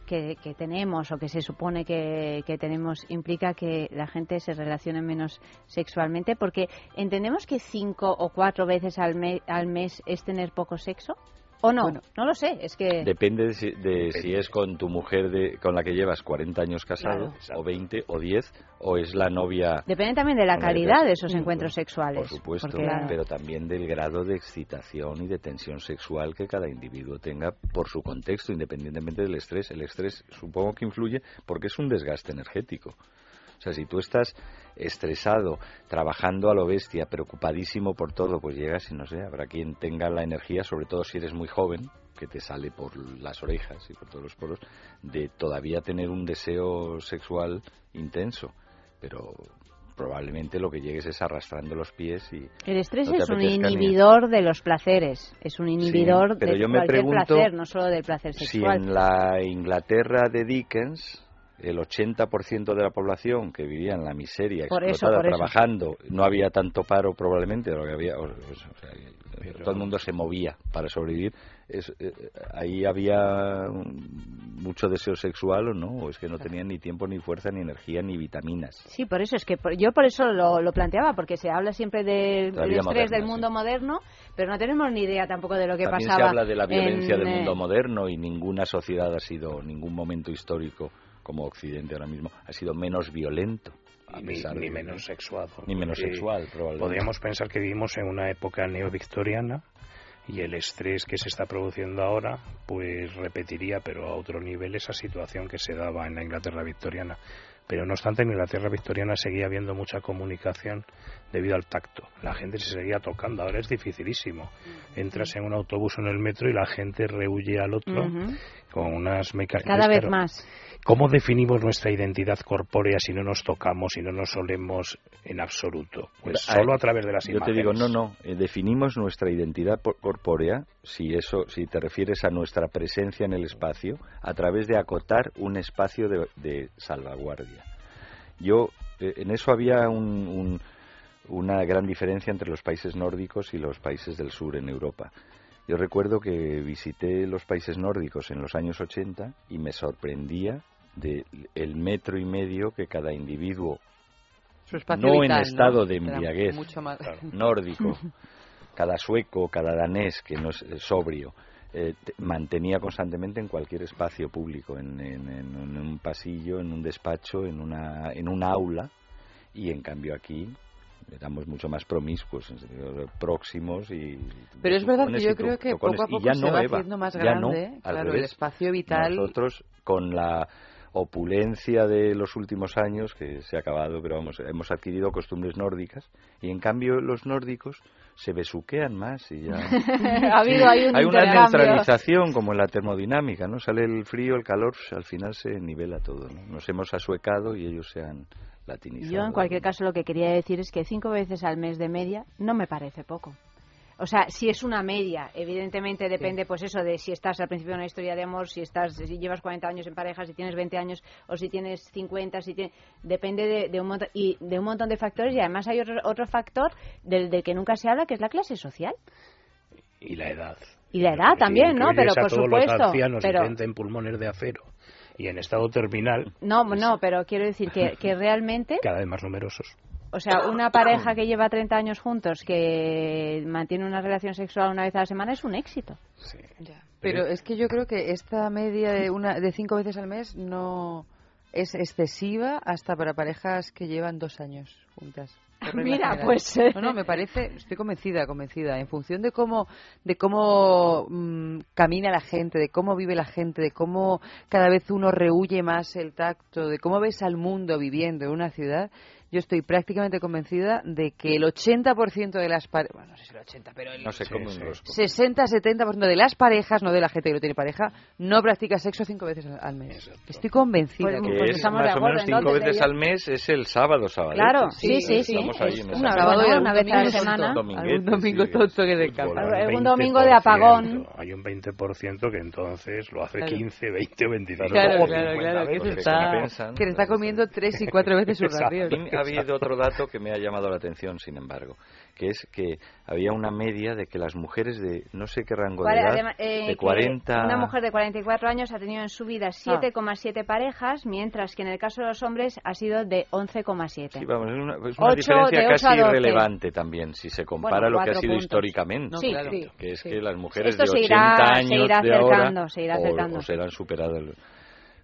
Speaker 1: que, que tenemos o que se supone que, que tenemos, implica que la gente se relacione menos sexualmente? Porque entendemos que cinco o cuatro veces al, me- al mes es tener poco sexo. ¿O no? no lo sé, es que...
Speaker 18: Depende de, si, de si es con tu mujer de, con la que llevas 40 años casado, o 20, o 10, o es la novia.
Speaker 1: Depende también de la calidad de esos encuentros sexuales.
Speaker 18: Por supuesto,
Speaker 1: porque-
Speaker 18: pero también del grado de excitación y de tensión sexual que cada individuo tenga por su contexto, independientemente del estrés. El estrés supongo que influye porque es un desgaste energético. O sea, si tú estás estresado, trabajando a lo bestia, preocupadísimo por todo, pues llegas y no sé, habrá quien tenga la energía, sobre todo si eres muy joven, que te sale por las orejas y por todos los poros, de todavía tener un deseo sexual intenso. Pero probablemente lo que llegues es arrastrando los pies y...
Speaker 1: El estrés
Speaker 18: no
Speaker 1: es un
Speaker 18: ni-
Speaker 1: inhibidor de los placeres, es un inhibidor
Speaker 18: pero
Speaker 1: de
Speaker 18: yo me
Speaker 1: cualquier
Speaker 18: pregunto
Speaker 1: placer, no solo del placer
Speaker 18: Si
Speaker 1: sexual.
Speaker 18: en la Inglaterra de Dickens el 80% de la población que vivía en la miseria,
Speaker 1: Por eso,
Speaker 18: explotada,
Speaker 1: eso.
Speaker 18: trabajando, no había tanto paro probablemente, lo que había, o- o- o sea, todo el mundo se movía para sobrevivir. Es- eh, ahí había mucho deseo sexual o no, o es que no tenían ni tiempo, ni fuerza, ni energía, ni vitaminas.
Speaker 1: Sí, por eso es que por- yo por eso lo, lo planteaba, porque se habla siempre del,
Speaker 18: vida
Speaker 1: estrés
Speaker 18: moderna,
Speaker 1: del mundo moderno, pero no tenemos ni idea tampoco de lo que
Speaker 18: También
Speaker 1: pasaba.
Speaker 18: se habla de la violencia
Speaker 1: en,
Speaker 18: del
Speaker 1: eh,
Speaker 18: mundo moderno y ninguna sociedad ha sido, ningún momento histórico como Occidente ahora mismo, ha sido menos violento. a
Speaker 19: Ni,
Speaker 18: pesar
Speaker 19: ni
Speaker 18: de-
Speaker 19: menos sexual.
Speaker 18: Ni menos sexual, probablemente.
Speaker 19: Podríamos pensar que vivimos en una época neovictoriana y el estrés que se está produciendo ahora pues repetiría pero a otro nivel esa situación que se daba en la Inglaterra victoriana pero no obstante en Inglaterra victoriana seguía habiendo mucha comunicación debido al tacto la gente se seguía tocando ahora es dificilísimo entras en un autobús o en el metro y la gente rehuye al otro
Speaker 1: Ujú.
Speaker 19: con unas mecánicas
Speaker 1: Cada vez más.
Speaker 19: ¿Cómo definimos nuestra identidad corpórea si no nos tocamos, si no nos olemos en absoluto? Pues solo a través de las
Speaker 18: Yo
Speaker 19: imágenes.
Speaker 18: te digo, no, no, eh, definimos nuestra identidad corpórea, si eso, si te refieres a nuestra presencia en el espacio, a través de acotar un espacio de, de salvaguardia. Yo, eh, en eso había un- un- una gran diferencia entre los países nórdicos y los países del sur en Europa. Yo recuerdo que visité los países nórdicos en los años 80 y me sorprendía de el metro y medio que cada individuo no
Speaker 2: vital,
Speaker 18: en estado
Speaker 2: ¿no?
Speaker 18: de embriaguez nórdico, cada sueco, cada danés que no es eh, sobrio, eh, te- mantenía constantemente en cualquier espacio público, en, en- en- en un pasillo, en un despacho, en una, en un aula, y en cambio aquí éramos mucho más promiscuos, en sentido, próximos y
Speaker 2: Pero es verdad que yo creo que poco a poco
Speaker 18: ya
Speaker 2: se
Speaker 18: no,
Speaker 2: va
Speaker 18: Eva,
Speaker 2: haciendo más
Speaker 18: no,
Speaker 2: grande,
Speaker 18: al
Speaker 2: claro, el espacio vital.
Speaker 18: Nosotros, con la opulencia de los últimos años, que se ha acabado, pero vamos, hemos adquirido costumbres nórdicas, y en cambio los nórdicos se besuquean más y ya...
Speaker 1: Ha habido ahí un
Speaker 18: Hay una neutralización, como en la termodinámica, ¿no? Sale el frío, el calor, al final se nivela todo, ¿no? Nos hemos asuecado y ellos se han latinizado.
Speaker 1: Yo, en cualquier caso, lo que quería decir es que cinco veces al mes de media no me parece poco. O sea, si es una media, evidentemente depende, pues eso, de si estás al principio de una historia de amor, si estás, si llevas 40 años en pareja, si tienes 20 años o si tienes 50, si tiene- depende de, de un montón y de un montón de factores y además hay otro, otro factor del, del que nunca se habla, que es la clase social
Speaker 19: Y la edad.
Speaker 1: y la edad también, ¿no? Pero por
Speaker 19: todos los
Speaker 1: supuesto,
Speaker 19: ancianos
Speaker 1: pero
Speaker 19: en pulmones de acero y en estado terminal,
Speaker 1: no, no, pero quiero decir que, que realmente
Speaker 19: cada vez más numerosos.
Speaker 1: O sea, una pareja que lleva 30 años juntos, que mantiene una relación sexual una vez a la semana, es un éxito.
Speaker 2: Pero es que yo creo que esta media de una de cinco veces al mes no es excesiva hasta para parejas que llevan dos años juntas.
Speaker 1: Mira,
Speaker 2: general.
Speaker 1: pues, eh.
Speaker 2: no, no, me parece, estoy convencida, convencida. En función de cómo, de cómo mm, camina la gente, de cómo vive la gente, de cómo cada vez uno rehuye más el tacto, de cómo ves al mundo viviendo en una ciudad. Yo estoy prácticamente convencida de que el 80% de las parejas, bueno, no sé si el 80, pero el
Speaker 18: No se un rosco.
Speaker 2: 60-70% de las parejas, no de la gente que no tiene pareja, no practica sexo cinco veces al- mes. Estoy convencida.
Speaker 1: Pues,
Speaker 18: que
Speaker 1: pues
Speaker 18: es más o
Speaker 1: acuerdo,
Speaker 18: menos cinco veces
Speaker 1: ella-
Speaker 18: al mes es el sábado, sábado.
Speaker 1: Claro, sí, sí, sí.
Speaker 18: Estamos ahí
Speaker 1: Es
Speaker 18: en
Speaker 1: una sábado y una vez a la
Speaker 2: domingo
Speaker 1: semana.
Speaker 2: tonto, algún domingo tonto que.
Speaker 19: Al
Speaker 1: Un
Speaker 19: 20%.
Speaker 1: domingo de apagón.
Speaker 19: Hay un 20% que entonces lo hace
Speaker 2: Claro.
Speaker 19: 15, 20 o 25
Speaker 2: Claro, claro,
Speaker 19: 50
Speaker 2: claro, que se está, que está comiendo tres y cuatro veces su
Speaker 19: Exacto.
Speaker 2: ración.
Speaker 18: Ha habido otro dato que me ha llamado la atención, sin embargo, que es que había una media de que las mujeres de no sé qué rango de edad,
Speaker 1: además, eh,
Speaker 18: de
Speaker 1: que
Speaker 18: 40...
Speaker 1: Una mujer de 44 años ha tenido en su vida 7,7 parejas, mientras que en el caso de los hombres ha sido de 11,7.
Speaker 18: Sí, vamos, es una, es una
Speaker 1: Ocho,
Speaker 18: diferencia
Speaker 1: de ocho
Speaker 18: casi irrelevante también, si se compara
Speaker 1: Bueno,
Speaker 18: lo que ha sido
Speaker 1: puntos.
Speaker 18: históricamente.
Speaker 1: No, Sí, claro. sí,
Speaker 18: que es
Speaker 1: sí.
Speaker 18: que las mujeres
Speaker 1: Esto
Speaker 18: de
Speaker 1: se
Speaker 18: 80
Speaker 1: irá-
Speaker 18: años
Speaker 1: se irá
Speaker 18: de ahora
Speaker 1: se irá
Speaker 18: o- o serán superadas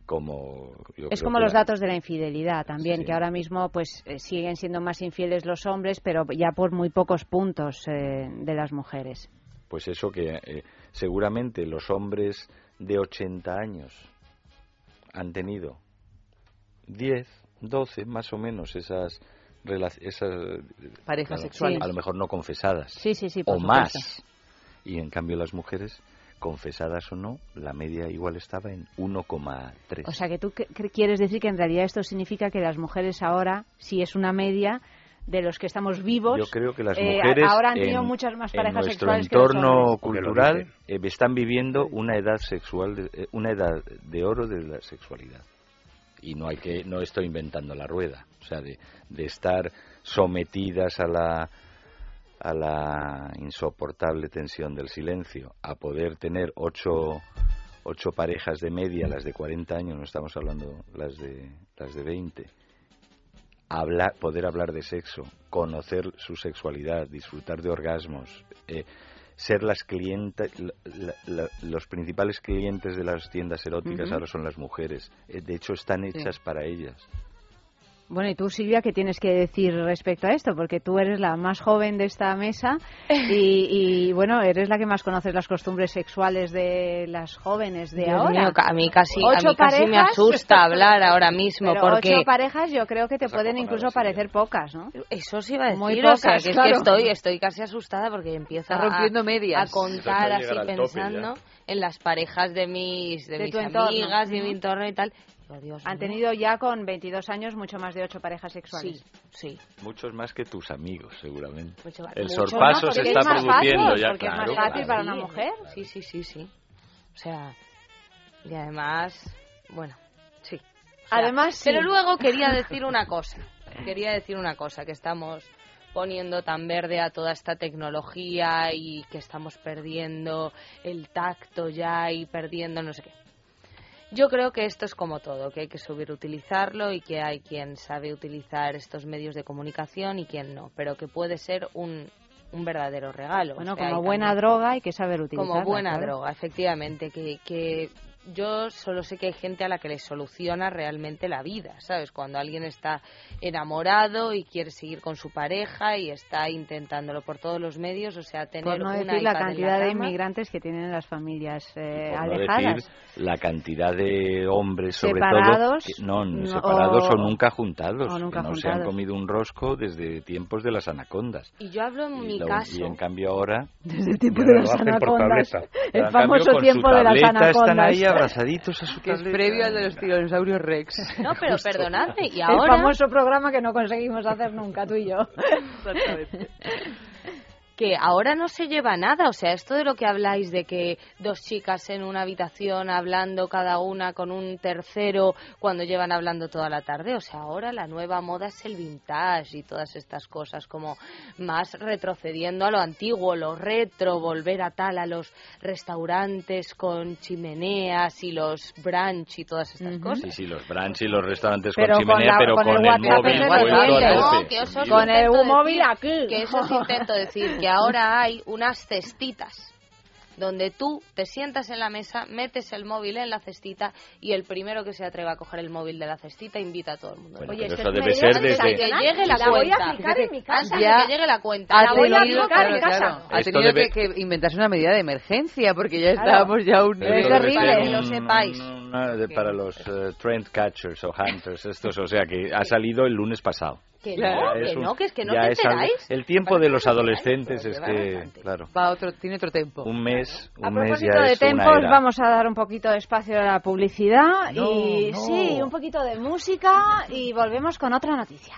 Speaker 18: como... yo
Speaker 1: Es como los
Speaker 18: la-
Speaker 1: datos de la infidelidad también, que ahora mismo pues eh, siguen siendo más infieles los hombres, pero ya por muy pocos puntos eh, de las mujeres.
Speaker 18: Pues eso que eh, seguramente los hombres de 80 años han tenido 10, 12 más o menos esas esas
Speaker 2: Parejas
Speaker 18: claro,
Speaker 2: sexuales.
Speaker 18: a lo mejor no confesadas
Speaker 1: Sí, sí, sí, por
Speaker 18: o
Speaker 1: supuesto.
Speaker 18: más y en cambio las mujeres confesadas o no la media igual estaba en 1,3
Speaker 1: O sea que tú que- que quieres decir que en realidad esto significa que las mujeres ahora, si es una media de los que estamos vivos,
Speaker 18: Yo creo que las
Speaker 1: eh,
Speaker 18: mujeres
Speaker 1: ahora han tenido
Speaker 18: en,
Speaker 1: muchas más
Speaker 18: en
Speaker 1: parejas
Speaker 18: nuestro
Speaker 1: sexuales que los
Speaker 18: entorno
Speaker 1: hombres.
Speaker 18: cultural eh, están viviendo una edad sexual, de- eh, una edad de oro de la sexualidad. Y no hay que, no estoy inventando la rueda, o sea, de, de estar sometidas a la a la insoportable tensión del silencio, a poder tener ocho, ocho parejas de media, las de 40 años, no estamos hablando las de las de 20, hablar, poder hablar de sexo, conocer su sexualidad, disfrutar de orgasmos, eh, ser las clientes, la- la- la- los principales clientes de las tiendas eróticas ahora son las mujeres. Eh, de hecho, están hechas para ellas.
Speaker 1: Bueno, y tú, Silvia, ¿qué tienes que decir respecto a esto? Porque tú eres la más joven de esta mesa y, y, bueno, eres la que más conoces las costumbres sexuales de las jóvenes de
Speaker 17: Dios
Speaker 1: ahora.
Speaker 17: mío, a mí casi, a mí casi me asusta hablar ahora mismo
Speaker 1: Pero
Speaker 17: porque
Speaker 1: ocho parejas yo creo que te pueden incluso parecer pocas, ¿no?
Speaker 17: Eso sí iba a decir,
Speaker 1: Muy
Speaker 17: o sea,
Speaker 1: pocas,
Speaker 17: que es
Speaker 1: claro.
Speaker 17: que estoy, estoy casi asustada porque empiezo
Speaker 2: Está
Speaker 17: a,
Speaker 2: rompiendo medias.
Speaker 17: a contar así pensando en las parejas de mis, de
Speaker 1: De
Speaker 17: mis
Speaker 1: entorno.
Speaker 17: amigas, de mi entorno y tal. Dios
Speaker 1: Han
Speaker 17: mío.
Speaker 1: tenido ya con 22 años mucho más de ocho parejas sexuales.
Speaker 17: Sí,
Speaker 18: Muchos más que tus amigos, seguramente.
Speaker 17: Mucho.
Speaker 18: El
Speaker 17: Mucho,
Speaker 18: sorpaso
Speaker 17: ¿no?
Speaker 18: se está
Speaker 17: es
Speaker 18: produciendo
Speaker 17: fácil,
Speaker 18: ya,
Speaker 17: porque es
Speaker 18: claro.
Speaker 17: más fácil
Speaker 18: claro.
Speaker 17: para una mujer. Sí, sí, sí, sí. O sea, y además, bueno, sí. O sea,
Speaker 1: Además, sí.
Speaker 17: Pero luego quería decir una cosa. Quería decir una cosa, que estamos poniendo tan verde a toda esta tecnología y que estamos perdiendo el tacto ya y perdiendo no sé qué. Yo creo que esto es como todo, que hay que saber utilizarlo y que hay quien sabe utilizar estos medios de comunicación y quien no, pero que puede ser un, un verdadero regalo.
Speaker 1: Bueno,
Speaker 17: O sea,
Speaker 1: como buena
Speaker 17: también-
Speaker 1: droga hay que saber utilizarla.
Speaker 17: como buena droga, efectivamente, que, que yo solo sé que hay gente a la que le soluciona realmente la vida, ¿sabes? Cuando alguien está enamorado y quiere seguir con su pareja y está intentándolo por todos los medios, o sea, tener
Speaker 1: Por no
Speaker 17: una
Speaker 1: decir la cantidad de inmigrantes que tienen las familias eh,
Speaker 18: Por no
Speaker 1: alejadas.
Speaker 18: decir la cantidad de hombres, sobre
Speaker 1: Separados,
Speaker 18: todo, que- no,
Speaker 1: no,
Speaker 18: separados o,
Speaker 1: o-
Speaker 18: nunca juntados,
Speaker 1: o nunca
Speaker 18: que no se han comido un rosco desde tiempos de las anacondas.
Speaker 17: Y yo hablo en
Speaker 18: Y,
Speaker 17: mi
Speaker 18: lo-
Speaker 17: caso.
Speaker 18: y en cambio ahora...
Speaker 1: Desde el tiempo de las anacondas. El
Speaker 18: cambio,
Speaker 1: famoso tiempo de las
Speaker 18: están
Speaker 1: anacondas.
Speaker 18: ahí abrazaditos a su
Speaker 2: Que es previo al de los dinosaurios Rex.
Speaker 17: No, pero perdonadme, y
Speaker 16: El
Speaker 17: ahora...
Speaker 16: famoso programa que no conseguimos hacer nunca, tú y yo.
Speaker 17: que ahora no se lleva nada. O sea, esto de lo que habláis de que dos chicas en una habitación hablando cada una con un tercero cuando llevan hablando toda la tarde. O sea, ahora la nueva moda es el vintage y todas estas cosas como más retrocediendo a lo antiguo, lo retro, volver a tal, a los restaurantes con chimeneas y los brunch y todas estas cosas.
Speaker 18: Sí, sí, los brunch y los restaurantes
Speaker 16: Pero
Speaker 18: con
Speaker 16: con
Speaker 18: chimenea,
Speaker 16: la-
Speaker 18: pero
Speaker 16: con
Speaker 18: con,
Speaker 16: el
Speaker 18: el,
Speaker 16: WhatsApp
Speaker 18: móvil
Speaker 16: Con el móvil aquí.
Speaker 17: Que eso os intento decir, que ahora hay unas cestitas donde tú te sientas en la mesa, metes el móvil en la cestita y el primero que se atreva a coger el móvil de la cestita invita a todo el mundo.
Speaker 18: Bueno,
Speaker 17: Oye,
Speaker 18: eso
Speaker 17: es
Speaker 18: debe ser desde-
Speaker 17: que llegue la,
Speaker 16: La voy a
Speaker 17: cuenta.
Speaker 16: aplicar en mi casa.
Speaker 2: Ya
Speaker 17: que llegue la cuenta.
Speaker 2: Ha
Speaker 17: La voy a
Speaker 2: tenido,
Speaker 17: aplicar en casa.
Speaker 2: claro, ha tenido
Speaker 18: debe-
Speaker 2: que, que inventarse una medida de emergencia porque ya
Speaker 16: Claro.
Speaker 2: estábamos ya un
Speaker 16: Pero es
Speaker 18: ser
Speaker 17: que lo sepáis.
Speaker 18: una de- para los eh, trend catchers o hunters, estos, o sea que ha salido el lunes pasado.
Speaker 17: Que
Speaker 2: Claro,
Speaker 17: no,
Speaker 18: es
Speaker 17: que
Speaker 18: un-
Speaker 17: no, que es que no te enteráis.
Speaker 18: el tiempo de los adolescentes es que, claro,
Speaker 2: Va otro, tiene otro tiempo.
Speaker 18: un mes,
Speaker 16: A
Speaker 18: un mes ya
Speaker 16: de
Speaker 18: es una
Speaker 16: tempos,
Speaker 18: era.
Speaker 16: vamos a dar un poquito de espacio a la publicidad
Speaker 18: No,
Speaker 16: y
Speaker 18: no.
Speaker 16: sí, un poquito de música y volvemos con otra noticia.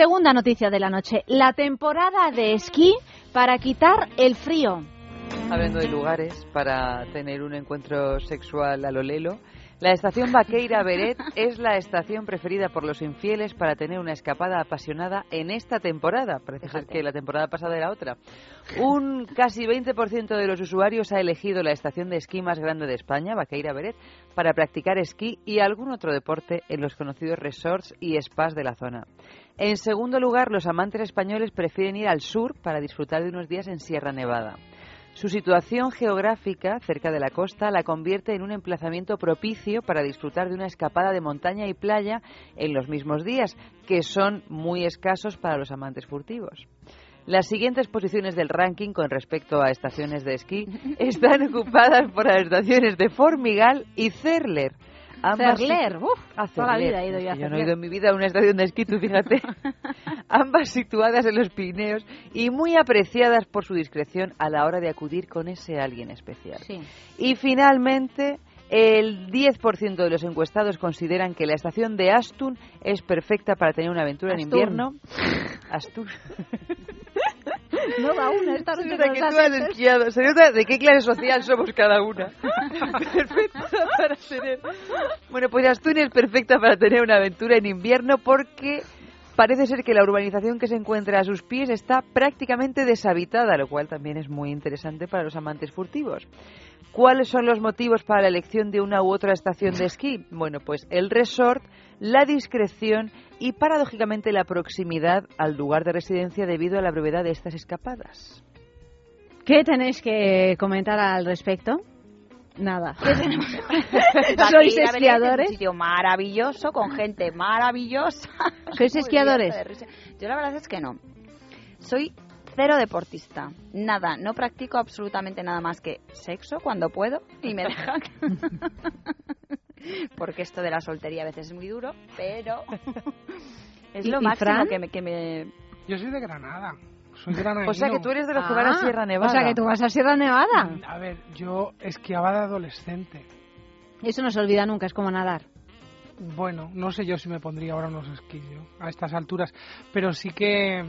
Speaker 16: Segunda noticia de la noche, la temporada de esquí para quitar el frío.
Speaker 2: Hablando de lugares para tener un encuentro sexual a lo lelo, la estación Vaqueira Beret es la estación preferida por los infieles para tener una escapada apasionada en esta temporada. Parece ser que la temporada pasada era otra. Un casi 20% de los usuarios ha elegido la estación de esquí más grande de España, Vaqueira Beret, para practicar esquí y algún otro deporte en los conocidos resorts y spas de la zona. En segundo lugar, los amantes españoles prefieren ir al sur para disfrutar de unos días en Sierra Nevada. Su situación geográfica cerca de la costa la convierte en un emplazamiento propicio para disfrutar de una escapada de montaña y playa en los mismos días, que son muy escasos para los amantes furtivos. Las siguientes posiciones del ranking con respecto a estaciones de esquí están ocupadas por las estaciones de Formigal y Cerler.
Speaker 16: Cerler, uf,
Speaker 2: Ah,
Speaker 16: toda la
Speaker 2: Cerler.
Speaker 16: vida he ido yo a
Speaker 2: Yo no he
Speaker 16: Cerler.
Speaker 2: ido en mi vida a una estación de esquí, tú fíjate. Ambas situadas en los Pirineos y muy apreciadas por su discreción a la hora de acudir con ese alguien especial.
Speaker 16: Sí.
Speaker 2: Y finalmente, el 10% de los encuestados consideran que la estación de Astun es perfecta para tener una aventura en invierno. Astun.
Speaker 16: No va una, esta noche con
Speaker 2: que tú has esquiado. Se nota de qué clase social somos cada una. Perfecta para tener. Bueno, pues Astun es perfecta para tener una aventura en invierno porque parece ser que la urbanización que se encuentra a sus pies está prácticamente deshabitada, lo cual también es muy interesante para los amantes furtivos. ¿Cuáles son los motivos para la elección de una u otra estación de esquí? Bueno, pues el resort, la discreción y paradójicamente la proximidad al lugar de residencia debido a la brevedad de estas escapadas.
Speaker 1: ¿Qué tenéis que comentar al respecto? Nada.
Speaker 20: Aquí,
Speaker 1: ¿Sois esquiadores?
Speaker 20: Es un sitio maravilloso, con gente maravillosa.
Speaker 1: ¿Sois esquiadores?
Speaker 20: Yo la verdad es que no. Soy cero deportista. Nada, no practico absolutamente nada más que sexo cuando puedo y me dejan. Porque esto de la soltería a veces es muy duro, pero es
Speaker 1: ¿Y-
Speaker 20: lo máximo
Speaker 1: Fran?
Speaker 20: que me, que me...
Speaker 21: Yo soy de Granada. Soy granadino.
Speaker 2: O sea que tú eres de los que van a Sierra Nevada.
Speaker 1: O sea que tú vas a Sierra Nevada.
Speaker 21: A ver, yo esquiaba de adolescente.
Speaker 1: Eso no se olvida nunca, es como nadar.
Speaker 21: Bueno, no sé yo si me pondría ahora unos esquís yo, a estas alturas, pero sí que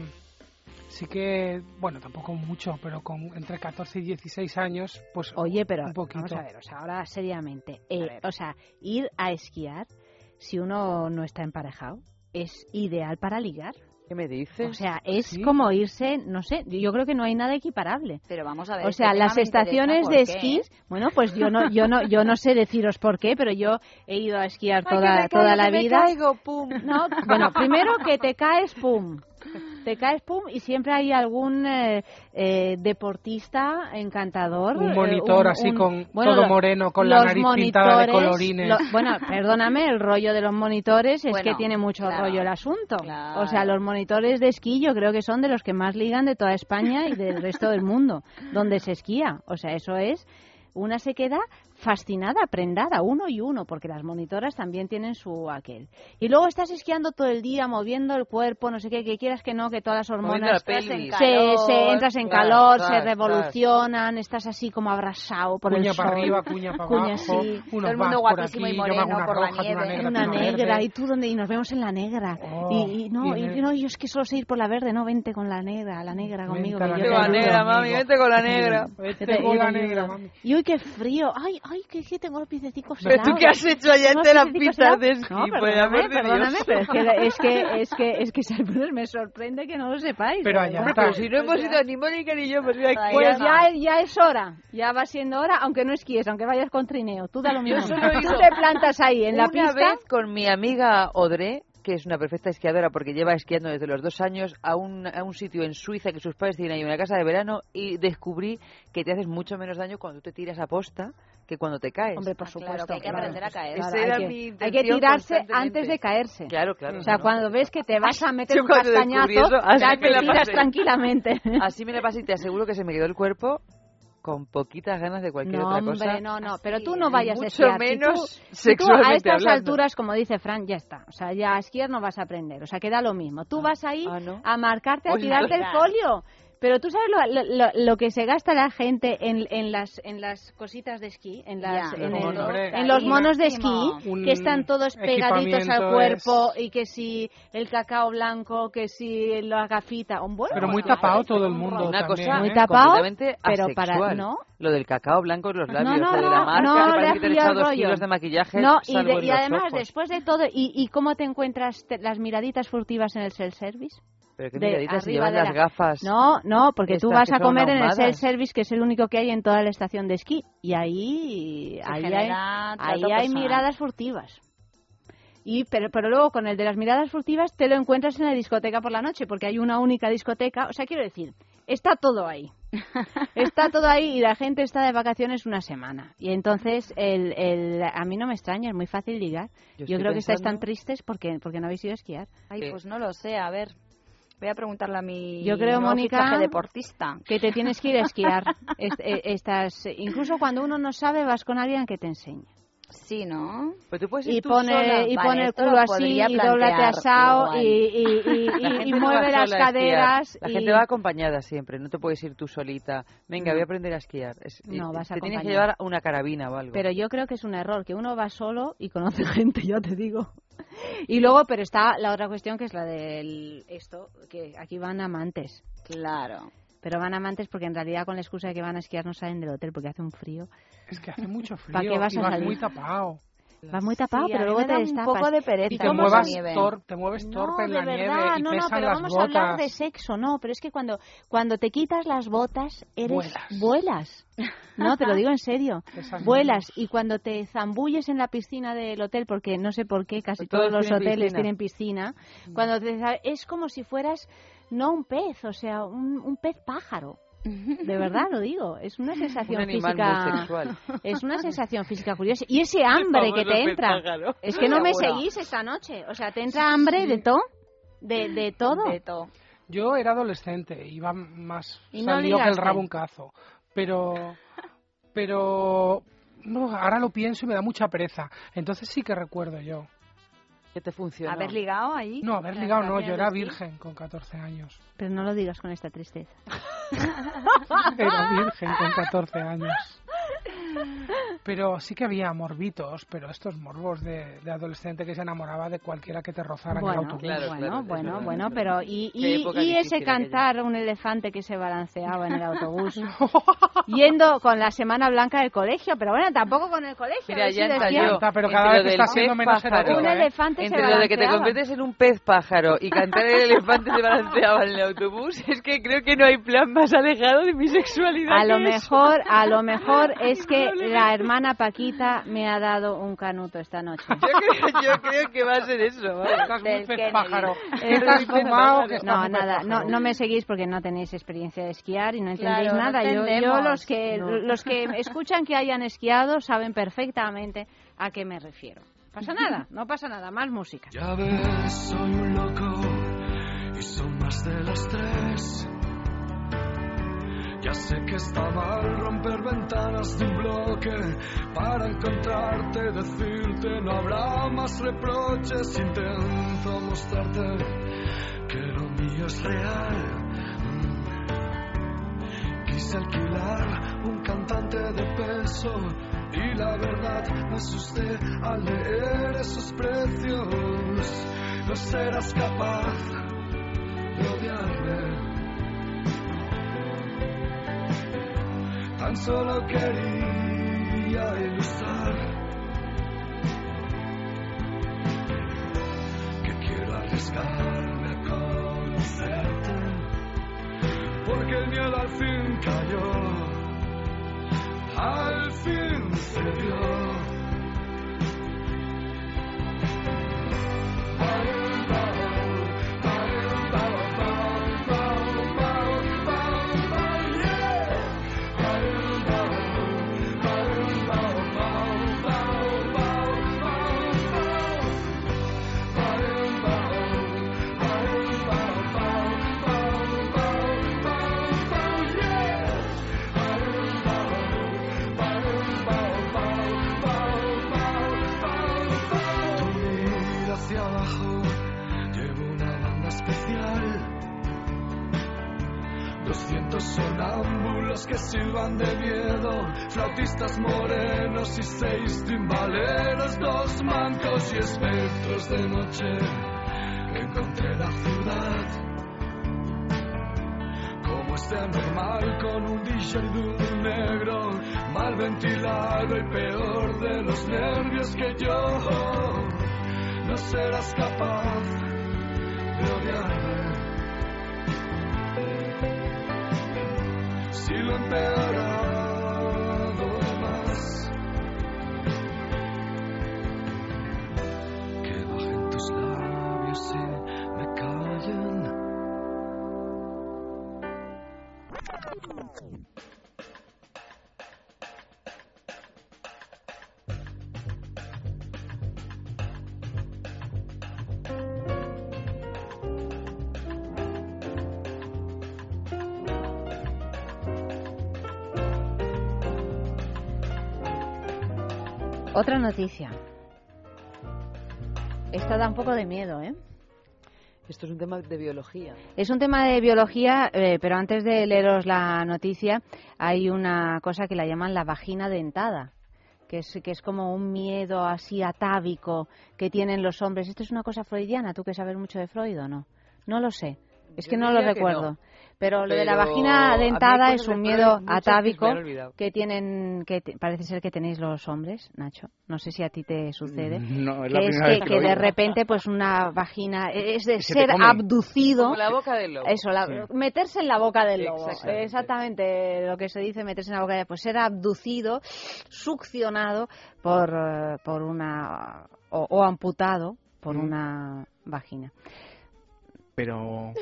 Speaker 21: sí que, bueno, tampoco mucho, pero con entre 14 y 16 años, pues
Speaker 1: Oye, pero
Speaker 21: un poquito.
Speaker 1: vamos a ver, o sea, ahora seriamente, eh, o sea, ir a esquiar si uno no está emparejado es ideal para ligar.
Speaker 2: ¿Qué me dices?
Speaker 1: O sea, es
Speaker 21: ¿Sí?
Speaker 1: como irse, no sé, yo creo que no hay nada equiparable.
Speaker 20: Pero vamos a ver.
Speaker 1: O sea, las estaciones
Speaker 20: ¿por
Speaker 1: de esquí, bueno, pues yo no, yo no, yo no sé deciros por qué, pero yo he ido a esquiar
Speaker 2: Ay,
Speaker 1: toda,
Speaker 2: que me
Speaker 1: toda
Speaker 2: caigo,
Speaker 1: la
Speaker 2: que me
Speaker 1: vida.
Speaker 2: caigo, pum.
Speaker 1: No, bueno, primero que te caes, pum. Te caes, pum, y siempre hay algún eh, eh, deportista encantador.
Speaker 21: Un
Speaker 1: eh,
Speaker 21: monitor así con todo moreno, con la nariz pintada de colorines.
Speaker 1: lo- bueno, perdóname, el rollo de los monitores es
Speaker 20: Bueno,
Speaker 1: que tiene mucho
Speaker 20: claro,
Speaker 1: rollo el asunto.
Speaker 20: claro.
Speaker 1: O sea, los monitores de esquí yo creo que son de los que más ligan de toda España y del resto del mundo, donde se esquía. O sea, eso es una se queda fascinada, prendada, uno y uno, porque las monitoras también tienen su aquel. Y luego estás esquiando todo el día, moviendo el cuerpo, no sé qué, que quieras que no, que todas las hormonas
Speaker 2: la
Speaker 1: se,
Speaker 2: pelvis.
Speaker 1: se entras en
Speaker 2: Tras,
Speaker 1: calor,
Speaker 2: tras,
Speaker 1: se revolucionan, estás así como abrasado por
Speaker 21: cuña
Speaker 1: el
Speaker 21: para
Speaker 1: sol.
Speaker 21: arriba, cuña para
Speaker 1: Cuña,
Speaker 21: abajo,
Speaker 1: sí.
Speaker 21: unos
Speaker 20: Todo el mundo guapísimo
Speaker 21: aquí,
Speaker 20: y moreno
Speaker 21: una
Speaker 20: por la
Speaker 21: roja,
Speaker 20: nieve.
Speaker 21: una negra,
Speaker 1: una negra y tú donde y nos vemos en la negra
Speaker 21: Oh,
Speaker 1: y, y no
Speaker 21: y
Speaker 1: no yo es que solo sé ir por la verde no vente con la negra la negra conmigo
Speaker 21: Vente
Speaker 1: que
Speaker 21: la negra, mami,
Speaker 2: vente con la negra.
Speaker 21: Vete
Speaker 1: Yo te-
Speaker 21: con la negra, mami.
Speaker 1: y uy qué frío ay ay que, que tengo los piececicos
Speaker 2: ¿Pero tú qué has hecho allá
Speaker 1: los
Speaker 2: las pistas de esquí?
Speaker 1: no, perdóname, perdóname pero es que es que es que es me sorprende que no lo sepáis
Speaker 21: Pero allá está.
Speaker 2: Pero si no hemos ido ni Mónica ni yo, pues
Speaker 20: Ahí
Speaker 1: pues ya, ya es hora, ya va siendo hora, aunque no esquíes, aunque vayas con trineo, tú da lo mismo. Tú te plantas ahí en la
Speaker 2: una
Speaker 1: pista.
Speaker 2: vez con mi amiga Odré, que es una perfecta esquiadora porque lleva esquiando desde los dos años a un, a un sitio en Suiza que sus padres tienen ahí una casa de verano y descubrí que te haces mucho menos daño cuando tú te tiras a posta que cuando te caes.
Speaker 1: Hombre, por
Speaker 20: Ah, claro,
Speaker 1: supuesto.
Speaker 20: que hay que aprender a caer.
Speaker 2: Esa
Speaker 1: Claro,
Speaker 2: era
Speaker 1: hay,
Speaker 2: mi
Speaker 1: que,
Speaker 2: intención
Speaker 1: hay que tirarse antes de caerse.
Speaker 2: Claro, claro.
Speaker 1: O sea, cuando ves que te vas a meter
Speaker 2: Yo
Speaker 1: un castañazo,
Speaker 2: eso,
Speaker 1: ya te tiras tranquilamente.
Speaker 2: Así me la pasé y te aseguro que se me quedó el cuerpo con poquitas ganas de cualquier
Speaker 1: No,
Speaker 2: otra
Speaker 1: hombre,
Speaker 2: cosa.
Speaker 1: no, no, pero tú no vayas a esquiar. Si
Speaker 2: menos
Speaker 1: tú- si tú
Speaker 2: sexualmente
Speaker 1: a estas
Speaker 2: hablando.
Speaker 1: alturas, como dice Fran, ya está. O sea, ya a esquiar no vas a aprender. O sea, queda lo mismo. Tú vas ahí
Speaker 2: ah, ¿no?
Speaker 1: a marcarte, a tirarte el folio. Pero tú sabes lo, lo- lo- que se gasta la gente en, en las en las cositas de esquí, en las
Speaker 20: Ya,
Speaker 1: en,
Speaker 21: los
Speaker 1: el- en los monos de esquí
Speaker 21: Un
Speaker 1: que están todos pegaditos al cuerpo
Speaker 21: es-
Speaker 1: y que si el cacao blanco, que si la gafita, bueno,
Speaker 21: Pero muy
Speaker 1: pues,
Speaker 21: tapado todo el mundo
Speaker 2: Una
Speaker 21: también,
Speaker 2: cosa
Speaker 21: ¿eh?
Speaker 1: Muy tapado, pero para- ¿no?
Speaker 2: Lo del cacao blanco en los labios,
Speaker 1: no,
Speaker 2: lo de
Speaker 1: no,
Speaker 2: la marca,
Speaker 1: no,
Speaker 2: parece que te echado dos kilos de maquillaje,
Speaker 1: No, y, de- y además,
Speaker 2: ojos.
Speaker 1: después de todo, ¿y, y cómo te encuentras te- las miraditas furtivas en el self-service?
Speaker 2: Pero qué
Speaker 1: de
Speaker 2: llevan las
Speaker 1: la-
Speaker 2: gafas.
Speaker 1: No, no, porque tú vas a comer en el self-service, que es el único que hay en toda la estación de esquí. Y ahí,
Speaker 20: Se
Speaker 1: ahí hay, ahí hay miradas furtivas. Y, pero, pero luego con el de las miradas furtivas te lo encuentras en la discoteca por la noche, porque hay una única discoteca. O sea, quiero decir, está todo ahí. Está todo ahí y la gente está de vacaciones una semana. Y entonces, el, el, a mí no me extraña, es muy fácil ligar.
Speaker 2: Yo
Speaker 1: creo que estáis tan tristes porque, porque no habéis ido a esquiar.
Speaker 20: Ay, pues no lo sé, a ver. Voy a preguntarle a mi
Speaker 1: Yo creo, Mónica,
Speaker 20: deportista.
Speaker 1: que te tienes que ir a esquiar. Eh, estas, incluso cuando uno no sabe, vas con alguien que te enseñe.
Speaker 20: Sí, ¿no?
Speaker 2: Pero tú puedes ir
Speaker 1: Y
Speaker 2: tú
Speaker 1: pone,
Speaker 2: sola.
Speaker 1: y
Speaker 20: Vale,
Speaker 1: pone el culo así, y doblate asado, y, y, y,
Speaker 2: La
Speaker 1: mueve las
Speaker 2: sola
Speaker 1: caderas.
Speaker 2: La
Speaker 1: y-
Speaker 2: gente va acompañada siempre, no te puedes ir tú solita. Venga, voy a aprender a esquiar. Es-
Speaker 1: No,
Speaker 2: y-
Speaker 1: vas
Speaker 2: te tienes que llevar una carabina o algo.
Speaker 1: Pero yo creo que es un error, que uno va solo y conoce gente, ya te digo. Y luego, pero está la otra cuestión que es la del esto, que aquí van amantes.
Speaker 20: Claro.
Speaker 1: Pero van amantes porque en realidad con la excusa de que van a esquiar no salen del hotel porque hace un frío.
Speaker 21: Es que hace mucho frío
Speaker 1: ¿Para qué vas
Speaker 21: y
Speaker 1: a
Speaker 21: vas
Speaker 1: salir?
Speaker 21: muy tapado.
Speaker 1: Vas muy tapado,
Speaker 20: Sí,
Speaker 1: pero luego te
Speaker 20: da un
Speaker 1: destapas.
Speaker 20: poco de pereza
Speaker 21: Y te muevas, tor- te mueves torpe
Speaker 1: no,
Speaker 21: en la
Speaker 1: de
Speaker 21: nieve
Speaker 1: verdad,
Speaker 21: y
Speaker 1: no, no,
Speaker 21: pesan
Speaker 1: pero
Speaker 21: las
Speaker 1: vamos
Speaker 21: botas.
Speaker 1: a hablar de sexo, no, pero es que cuando, cuando te quitas las botas, eres
Speaker 21: Vuelas.
Speaker 1: vuelas. No, te lo digo en serio.
Speaker 21: Esas
Speaker 1: Vuelas y cuando te zambulles en la piscina del hotel, porque no sé por qué, casi
Speaker 2: Todos
Speaker 1: todos los
Speaker 2: tienen
Speaker 1: hoteles
Speaker 2: piscina.
Speaker 1: tienen piscina, cuando te, es como si fueras no un pez, o sea, un, un pez pájaro. De verdad lo digo, es una sensación
Speaker 2: Un
Speaker 1: física. Es una sensación física curiosa. Y ese hambre que te entra.
Speaker 2: pájaro.
Speaker 1: Es que no me seguís esta noche. O sea, te entra hambre de todo. De, de todo.
Speaker 20: De todo.
Speaker 21: Yo era adolescente, iba más
Speaker 1: Y no
Speaker 21: salido que el rabo un cazo. Pero, pero, no, ahora lo pienso y me da mucha pereza. Entonces sí que recuerdo yo.
Speaker 2: ¿Qué te funcionó?
Speaker 20: ¿Haber ligado ahí?
Speaker 21: No, haber ligado no, yo era virgen con 14 años.
Speaker 1: Pero no lo digas con esta tristeza.
Speaker 21: Era virgen con 14 años. Pero sí que había morbitos, pero estos morbos de, de adolescente que se enamoraba de cualquiera que te rozara en el
Speaker 1: Bueno,
Speaker 21: autobús.
Speaker 1: bueno, bueno, bueno, pero y, y, y ese
Speaker 21: aquella.
Speaker 1: cantar un elefante que se balanceaba en el autobús, yendo con la semana blanca del colegio, pero bueno, tampoco con el colegio.
Speaker 2: Mira, ya
Speaker 1: decía-
Speaker 2: ensayó.
Speaker 21: pero cada vez está siendo
Speaker 2: pez
Speaker 21: menos
Speaker 2: pájaro,
Speaker 1: Un
Speaker 21: ¿eh?
Speaker 1: elefante se
Speaker 2: Entre lo de que te conviertes en un pez pájaro y cantar el elefante se balanceaba en el autobús, es que creo que no hay plan más alejado de mi sexualidad.
Speaker 1: A lo mejor, a lo mejor es que la hermana Paquita me ha dado un canuto esta noche.
Speaker 2: Yo creo, yo creo que va a ser eso. vale.
Speaker 21: Estás muy pez pájaro. Estás fumado que estás
Speaker 1: No, nada, no, me seguís porque no tenéis experiencia de esquiar y no entendéis
Speaker 20: Claro, no
Speaker 1: nada. yo, yo los que
Speaker 20: No.
Speaker 1: los que escuchan que hayan esquiado saben perfectamente a qué me refiero. Pasa nada, no pasa nada, más música.
Speaker 14: Ya ves, soy un loco y son más de las tres. Ya sé que está mal romper ventanas de un bloque para encontrarte, decirte no habrá más reproches. Intento mostrarte que lo mío es real. Mm. Quise alquilar un cantante de peso y la verdad me asusté al leer esos precios. No serás capaz de odiarme. Tan solo quería ilustrar que quiero arriesgarme a conocerte. Porque el miedo al fin cayó, al fin cedió. Tu sonámbulos que silban de miedo, flautistas morenos y seis timbaleros, dos mancos y espectros de noche encontré la ciudad. Como este anormal con un DJ negro, mal ventilado y peor de los nervios que yo. No serás capaz de odiarme. Si lo he
Speaker 1: Otra noticia. Esta da un poco de miedo, ¿eh?
Speaker 2: Esto es un tema de biología.
Speaker 1: Es un tema de biología, eh, pero antes de leeros la noticia, hay una cosa que la llaman la vagina dentada, que es, que es como un miedo así atávico que tienen los hombres. ¿Esto es una cosa freudiana? ¿Tú que sabes mucho de Freud o no? No lo sé. Es
Speaker 2: Yo
Speaker 1: que no lo recuerdo.
Speaker 2: no.
Speaker 1: Pero lo de la vagina dentada es un miedo atávico que tienen, que parece ser que tenéis los hombres, Nacho. No sé si a ti te sucede.
Speaker 22: No, es
Speaker 1: que
Speaker 22: la
Speaker 1: es
Speaker 22: primera vez que
Speaker 1: de repente pues una vagina es de
Speaker 22: Se
Speaker 1: ser abducido.
Speaker 2: Como la boca del lobo.
Speaker 1: Eso, la-
Speaker 22: Sí.
Speaker 1: meterse en la boca del lobo.
Speaker 2: Exactamente.
Speaker 1: Exactamente lo que se dice meterse en la boca del pues ser abducido, succionado por, por una o, o amputado por
Speaker 22: Mm.
Speaker 1: una vagina.
Speaker 22: Pero,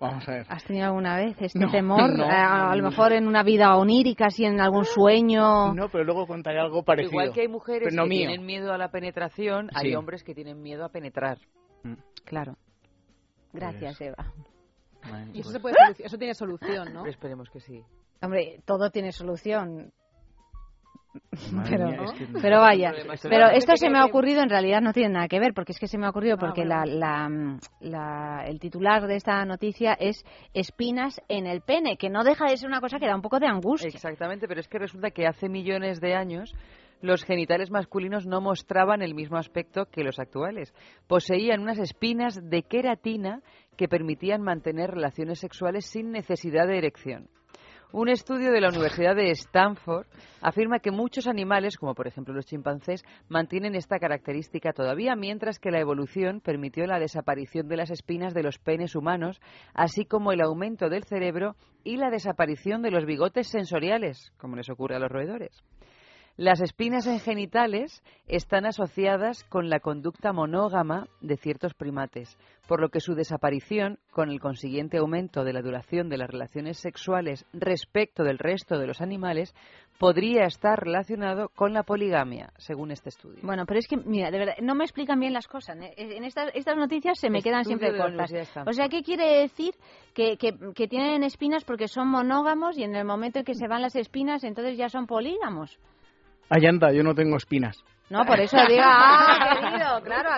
Speaker 22: vamos a ver.
Speaker 1: ¿Has tenido alguna vez este
Speaker 22: No,
Speaker 1: temor?
Speaker 22: no,
Speaker 1: Eh, a, a lo mejor en una vida onírica, así en algún sueño.
Speaker 22: No, pero luego contaré algo parecido.
Speaker 2: Igual que hay mujeres
Speaker 22: Pero no
Speaker 2: que
Speaker 22: mío.
Speaker 2: tienen miedo a la penetración, hay
Speaker 22: Sí.
Speaker 2: hombres que tienen miedo a penetrar.
Speaker 1: Claro. Gracias, Eva.
Speaker 23: Y eso, se puede eso tiene solución, ¿no?
Speaker 2: Esperemos que sí.
Speaker 1: Hombre, todo tiene solución. Pero,
Speaker 22: mía, es que-
Speaker 1: pero vaya,
Speaker 22: Esto-
Speaker 1: pero esto se me ha ocurrido, en realidad no tiene nada que ver, porque es que se me ha ocurrido
Speaker 23: Ah,
Speaker 1: porque
Speaker 23: bueno.
Speaker 1: la, la, la- el titular de esta noticia es espinas en el pene, que no deja de ser una cosa que da un poco de angustia.
Speaker 2: Exactamente, pero es que resulta que hace millones de años los genitales masculinos no mostraban el mismo aspecto que los actuales. Poseían unas espinas de queratina que permitían mantener relaciones sexuales sin necesidad de erección. Un estudio de la Universidad de Stanford afirma que muchos animales, como por ejemplo los chimpancés, mantienen esta característica todavía, mientras que la evolución permitió la desaparición de las espinas de los penes humanos, así como el aumento del cerebro y la desaparición de los bigotes sensoriales, como les ocurre a los roedores. Las espinas en genitales están asociadas con la conducta monógama de ciertos primates, por lo que su desaparición, con el consiguiente aumento de la duración de las relaciones sexuales respecto del resto de los animales, podría estar relacionado con la poligamia, según este estudio.
Speaker 1: Bueno, pero es que, mira, de verdad, no me explican bien las cosas. ¿eh? En estas, estas noticias se me quedan siempre cortas. O sea, ¿qué quiere decir? Que, que, que tienen espinas porque son monógamos y en el momento en que se van las espinas, entonces ya son polígamos.
Speaker 22: Ayanta, yo no tengo espinas.
Speaker 1: No, por eso digo, ah, querido,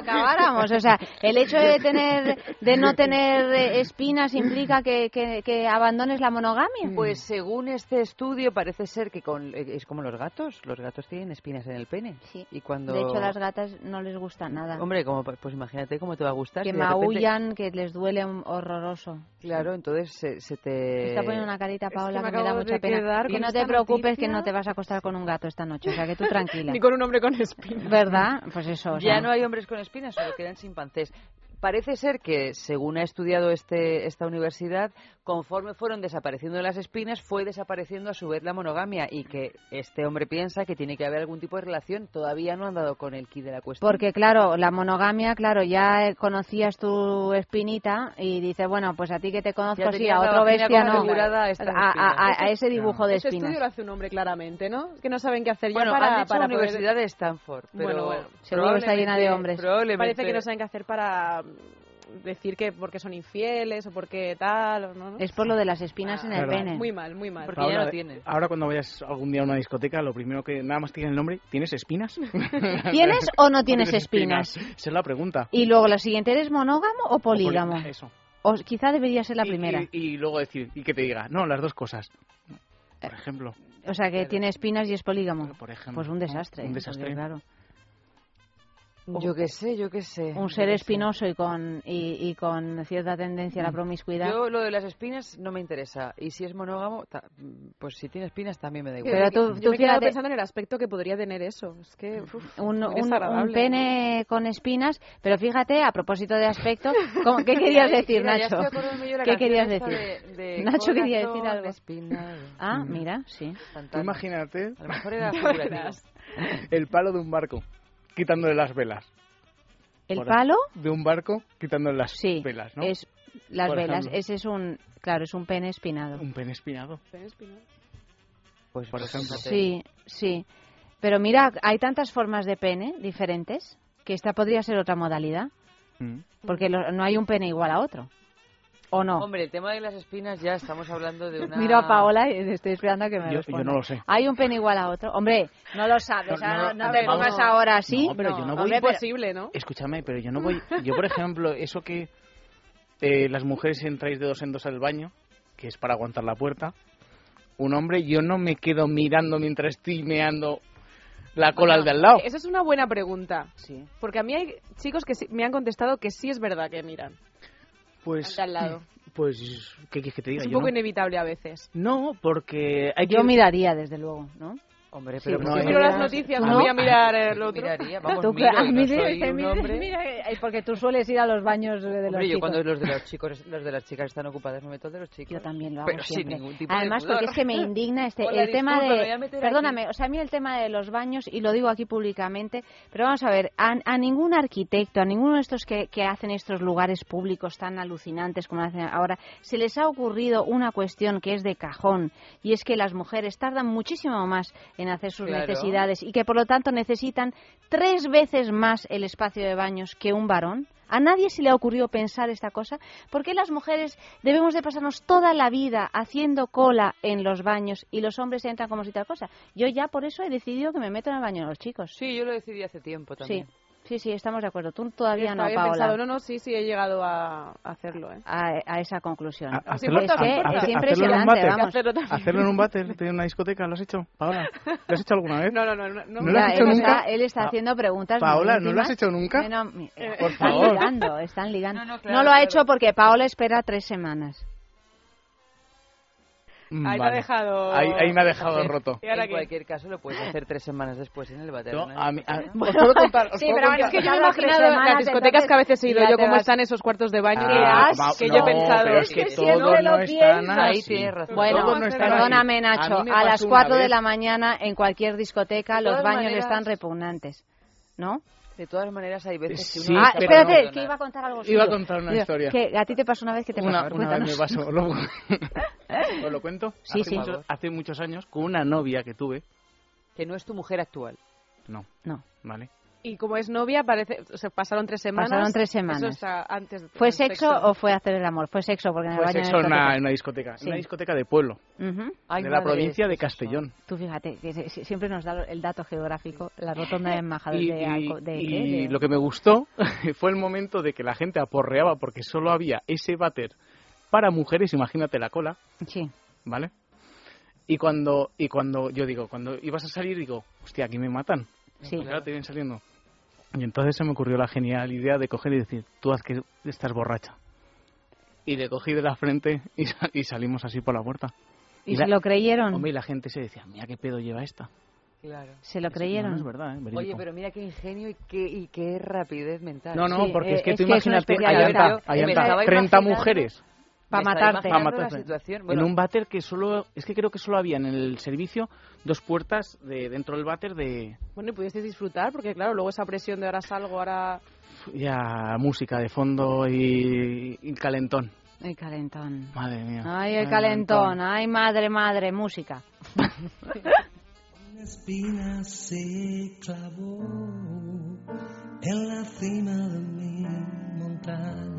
Speaker 1: acabáramos. O sea, el hecho de tener, de no tener eh, espinas implica que, que, que abandones la monogamia.
Speaker 2: Pues según este estudio parece ser que con, eh, es como los gatos, los gatos tienen espinas en el pene.
Speaker 1: Sí.
Speaker 2: Y cuando
Speaker 1: De hecho, a las gatas no les gusta nada.
Speaker 2: Hombre, como pues imagínate cómo te va a gustar.
Speaker 1: que
Speaker 2: si de repente-
Speaker 1: maullan, que les duele horroroso.
Speaker 2: Claro, entonces se, se te
Speaker 1: Me está poniendo una carita, Paola,
Speaker 23: me
Speaker 1: que me da mucha pena. Que
Speaker 23: con
Speaker 1: no te preocupes, que
Speaker 23: noticia.
Speaker 1: no te vas a acostar con un gato esta noche. O sea, que tú tranquila.
Speaker 23: Ni con un hombre con espinas.
Speaker 1: ¿Verdad? Pues eso. o
Speaker 2: Ya
Speaker 1: sea.
Speaker 2: no hay hombres con espinas, solo quedan chimpancés. Parece ser que, según ha estudiado este, esta universidad, conforme fueron desapareciendo las espinas, fue desapareciendo a su vez la monogamia y que este hombre piensa que tiene que haber algún tipo de relación. Todavía no han dado con el key de la cuestión.
Speaker 1: Porque, claro, la monogamia, claro, ya conocías tu espinita y dices, bueno, pues a ti que te conozco, sí, a otro bestia no.
Speaker 2: a
Speaker 1: A, ese dibujo de espinas.
Speaker 23: estudio lo hace un hombre claramente, ¿no? Que no saben qué hacer
Speaker 2: Bueno,
Speaker 23: ya para,
Speaker 2: han dicho
Speaker 23: para
Speaker 2: la
Speaker 23: poder-
Speaker 2: Universidad de Stanford, pero
Speaker 23: Bueno, bueno.
Speaker 1: Seguro que está llena de hombres.
Speaker 23: Parece que no saben qué hacer para decir que porque son infieles o porque tal, o no, ¿no?
Speaker 1: Es por lo de las espinas en el pene.
Speaker 23: Muy mal, muy mal.
Speaker 2: Porque ya
Speaker 22: Paola,
Speaker 2: no tiene.
Speaker 22: Ahora cuando vayas algún día a una discoteca, lo primero que nada más tiene el nombre, ¿tienes espinas?
Speaker 1: ¿Tienes o no tienes espinas?
Speaker 22: Esa es la pregunta.
Speaker 1: Y luego, lo siguiente, ¿eres monógamo o polígamo?
Speaker 22: eso.
Speaker 1: O quizá debería ser la
Speaker 22: Y-
Speaker 1: primera.
Speaker 22: Y, y luego decir, y que te diga, no, las dos cosas. Por ejemplo.
Speaker 1: O sea, que tiene espinas y es polígamo.
Speaker 22: Por ejemplo,
Speaker 1: Pues un desastre.
Speaker 22: Un
Speaker 1: ¿eh?
Speaker 22: desastre.
Speaker 1: Claro.
Speaker 2: Yo qué sé, yo qué sé.
Speaker 1: Un ser
Speaker 2: sé.
Speaker 1: espinoso y con, y, y con cierta tendencia a la promiscuidad.
Speaker 2: Yo lo de las espinas no me interesa. Y si es monógamo, ta- pues si tiene espinas también me da igual.
Speaker 1: Pero tú-
Speaker 23: Yo
Speaker 1: tú
Speaker 23: me
Speaker 1: fíjate-
Speaker 23: pensando en el aspecto que podría tener eso. Es que uf,
Speaker 1: un, un- un pene con espinas, pero fíjate, a propósito de aspecto, ¿cómo- ¿qué querías decir,
Speaker 2: Mira,
Speaker 1: Nacho? ¿Qué querías decir?
Speaker 2: de- de
Speaker 1: Nacho quería decir algo.
Speaker 2: espinado.
Speaker 1: Ah,
Speaker 22: Mm.
Speaker 1: mira, sí.
Speaker 22: Imagínate
Speaker 2: A lo mejor era
Speaker 22: el palo de un barco, quitándole las velas.
Speaker 1: ¿El palo?
Speaker 22: De un barco, quitándole las
Speaker 1: Sí,
Speaker 22: velas, ¿no?
Speaker 1: es las
Speaker 22: Por
Speaker 1: velas.
Speaker 22: ejemplo.
Speaker 1: Ese es un, claro, es un pene espinado.
Speaker 22: Un pene espinado.
Speaker 2: Pues,
Speaker 22: por ejemplo.
Speaker 1: Sí, sí. Pero mira, hay tantas formas de pene diferentes que esta podría ser otra modalidad,
Speaker 22: Mm.
Speaker 1: porque lo- no hay un pene igual a otro. ¿O no?
Speaker 2: Hombre, el tema de las espinas ya estamos hablando de una...
Speaker 1: Miro a Paola y estoy esperando a que me
Speaker 22: Yo- yo
Speaker 1: responda.
Speaker 22: no lo sé.
Speaker 1: ¿Hay un pene igual a otro? Hombre, no lo sabes,
Speaker 22: No,
Speaker 1: ahora
Speaker 22: no,
Speaker 1: te pongas
Speaker 22: no.
Speaker 1: ahora así.
Speaker 22: No, pero yo no voy-
Speaker 23: Imposible, ¿no?
Speaker 22: Escúchame, pero yo no voy... Yo, por ejemplo, eso que eh, las mujeres entráis de dos en dos al baño, que es para aguantar la puerta, un hombre, yo no me quedo mirando mientras estoy meando la cola al de al lado.
Speaker 23: Esa es una buena pregunta.
Speaker 1: Sí.
Speaker 23: Porque a mí hay chicos que me han contestado que sí es verdad que miran.
Speaker 22: Pues,
Speaker 23: Al de al lado.
Speaker 22: Pues, ¿qué quieres que te diga?
Speaker 23: Es un
Speaker 22: Yo
Speaker 23: poco
Speaker 22: no.
Speaker 23: inevitable a veces.
Speaker 22: No, porque hay
Speaker 1: Yo
Speaker 22: que...
Speaker 1: miraría, desde luego, ¿no?
Speaker 2: Hombre,
Speaker 1: Sí,
Speaker 2: pero
Speaker 1: pues
Speaker 2: no
Speaker 1: si
Speaker 2: hay-
Speaker 23: Miro las noticias,
Speaker 1: ¿Tú
Speaker 23: no voy a mirar el otro.
Speaker 2: Miraría, vamos,
Speaker 1: Tú,
Speaker 2: miro,
Speaker 1: a mí
Speaker 2: no
Speaker 1: de-
Speaker 2: soy un hombre.
Speaker 1: mira, eh, porque tú sueles ir a los baños de los
Speaker 2: Hombre, yo
Speaker 1: chicos.
Speaker 2: cuando los de los chicos, los de las chicas están ocupadas, me meto de los chicos.
Speaker 1: Yo también lo hago
Speaker 2: Pero sin
Speaker 1: siempre.
Speaker 2: ningún tipo de
Speaker 1: Además,
Speaker 2: pudor.
Speaker 1: porque es que me indigna este
Speaker 2: Hola,
Speaker 1: el tema de perdóname,
Speaker 2: aquí.
Speaker 1: o sea, a mí el tema de los baños y lo digo aquí públicamente, pero vamos a ver, a, a ningún arquitecto, a ninguno de estos que, que hacen estos lugares públicos tan alucinantes como hacen ahora, se les ha ocurrido una cuestión que es de cajón y es que las mujeres tardan muchísimo más en hacer sus
Speaker 2: Claro.
Speaker 1: necesidades y que por lo tanto necesitan tres veces más el espacio de baños que un varón. ¿A nadie se le ha ocurrido pensar esta cosa? ¿Por qué las mujeres debemos de pasarnos toda la vida haciendo cola en los baños y los hombres entran como si tal cosa? Yo ya por eso he decidido que me meto en el baño de los chicos.
Speaker 2: Sí, yo lo decidí hace tiempo también.
Speaker 1: Sí, sí, sí, estamos de acuerdo. Tú todavía no, Paola.
Speaker 23: pensado. No, no, sí, sí, he llegado a hacerlo. ¿eh?
Speaker 1: A, a esa conclusión.
Speaker 22: A-
Speaker 1: Es
Speaker 22: hacerlo-
Speaker 1: que
Speaker 22: a-
Speaker 1: es
Speaker 22: hacer- hacerlo en
Speaker 1: vamos.
Speaker 23: Hacerlo
Speaker 22: en un váter, de una discoteca, ¿lo has hecho? Paola, ¿lo has hecho alguna vez?
Speaker 23: No, no, no. no, no.
Speaker 22: ¿No lo has hecho
Speaker 1: él
Speaker 22: nunca?
Speaker 1: Está, él está haciendo preguntas
Speaker 22: Paola,
Speaker 1: muy
Speaker 22: ¿no lo has hecho nunca?
Speaker 1: No,
Speaker 22: Por
Speaker 1: están
Speaker 22: favor.
Speaker 1: ligando, están ligando.
Speaker 2: No, no,
Speaker 1: No,
Speaker 2: claro,
Speaker 1: lo
Speaker 2: claro.
Speaker 1: ha hecho porque Paola espera tres semanas.
Speaker 22: Mm,
Speaker 23: Ahí me ha
Speaker 22: vale.
Speaker 23: dejado-
Speaker 22: Ahí, ahí me ha dejado
Speaker 2: Sí.
Speaker 22: roto.
Speaker 23: ¿Y ahora
Speaker 2: en
Speaker 23: qué?
Speaker 2: cualquier caso lo puedes hacer tres semanas después en el.
Speaker 22: Yo,
Speaker 2: ¿no?
Speaker 22: a mí- a- os puedo contar, os
Speaker 1: sí,
Speaker 22: puedo
Speaker 1: pero
Speaker 22: contar-
Speaker 23: Es que yo me he imaginado las discotecas que a veces he ido yo, cómo están esos cuartos de baño.
Speaker 1: ¡Qué
Speaker 22: Ah, va-
Speaker 1: que
Speaker 22: no,
Speaker 1: yo pensado,
Speaker 22: pero es que,
Speaker 1: que
Speaker 22: todos
Speaker 1: siempre
Speaker 22: no están.
Speaker 2: Ahí tienes razón.
Speaker 1: Bueno,
Speaker 22: no
Speaker 1: perdóname. Nacho,
Speaker 22: A
Speaker 1: las
Speaker 22: pasó una
Speaker 1: 4 de la mañana en cualquier discoteca los baños están repugnantes, ¿no?
Speaker 2: De todas maneras hay veces que
Speaker 22: Sí,
Speaker 2: uno
Speaker 1: ah, espérate, que iba a contar algo
Speaker 22: Iba a contar una
Speaker 1: Digo,
Speaker 22: historia.
Speaker 1: Que a ti te pasó una vez que te pasó.
Speaker 22: Una,
Speaker 1: ver,
Speaker 22: una vez me pasó. Lo- ¿Os lo cuento?
Speaker 1: Sí,
Speaker 22: hace
Speaker 1: sí.
Speaker 22: Muchos, hace muchos años, con una novia que tuve.
Speaker 2: Que no es tu mujer actual.
Speaker 22: No,
Speaker 1: No.
Speaker 22: ¿vale?
Speaker 23: Y como es novia, parece, o sea, pasaron tres semanas.
Speaker 1: Pasaron tres
Speaker 23: Eso
Speaker 1: semanas.
Speaker 23: está antes de
Speaker 1: ¿Fue
Speaker 23: del
Speaker 1: sexo, o fue hacer el amor? Fue sexo, porque en el
Speaker 22: Fue sexo en
Speaker 1: la
Speaker 22: una,
Speaker 1: discoteca.
Speaker 22: en una discoteca.
Speaker 1: Sí.
Speaker 22: Una discoteca de pueblo.
Speaker 1: Ujú.
Speaker 2: Ay,
Speaker 22: de la provincia de
Speaker 2: eso-
Speaker 22: Castellón.
Speaker 1: Tú fíjate, que siempre nos da el dato geográfico, la rotonda de embajadores
Speaker 22: Y,
Speaker 1: de,
Speaker 22: y-
Speaker 1: de,
Speaker 22: y lo que me gustó fue el momento de que la gente aporreaba porque solo había ese váter para mujeres, imagínate la cola,
Speaker 1: Sí.
Speaker 22: ¿vale? Y cuando, y cuando yo digo, cuando ibas a salir, digo, hostia, aquí me matan.
Speaker 1: Sí.
Speaker 22: Ahora te vienen saliendo. Y entonces se me ocurrió la genial idea de coger y decir, tú haz que estás borracha. Y le cogí de la frente y, y salimos así por la puerta.
Speaker 1: ¿Y se lo creyeron?
Speaker 22: Hombre, y la gente se decía, mira qué pedo lleva esta.
Speaker 2: Claro.
Speaker 1: ¿Se lo creyeron?
Speaker 22: no es verdad, ¿eh?
Speaker 2: Oye, pero mira qué ingenio y qué, y qué rapidez mental.
Speaker 22: No, no,
Speaker 1: Sí,
Speaker 22: porque
Speaker 1: eh,
Speaker 22: es que
Speaker 1: es
Speaker 22: tú
Speaker 1: que
Speaker 22: imagínate, allá está,
Speaker 2: Yo
Speaker 22: allá
Speaker 2: me
Speaker 22: está,
Speaker 2: estaba
Speaker 22: 30
Speaker 2: imaginando-
Speaker 22: mujeres
Speaker 1: Para matarte.
Speaker 22: en un váter que solo, es que creo que solo había en el servicio dos puertas de dentro del váter de
Speaker 23: Bueno, y pudisteis disfrutar, porque claro, luego esa presión de ahora salgo, ahora.
Speaker 22: ya música de fondo y, y calentón.
Speaker 1: El calentón.
Speaker 22: Madre mía.
Speaker 1: Ay, el calentón. Ay, madre, madre, música.
Speaker 14: Una espina se clavó en la cima de mi montaña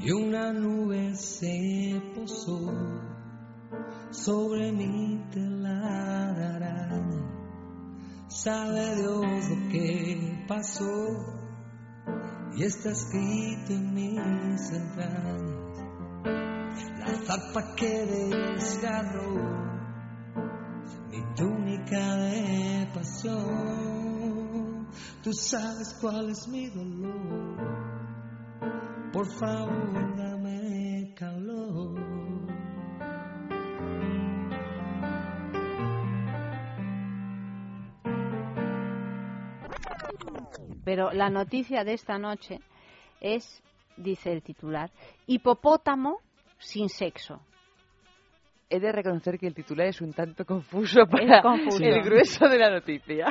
Speaker 14: y una nube se posó sobre mi tela de araña. Sabe Dios lo que pasó y está escrito en mis entrañas. La zarpa que desgarró mi túnica de pasión. Tú sabes cuál es mi dolor. Por favor, dame calor.
Speaker 1: Pero la noticia de esta noche es, dice el titular, hipopótamo sin sexo.
Speaker 2: He de reconocer que el titular es un tanto confuso para
Speaker 1: confuso.
Speaker 2: el grueso de la noticia.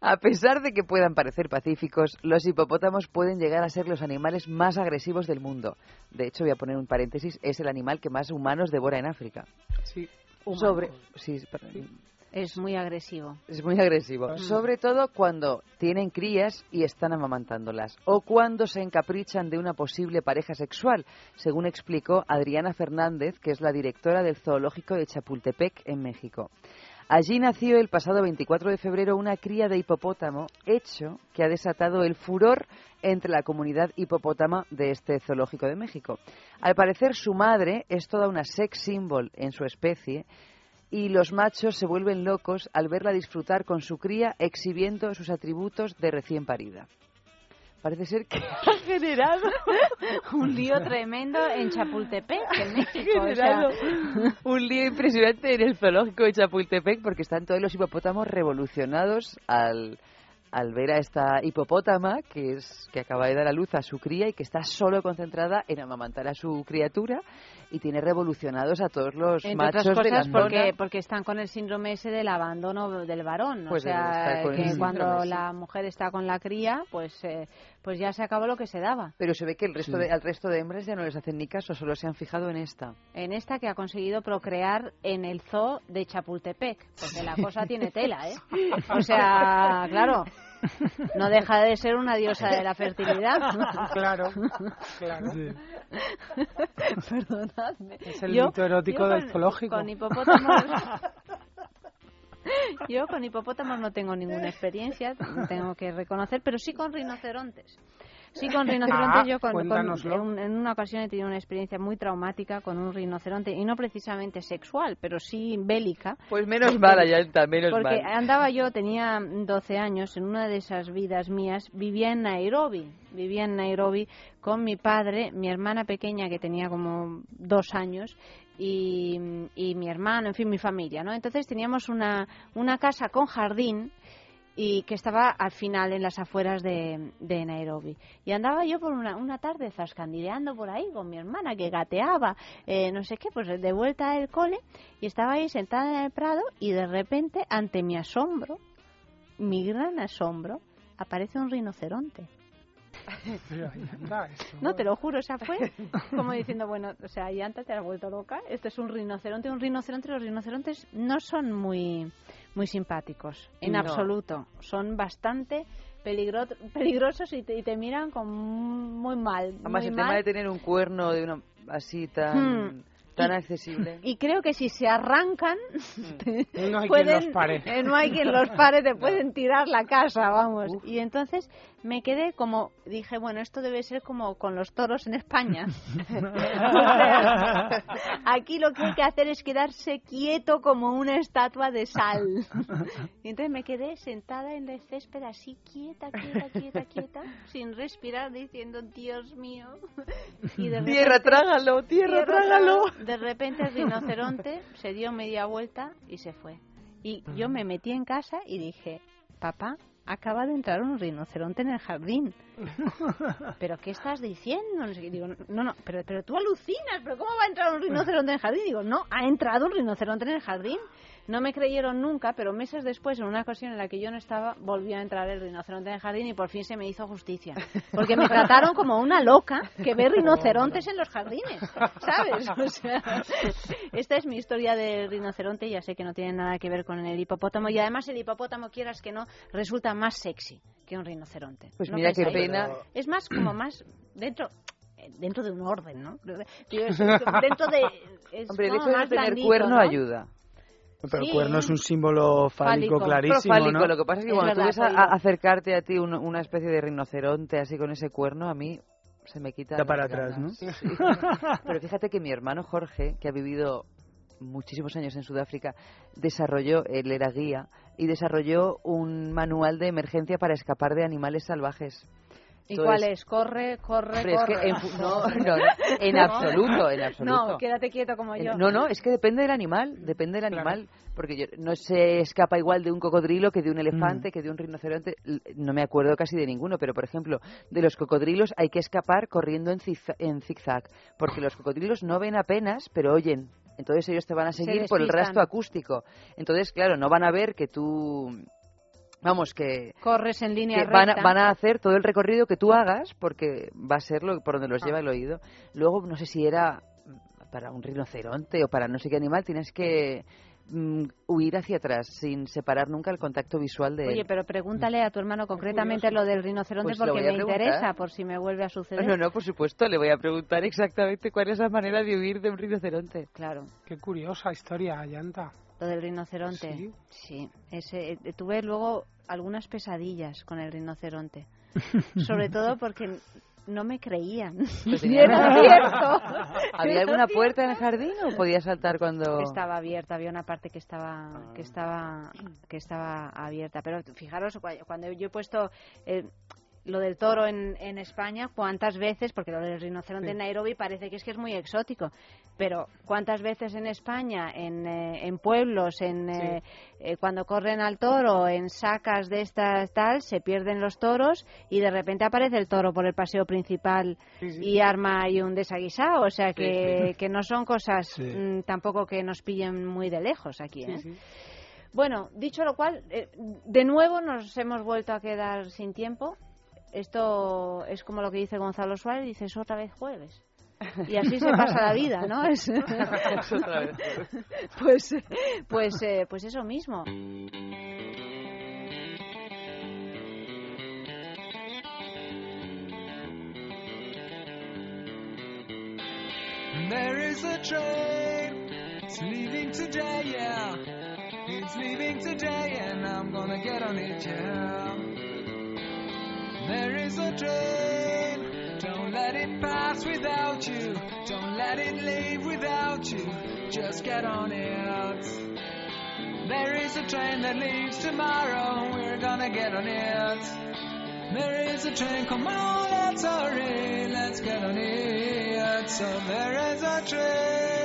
Speaker 2: a pesar de que puedan parecer pacíficos, los hipopótamos pueden llegar a ser los animales más agresivos del mundo. De hecho, voy a poner un paréntesis, es el animal que más humanos devora en África.
Speaker 22: Sí.
Speaker 2: Sobre, sí, perdón.
Speaker 1: Es muy agresivo.
Speaker 2: Es muy agresivo. Sobre todo cuando tienen crías y están amamantándolas. O cuando se encaprichan de una posible pareja sexual, según explicó Adriana Fernández, que es la directora del Zoológico de Chapultepec, en México. Allí nació el pasado 24 de febrero una cría de hipopótamo, hecho que ha desatado el furor entre la comunidad hipopótama de este zoológico de México. Al parecer su madre es toda una sex symbol en su especie y los machos se vuelven locos al verla disfrutar con su cría exhibiendo sus atributos de recién parida. parece ser que ha generado
Speaker 1: un lío tremendo en Chapultepec, en México. o sea,
Speaker 2: generado un lío impresionante en el zoológico de Chapultepec porque están todos los hipopótamos revolucionados al, al ver a esta hipopótama que es que acaba de dar a luz a su cría y que está solo concentrada en amamantar a su criatura y tiene revolucionados a todos los
Speaker 1: entre
Speaker 2: machos
Speaker 1: otras
Speaker 2: de la
Speaker 1: cosas porque,
Speaker 2: zona.
Speaker 1: porque están con el síndrome ese del abandono del varón.
Speaker 2: Pues
Speaker 1: o sea, que
Speaker 2: síndrome,
Speaker 1: cuando
Speaker 2: sí.
Speaker 1: la mujer está con la cría, pues, eh, pues ya se acabó lo que se daba.
Speaker 2: Pero se ve que el resto
Speaker 1: Sí.
Speaker 2: de, al resto de hembras ya no les hacen ni caso, solo se han fijado en esta.
Speaker 1: En esta que ha conseguido procrear en el zoo de Chapultepec, porque la cosa tiene tela, ¿eh? O sea, claro, no deja de ser una diosa de la fertilidad.
Speaker 21: Claro, claro.
Speaker 1: Perdonadme.
Speaker 21: Es el
Speaker 1: Yo-
Speaker 21: mito erótico
Speaker 1: yo
Speaker 21: del zoológico.
Speaker 1: Con hipopótamos. Yo con hipopótamos no tengo ninguna experiencia, tengo que reconocer, pero sí con rinocerontes. Sí, con rinocerontes
Speaker 21: Ah,
Speaker 1: yo con, con- en, un- en una ocasión he tenido una experiencia muy traumática con un rinoceronte y no precisamente sexual, pero sí bélica.
Speaker 2: Pues menos mal, Ayanta, menos
Speaker 1: Porque
Speaker 2: mal.
Speaker 1: andaba yo, tenía 12 años, en una de esas vidas mías, vivía en Nairobi. Vivía en Nairobi con mi padre, mi hermana pequeña que tenía como dos años y, y mi hermano, en fin, mi familia, ¿no? Entonces teníamos una, una casa con jardín y que estaba al final en las afueras de, de Nairobi. Y andaba yo por una, una tarde zascandileando por ahí con mi hermana que gateaba, eh, no sé qué, pues de vuelta del cole y estaba ahí sentada en el prado y de repente, ante mi asombro, mi gran asombro, aparece un rinoceronte. No, te lo juro, o sea, fue como diciendo, bueno, o sea, Yanta te has vuelto loca, esto es un rinoceronte, un rinoceronte, los rinocerontes no son muy, muy simpáticos, en
Speaker 2: No.
Speaker 1: absoluto, son bastante peligro- peligrosos y te, y te miran con muy mal.
Speaker 2: Además,
Speaker 1: muy
Speaker 2: el tema
Speaker 1: mal.
Speaker 2: de tener un cuerno de una así tan,
Speaker 1: Hmm.
Speaker 2: Tan
Speaker 1: Y-
Speaker 2: accesible.
Speaker 1: Y creo que si se arrancan,
Speaker 21: No hay quien los pare.
Speaker 1: eh, no hay quien los pare, te pueden tirar la casa, vamos. Y entonces me quedé como, dije, bueno, esto debe ser como con los toros en España. Aquí lo que hay que hacer es quedarse quieto como una estatua de sal. Y entonces me quedé sentada en el césped así, quieta, quieta, quieta, quieta, sin respirar, diciendo, Dios mío. Y de
Speaker 2: Tierra, trágalo, tierra, trágalo.
Speaker 1: De repente el rinoceronte se dio media vuelta y se fue. Y yo me metí en casa y dije, papá, acaba de entrar un rinoceronte en el jardín. ¿Pero qué estás diciendo? Digo, no, no, pero, pero tú alucinas, ¿pero cómo va a entrar un rinoceronte en el jardín? Digo, no, ha entrado un rinoceronte en el jardín. No me creyeron nunca, pero meses después, en una ocasión en la que yo no estaba, volvió a entrar el rinoceronte en el jardín y por fin se me hizo justicia. Porque me trataron como una loca que ve rinocerontes en los jardines, ¿sabes? O sea, esta es mi historia del rinoceronte, ya sé que no tiene nada que ver con el hipopótamo y además el hipopótamo, quieras que no, resulta más sexy que un rinoceronte.
Speaker 2: Pues
Speaker 1: ¿No
Speaker 2: mira qué pena.
Speaker 1: Es más, como más dentro dentro de un orden, ¿no? Dentro de... es
Speaker 2: Hombre, el
Speaker 1: como
Speaker 2: hecho de no tener
Speaker 1: blandito,
Speaker 2: cuerno
Speaker 1: ¿no?
Speaker 2: ayuda.
Speaker 24: Pero
Speaker 1: Sí.
Speaker 24: el cuerno es un símbolo fálico,
Speaker 1: Fálico.
Speaker 24: clarísimo,
Speaker 2: Pero fálico,
Speaker 24: ¿no?
Speaker 2: Lo que pasa es que
Speaker 1: Es
Speaker 2: cuando tú
Speaker 1: verdad,
Speaker 2: ves a- a acercarte a ti un- una especie de rinoceronte así con ese cuerno, a mí se me quita
Speaker 24: Da para atrás,
Speaker 2: ganas.
Speaker 24: ¿no?
Speaker 2: Sí. Pero fíjate que mi hermano Jorge, que ha vivido muchísimos años en Sudáfrica, desarrolló, él era guía, y desarrolló un manual de emergencia para escapar de animales salvajes.
Speaker 1: ¿Y cuál es? Corre, corre,
Speaker 2: Hombre, es que
Speaker 1: corre.
Speaker 2: en no, no, en absoluto, en absoluto.
Speaker 1: No, quédate quieto como yo.
Speaker 2: No, no, es que depende del animal, depende del animal, porque yo, no se escapa igual de un cocodrilo que de un elefante, que de un rinoceronte, no me acuerdo casi de ninguno, pero por ejemplo, de los cocodrilos hay que escapar corriendo en, zigza- en zigzag, porque los cocodrilos no ven apenas, pero oyen. Entonces ellos te van a
Speaker 1: Se
Speaker 2: seguir por el rastro acústico. Entonces, claro, no van a ver que tú Vamos, que,
Speaker 1: Corres en línea
Speaker 2: que van, a,
Speaker 1: recta.
Speaker 2: van a hacer todo el recorrido que tú hagas porque va a ser lo, por donde los
Speaker 1: Ah.
Speaker 2: lleva el oído. Luego, no sé si era para un rinoceronte o para no sé qué animal, tienes que mm, huir hacia atrás sin separar nunca el contacto visual de
Speaker 1: Oye,
Speaker 2: él.
Speaker 1: pero pregúntale a tu hermano concretamente lo del rinoceronte
Speaker 2: Pues
Speaker 1: porque me
Speaker 2: preguntar.
Speaker 1: interesa, por si me vuelve a suceder.
Speaker 2: No, no, por supuesto, le voy a preguntar exactamente cuál es la manera de huir de un rinoceronte.
Speaker 1: Claro.
Speaker 21: Qué curiosa historia, Ayanta.
Speaker 1: Lo del rinoceronte.
Speaker 21: Sí.
Speaker 1: Sí. Ese, eh, tuve luego algunas pesadillas con el rinoceronte. Sobre todo porque no me creían. Y
Speaker 2: tenía-
Speaker 1: era cierto.
Speaker 2: ¿Había alguna puerta en el jardín o podía saltar cuando...?
Speaker 1: Estaba abierta, había una parte que estaba
Speaker 2: Ah.
Speaker 1: que estaba que estaba abierta, pero fijaros cua- cuando yo he puesto eh, lo del toro en, en España, ¿cuántas veces? Porque lo del rinoceronte
Speaker 21: Sí.
Speaker 1: en Nairobi parece que es que es muy exótico, pero ¿cuántas veces en España, en, eh, en pueblos, en eh, eh, cuando corren al toro, en sacas de estas tal, se pierden los toros y de repente aparece el toro por el paseo principal y arma ahí un desaguisado? O sea que, que no son cosas mm, tampoco que nos pillen muy de lejos aquí, ¿eh? Bueno, dicho lo cual, eh, de nuevo nos hemos vuelto a quedar sin tiempo. Esto es como lo que dice Gonzalo Suárez, dices otra vez jueves. Y así se pasa la vida, ¿no? Es-
Speaker 2: Otra vez
Speaker 1: pues, pues, eh, pues eso mismo.
Speaker 14: There is a train, it's leaving today, yeah. It's leaving today, and I'm gonna get on it, yeah. There is a train, don't let it pass without you. Don't let it leave without you. Just get on it. There is a train that leaves tomorrow, we're gonna get on it. There is a train, come on, let's hurry, let's get on it. So there is a train.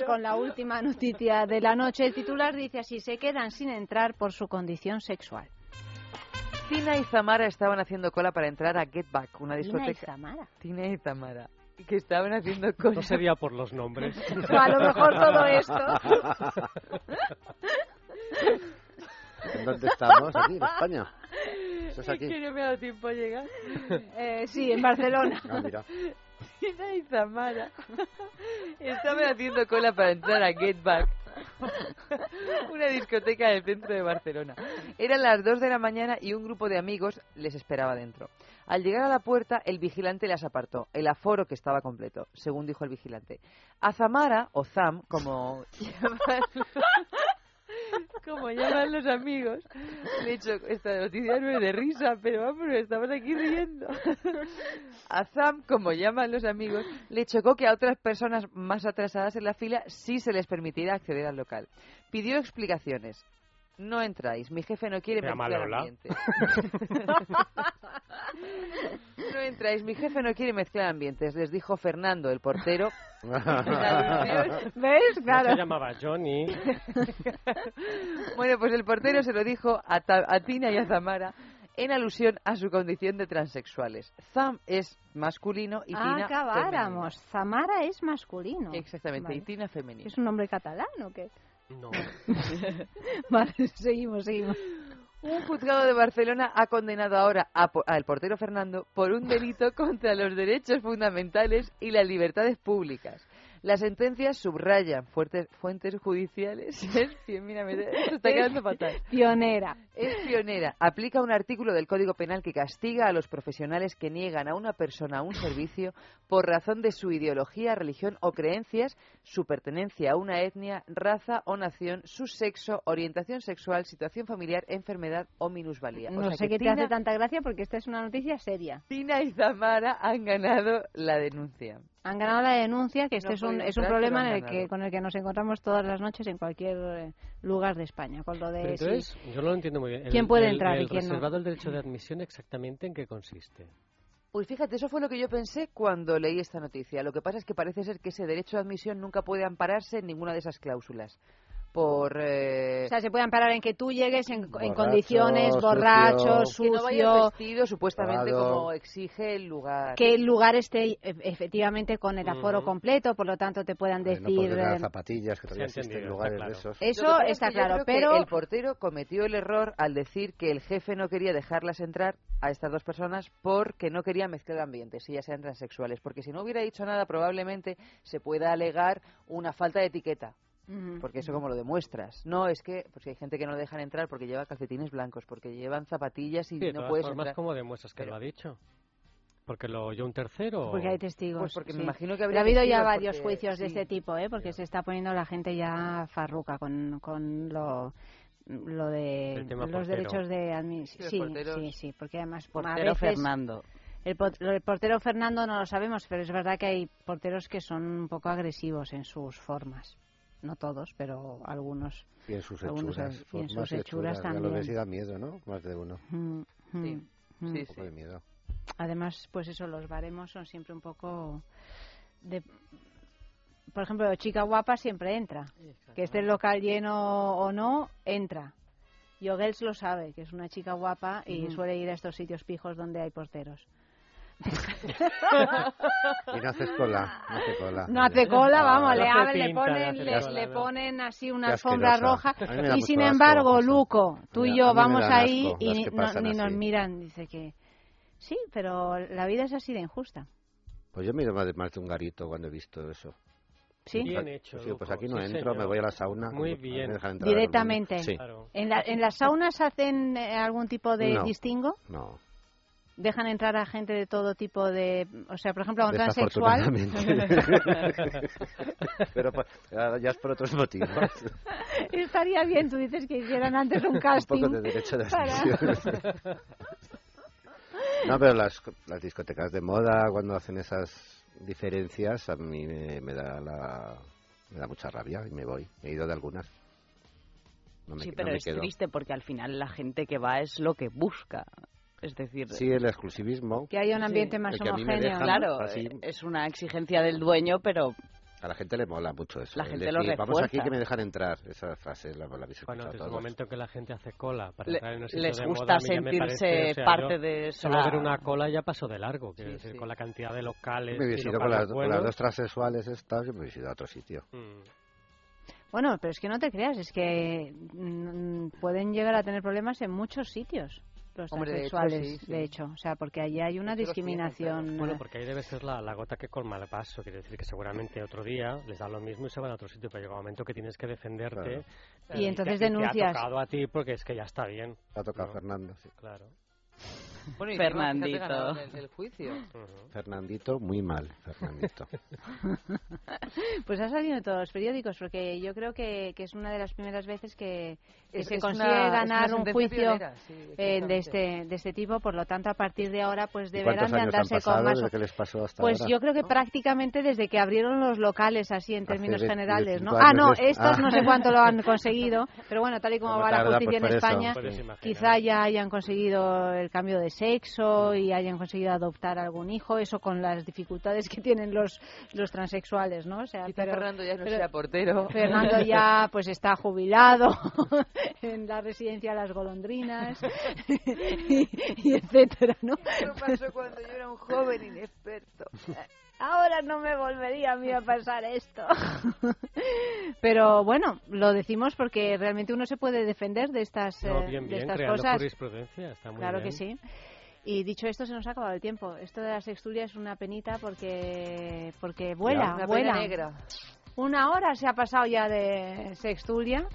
Speaker 1: Vamos con la última noticia de la noche. El titular dice así, se quedan sin entrar por su condición sexual.
Speaker 2: Tina y Zamara estaban haciendo cola para entrar a Get Back, una
Speaker 1: Tina y
Speaker 2: discoteca.
Speaker 1: Zamara.
Speaker 2: Tina y Zamara. Que estaban haciendo cola.
Speaker 25: No sería por los nombres.
Speaker 1: A lo mejor todo esto.
Speaker 26: ¿En dónde estamos? Aquí, en España. Eso es aquí.
Speaker 2: que no me ha dado tiempo a llegar.
Speaker 1: Eh, sí, en Barcelona.
Speaker 26: Ah, mira.
Speaker 2: Tina y Zamara estaban haciendo cola para entrar a Get Back, una discoteca del centro de Barcelona. Eran las 2 de la mañana y un grupo de amigos les esperaba dentro. Al llegar a la puerta, el vigilante las apartó. El aforo que estaba completo, según dijo el vigilante. A Zamara, o Zam, como como llaman los amigos, he hecho, esta noticia no es de risa, pero vamos, estamos aquí riendo. A Sam, como llaman los amigos, le chocó que a otras personas más atrasadas en la fila sí se les permitiera acceder al local. Pidió explicaciones. No entráis, mi jefe no quiere mezclar ambientes. no entráis, mi jefe no quiere mezclar ambientes, les dijo Fernando, el portero.
Speaker 1: ¿Ves? Claro.
Speaker 25: Se llamaba Johnny.
Speaker 2: Bueno, pues el portero se lo dijo a, Ta- a Tina y a Tamara en alusión a su condición de transexuales. Zam es masculino y Tina
Speaker 1: Acabáramos. Zamara es masculino.
Speaker 2: Exactamente, y. Tina femenino.
Speaker 1: ¿Es un nombre catalán o qué?
Speaker 25: No.
Speaker 1: vale, seguimos, seguimos.
Speaker 2: Un juzgado de Barcelona ha condenado ahora a po- al portero Fernando por un delito contra los derechos fundamentales y las libertades públicas. Las sentencias subrayan fuertes, fuentes judiciales. Es, pio- mira, me- esto está quedando fatal.
Speaker 1: Pionera.
Speaker 2: Es pionera. Aplica un artículo del Código Penal que castiga a los profesionales que niegan a una persona un servicio por razón de su ideología, religión o creencias, su pertenencia a una etnia, raza o nación, su sexo, orientación sexual, situación familiar, enfermedad o minusvalía. O
Speaker 1: No
Speaker 2: sea
Speaker 1: sé qué te hace tanta gracia porque esta es una noticia seria.
Speaker 2: Tina y Zamara han ganado la denuncia.
Speaker 1: Han ganado la denuncia, que este
Speaker 2: No
Speaker 1: es un, es un problema en el que, con el que nos encontramos todas las noches en cualquier eh, lugar de España. Con lo de
Speaker 25: Pero
Speaker 1: si-
Speaker 25: entonces, yo no lo entiendo muy bien. El-
Speaker 1: ¿Quién puede
Speaker 25: el-
Speaker 1: entrar y
Speaker 25: el
Speaker 1: quién no?
Speaker 25: reservado del derecho de admisión, ¿exactamente en qué consiste?
Speaker 2: Pues fíjate, eso fue lo que yo pensé cuando leí esta noticia. Lo que pasa es que parece ser que ese derecho de admisión nunca puede ampararse en ninguna de esas cláusulas. Por. eh,
Speaker 1: O sea, se puede amparar en que tú llegues en, en
Speaker 2: Borracho,
Speaker 1: condiciones
Speaker 2: sucio.
Speaker 1: borracho,
Speaker 2: Que no vayas
Speaker 1: sucio,
Speaker 2: vestido supuestamente como exige el lugar.
Speaker 1: que el lugar esté e- efectivamente con el aforo completo, por lo tanto te puedan
Speaker 26: no
Speaker 1: decir...
Speaker 26: porque las
Speaker 1: eh,
Speaker 26: zapatillas, que todavía
Speaker 25: ha
Speaker 26: existen lugares
Speaker 25: está
Speaker 26: de
Speaker 25: claro.
Speaker 26: esos.
Speaker 1: Eso
Speaker 2: es
Speaker 1: está
Speaker 2: que
Speaker 1: claro, pero-
Speaker 2: el portero cometió el error al decir que el jefe no quería dejarlas entrar a estas dos personas porque no quería mezclar ambientes, si ya sean transexuales. Porque si no hubiera dicho nada, probablemente se pueda alegar una falta de etiqueta. Porque eso como lo demuestras. No, es que pues hay gente que no lo dejan entrar porque lleva calcetines blancos, porque llevan zapatillas y
Speaker 25: Sí, de
Speaker 2: no
Speaker 25: todas
Speaker 2: puedes
Speaker 25: formas,
Speaker 2: entrar.
Speaker 25: ¿cómo demuestras que lo ha dicho? ¿Porque lo oyó un tercero?
Speaker 1: Porque hay testigos.
Speaker 2: Pues porque me imagino que habría
Speaker 1: ha habido ya varios
Speaker 2: porque-
Speaker 1: juicios de este tipo, ¿eh? Porque se está poniendo la gente ya farruca con, con lo lo de los
Speaker 25: portero.
Speaker 1: derechos de admisión.
Speaker 2: Sí,
Speaker 1: Sí, sí, sí, porque además a
Speaker 17: Portero
Speaker 1: veces
Speaker 17: Fernando.
Speaker 1: El, portero Fernando no lo sabemos, pero es verdad que hay porteros que son un poco agresivos en sus formas. No todos, pero algunos.
Speaker 26: Y en sus
Speaker 1: algunos
Speaker 26: hechuras.
Speaker 1: y en
Speaker 26: formas
Speaker 1: sus hechuras
Speaker 26: lo
Speaker 1: también.
Speaker 26: y da miedo, ¿no? Más de uno.
Speaker 1: Mm, mm,
Speaker 2: Sí,
Speaker 1: mm.
Speaker 2: sí,
Speaker 26: Un poco de miedo.
Speaker 1: Además, pues eso, los baremos son siempre un poco de... Por ejemplo, chica guapa siempre entra. Que esté el local lleno o no, entra. Yogels lo sabe, que es una chica guapa y suele ir a estos sitios pijos donde hay porteros.
Speaker 26: Y no haces cola. No hace cola.
Speaker 1: No hace cola,
Speaker 26: Ah,
Speaker 1: vamos, le,
Speaker 26: no
Speaker 1: abren,
Speaker 26: hace
Speaker 1: le ponen, le,
Speaker 26: cola,
Speaker 1: le ponen así una alfombra roja. Y sin embargo. Luco, tú y yo vamos ahí
Speaker 26: asco
Speaker 1: y ni, nos miran. Dice que sí, pero la vida es así de injusta.
Speaker 26: Pues yo me he ido más de, más de un garito cuando he visto eso.
Speaker 1: ¿Sí?
Speaker 25: Bien
Speaker 26: Pues,
Speaker 25: hecho,
Speaker 26: pues sí, pues aquí no
Speaker 25: Sí,
Speaker 26: entro,
Speaker 25: señor.
Speaker 26: me voy a la sauna.
Speaker 25: Muy bien.
Speaker 1: Directamente.
Speaker 26: niños. Sí.
Speaker 25: Claro.
Speaker 1: ¿En, la- ¿En las saunas hacen eh, algún tipo de
Speaker 26: No.
Speaker 1: distingo?
Speaker 26: No.
Speaker 1: ¿Dejan entrar a gente de todo tipo de... O sea, por ejemplo, a un transexual...
Speaker 26: Pero ya es por otros motivos.
Speaker 1: Estaría bien, tú dices que hicieran antes un
Speaker 26: un
Speaker 1: casting.
Speaker 26: poco de derecho de
Speaker 1: para-
Speaker 26: no, pero las, las discotecas de moda, cuando hacen esas diferencias, a mí me, me da la, me da mucha rabia y me voy. He ido de algunas. No me,
Speaker 17: sí,
Speaker 26: no
Speaker 17: pero
Speaker 26: me
Speaker 17: es
Speaker 26: quedo.
Speaker 17: triste porque al final la gente que va es lo que busca. Es decir,
Speaker 26: Sí, el exclusivismo.
Speaker 1: Que haya un ambiente más
Speaker 26: el mí me
Speaker 1: homogéneo.
Speaker 26: dejan
Speaker 17: claro,
Speaker 26: así,
Speaker 17: es una exigencia del dueño, pero
Speaker 26: a la gente le mola mucho eso.
Speaker 17: La gente lo
Speaker 26: decir, Vamos aquí
Speaker 17: refuerza.
Speaker 26: que me dejan entrar. Esa frase la, la habéis
Speaker 25: Bueno, desde el momento que la gente hace cola para
Speaker 17: Le-
Speaker 25: entrar en un sitio
Speaker 17: les
Speaker 25: de
Speaker 17: gusta
Speaker 25: moda,
Speaker 17: sentirse
Speaker 25: parece, o sea,
Speaker 17: parte
Speaker 25: yo
Speaker 17: de esa-
Speaker 25: Solo ver una cola ya pasó de largo, quiero
Speaker 26: Sí,
Speaker 25: decir,
Speaker 26: sí.
Speaker 25: con la cantidad de locales
Speaker 26: Me hubiese ido con las, con las dos transexuales estas, yo me hubiese ido a otro sitio.
Speaker 25: Mm.
Speaker 1: Bueno, pero es que no te creas, es que mm, pueden llegar a tener problemas en muchos sitios los
Speaker 2: Hombre, de hecho,
Speaker 1: transexuales,
Speaker 2: sí, sí.
Speaker 1: de hecho. O sea, porque allí hay una
Speaker 2: tienen,
Speaker 1: discriminación.
Speaker 25: Bueno,
Speaker 1: eh,
Speaker 25: porque ahí debe ser la, la gota que colma el vaso. Quiere decir que seguramente otro día les da lo mismo y se van a otro sitio, pero llega un momento que tienes que defenderte.
Speaker 26: Claro.
Speaker 25: eh,
Speaker 1: Y entonces
Speaker 25: te, Te
Speaker 1: denuncias.
Speaker 25: ha tocado a ti porque es que ya está bien.
Speaker 26: Ha tocado
Speaker 25: No.
Speaker 26: Fernando, sí.
Speaker 25: Claro.
Speaker 2: Bueno, y
Speaker 17: Fernandito.
Speaker 2: encima, fíjate, ganador del- del juicio.
Speaker 26: Fernandito, muy mal, Fernandito.
Speaker 1: Pues ha salido en todos los periódicos, porque yo creo que, que es una de las primeras veces que, que
Speaker 2: Es-
Speaker 1: se
Speaker 2: es
Speaker 1: consigue
Speaker 2: una-
Speaker 1: ganar un juicio
Speaker 2: pionera, sí,
Speaker 1: eh, de, este, de este tipo. Por lo tanto, a partir de ahora, pues
Speaker 26: ¿Y
Speaker 1: deberán
Speaker 26: ¿Cuántos
Speaker 1: de andarse con más.
Speaker 26: desde que les pasó hasta
Speaker 1: Pues
Speaker 26: ahora?
Speaker 1: yo creo que prácticamente desde que abrieron los locales, así en términos
Speaker 26: de-
Speaker 1: generales, ¿no?
Speaker 26: 25
Speaker 1: Ah, no, estos
Speaker 26: ah.
Speaker 1: no sé cuánto lo han conseguido, pero bueno, tal y como
Speaker 26: Como
Speaker 1: va la
Speaker 26: tarda,
Speaker 1: justicia
Speaker 26: pues
Speaker 1: en
Speaker 26: eso.
Speaker 1: España, quizá ya hayan conseguido el cambio de sexo y hayan conseguido adoptar algún hijo, eso con las dificultades que tienen los, los transexuales, ¿no? O sea,
Speaker 2: Quizá
Speaker 1: pero,
Speaker 2: Fernando ya no
Speaker 1: pero
Speaker 2: sea portero.
Speaker 1: Fernando ya pues está jubilado en la residencia de las golondrinas y, y etcétera, ¿no?
Speaker 2: Eso pasó cuando yo era un joven inexperto.
Speaker 1: Ahora no me volvería a mí a pasar esto. Pero bueno, lo decimos porque realmente uno se puede defender de estas,
Speaker 25: No,
Speaker 1: eh,
Speaker 25: bien,
Speaker 1: de
Speaker 25: bien,
Speaker 1: estas cosas.
Speaker 25: jurisprudencia, está muy
Speaker 1: claro
Speaker 25: bien.
Speaker 1: que sí. Y dicho esto, se nos ha acabado el tiempo. Esto de la sextulia es una penita porque porque vuela,
Speaker 2: Una
Speaker 1: vuela.
Speaker 2: pena negra.
Speaker 1: Una hora se ha pasado ya de sextulia.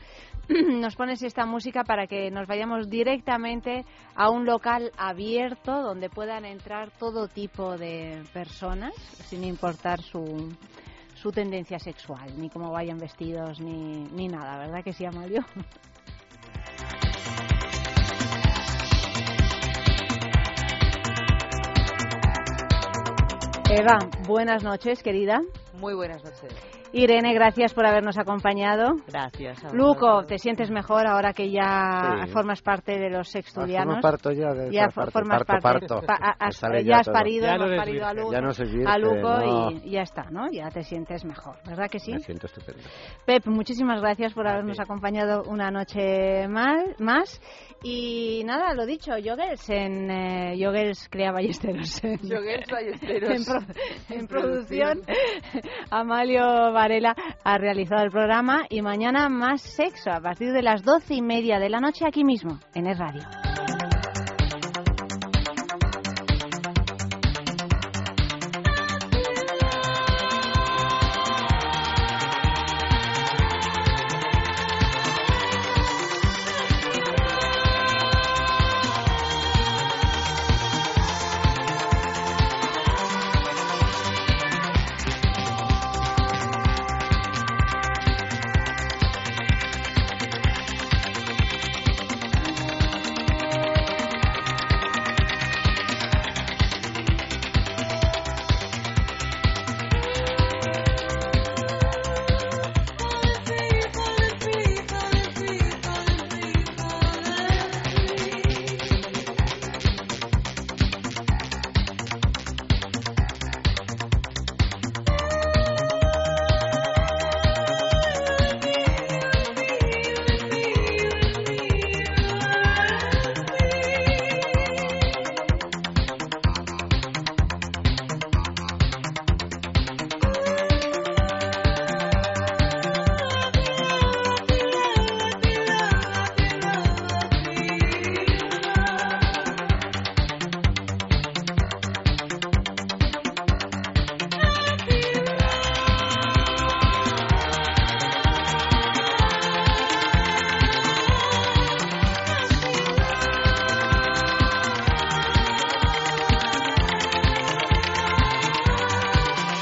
Speaker 1: Nos pones esta música para que nos vayamos directamente a un local abierto donde puedan entrar todo tipo de personas, sin importar su, su tendencia sexual, ni cómo vayan vestidos, ni, ni nada, ¿verdad que sí, Amalio? Eva, buenas noches, querida.
Speaker 2: Muy buenas noches.
Speaker 1: Irene, gracias por habernos acompañado.
Speaker 17: Gracias. a
Speaker 1: Luco. ¿te sientes mejor ahora que ya
Speaker 26: Sí.
Speaker 1: formas parte de los sextulianos?
Speaker 26: Formo parto ya de-
Speaker 1: ya
Speaker 26: parto,
Speaker 1: formas
Speaker 26: parto,
Speaker 1: parte.
Speaker 26: parto.
Speaker 1: Pa- has- ya
Speaker 26: ya
Speaker 1: has
Speaker 26: todo.
Speaker 1: parido,
Speaker 26: Ya no eres
Speaker 1: parido a. Luco,
Speaker 26: Ya no soy virgen,
Speaker 1: a Luco
Speaker 26: no.
Speaker 1: y ya está, ¿no? Ya te sientes mejor, ¿verdad que sí?
Speaker 26: Me siento estupendo.
Speaker 1: Pep, muchísimas gracias por habernos acompañado una noche mal- más. Y nada, lo dicho, Yogels en eh, Yogels Crea Ballesteros.
Speaker 2: Ballesteros.
Speaker 1: En, pro- en producción, Amalio Varela ha realizado el programa y mañana más sexo a partir de las doce y media de la noche aquí mismo, en el radio.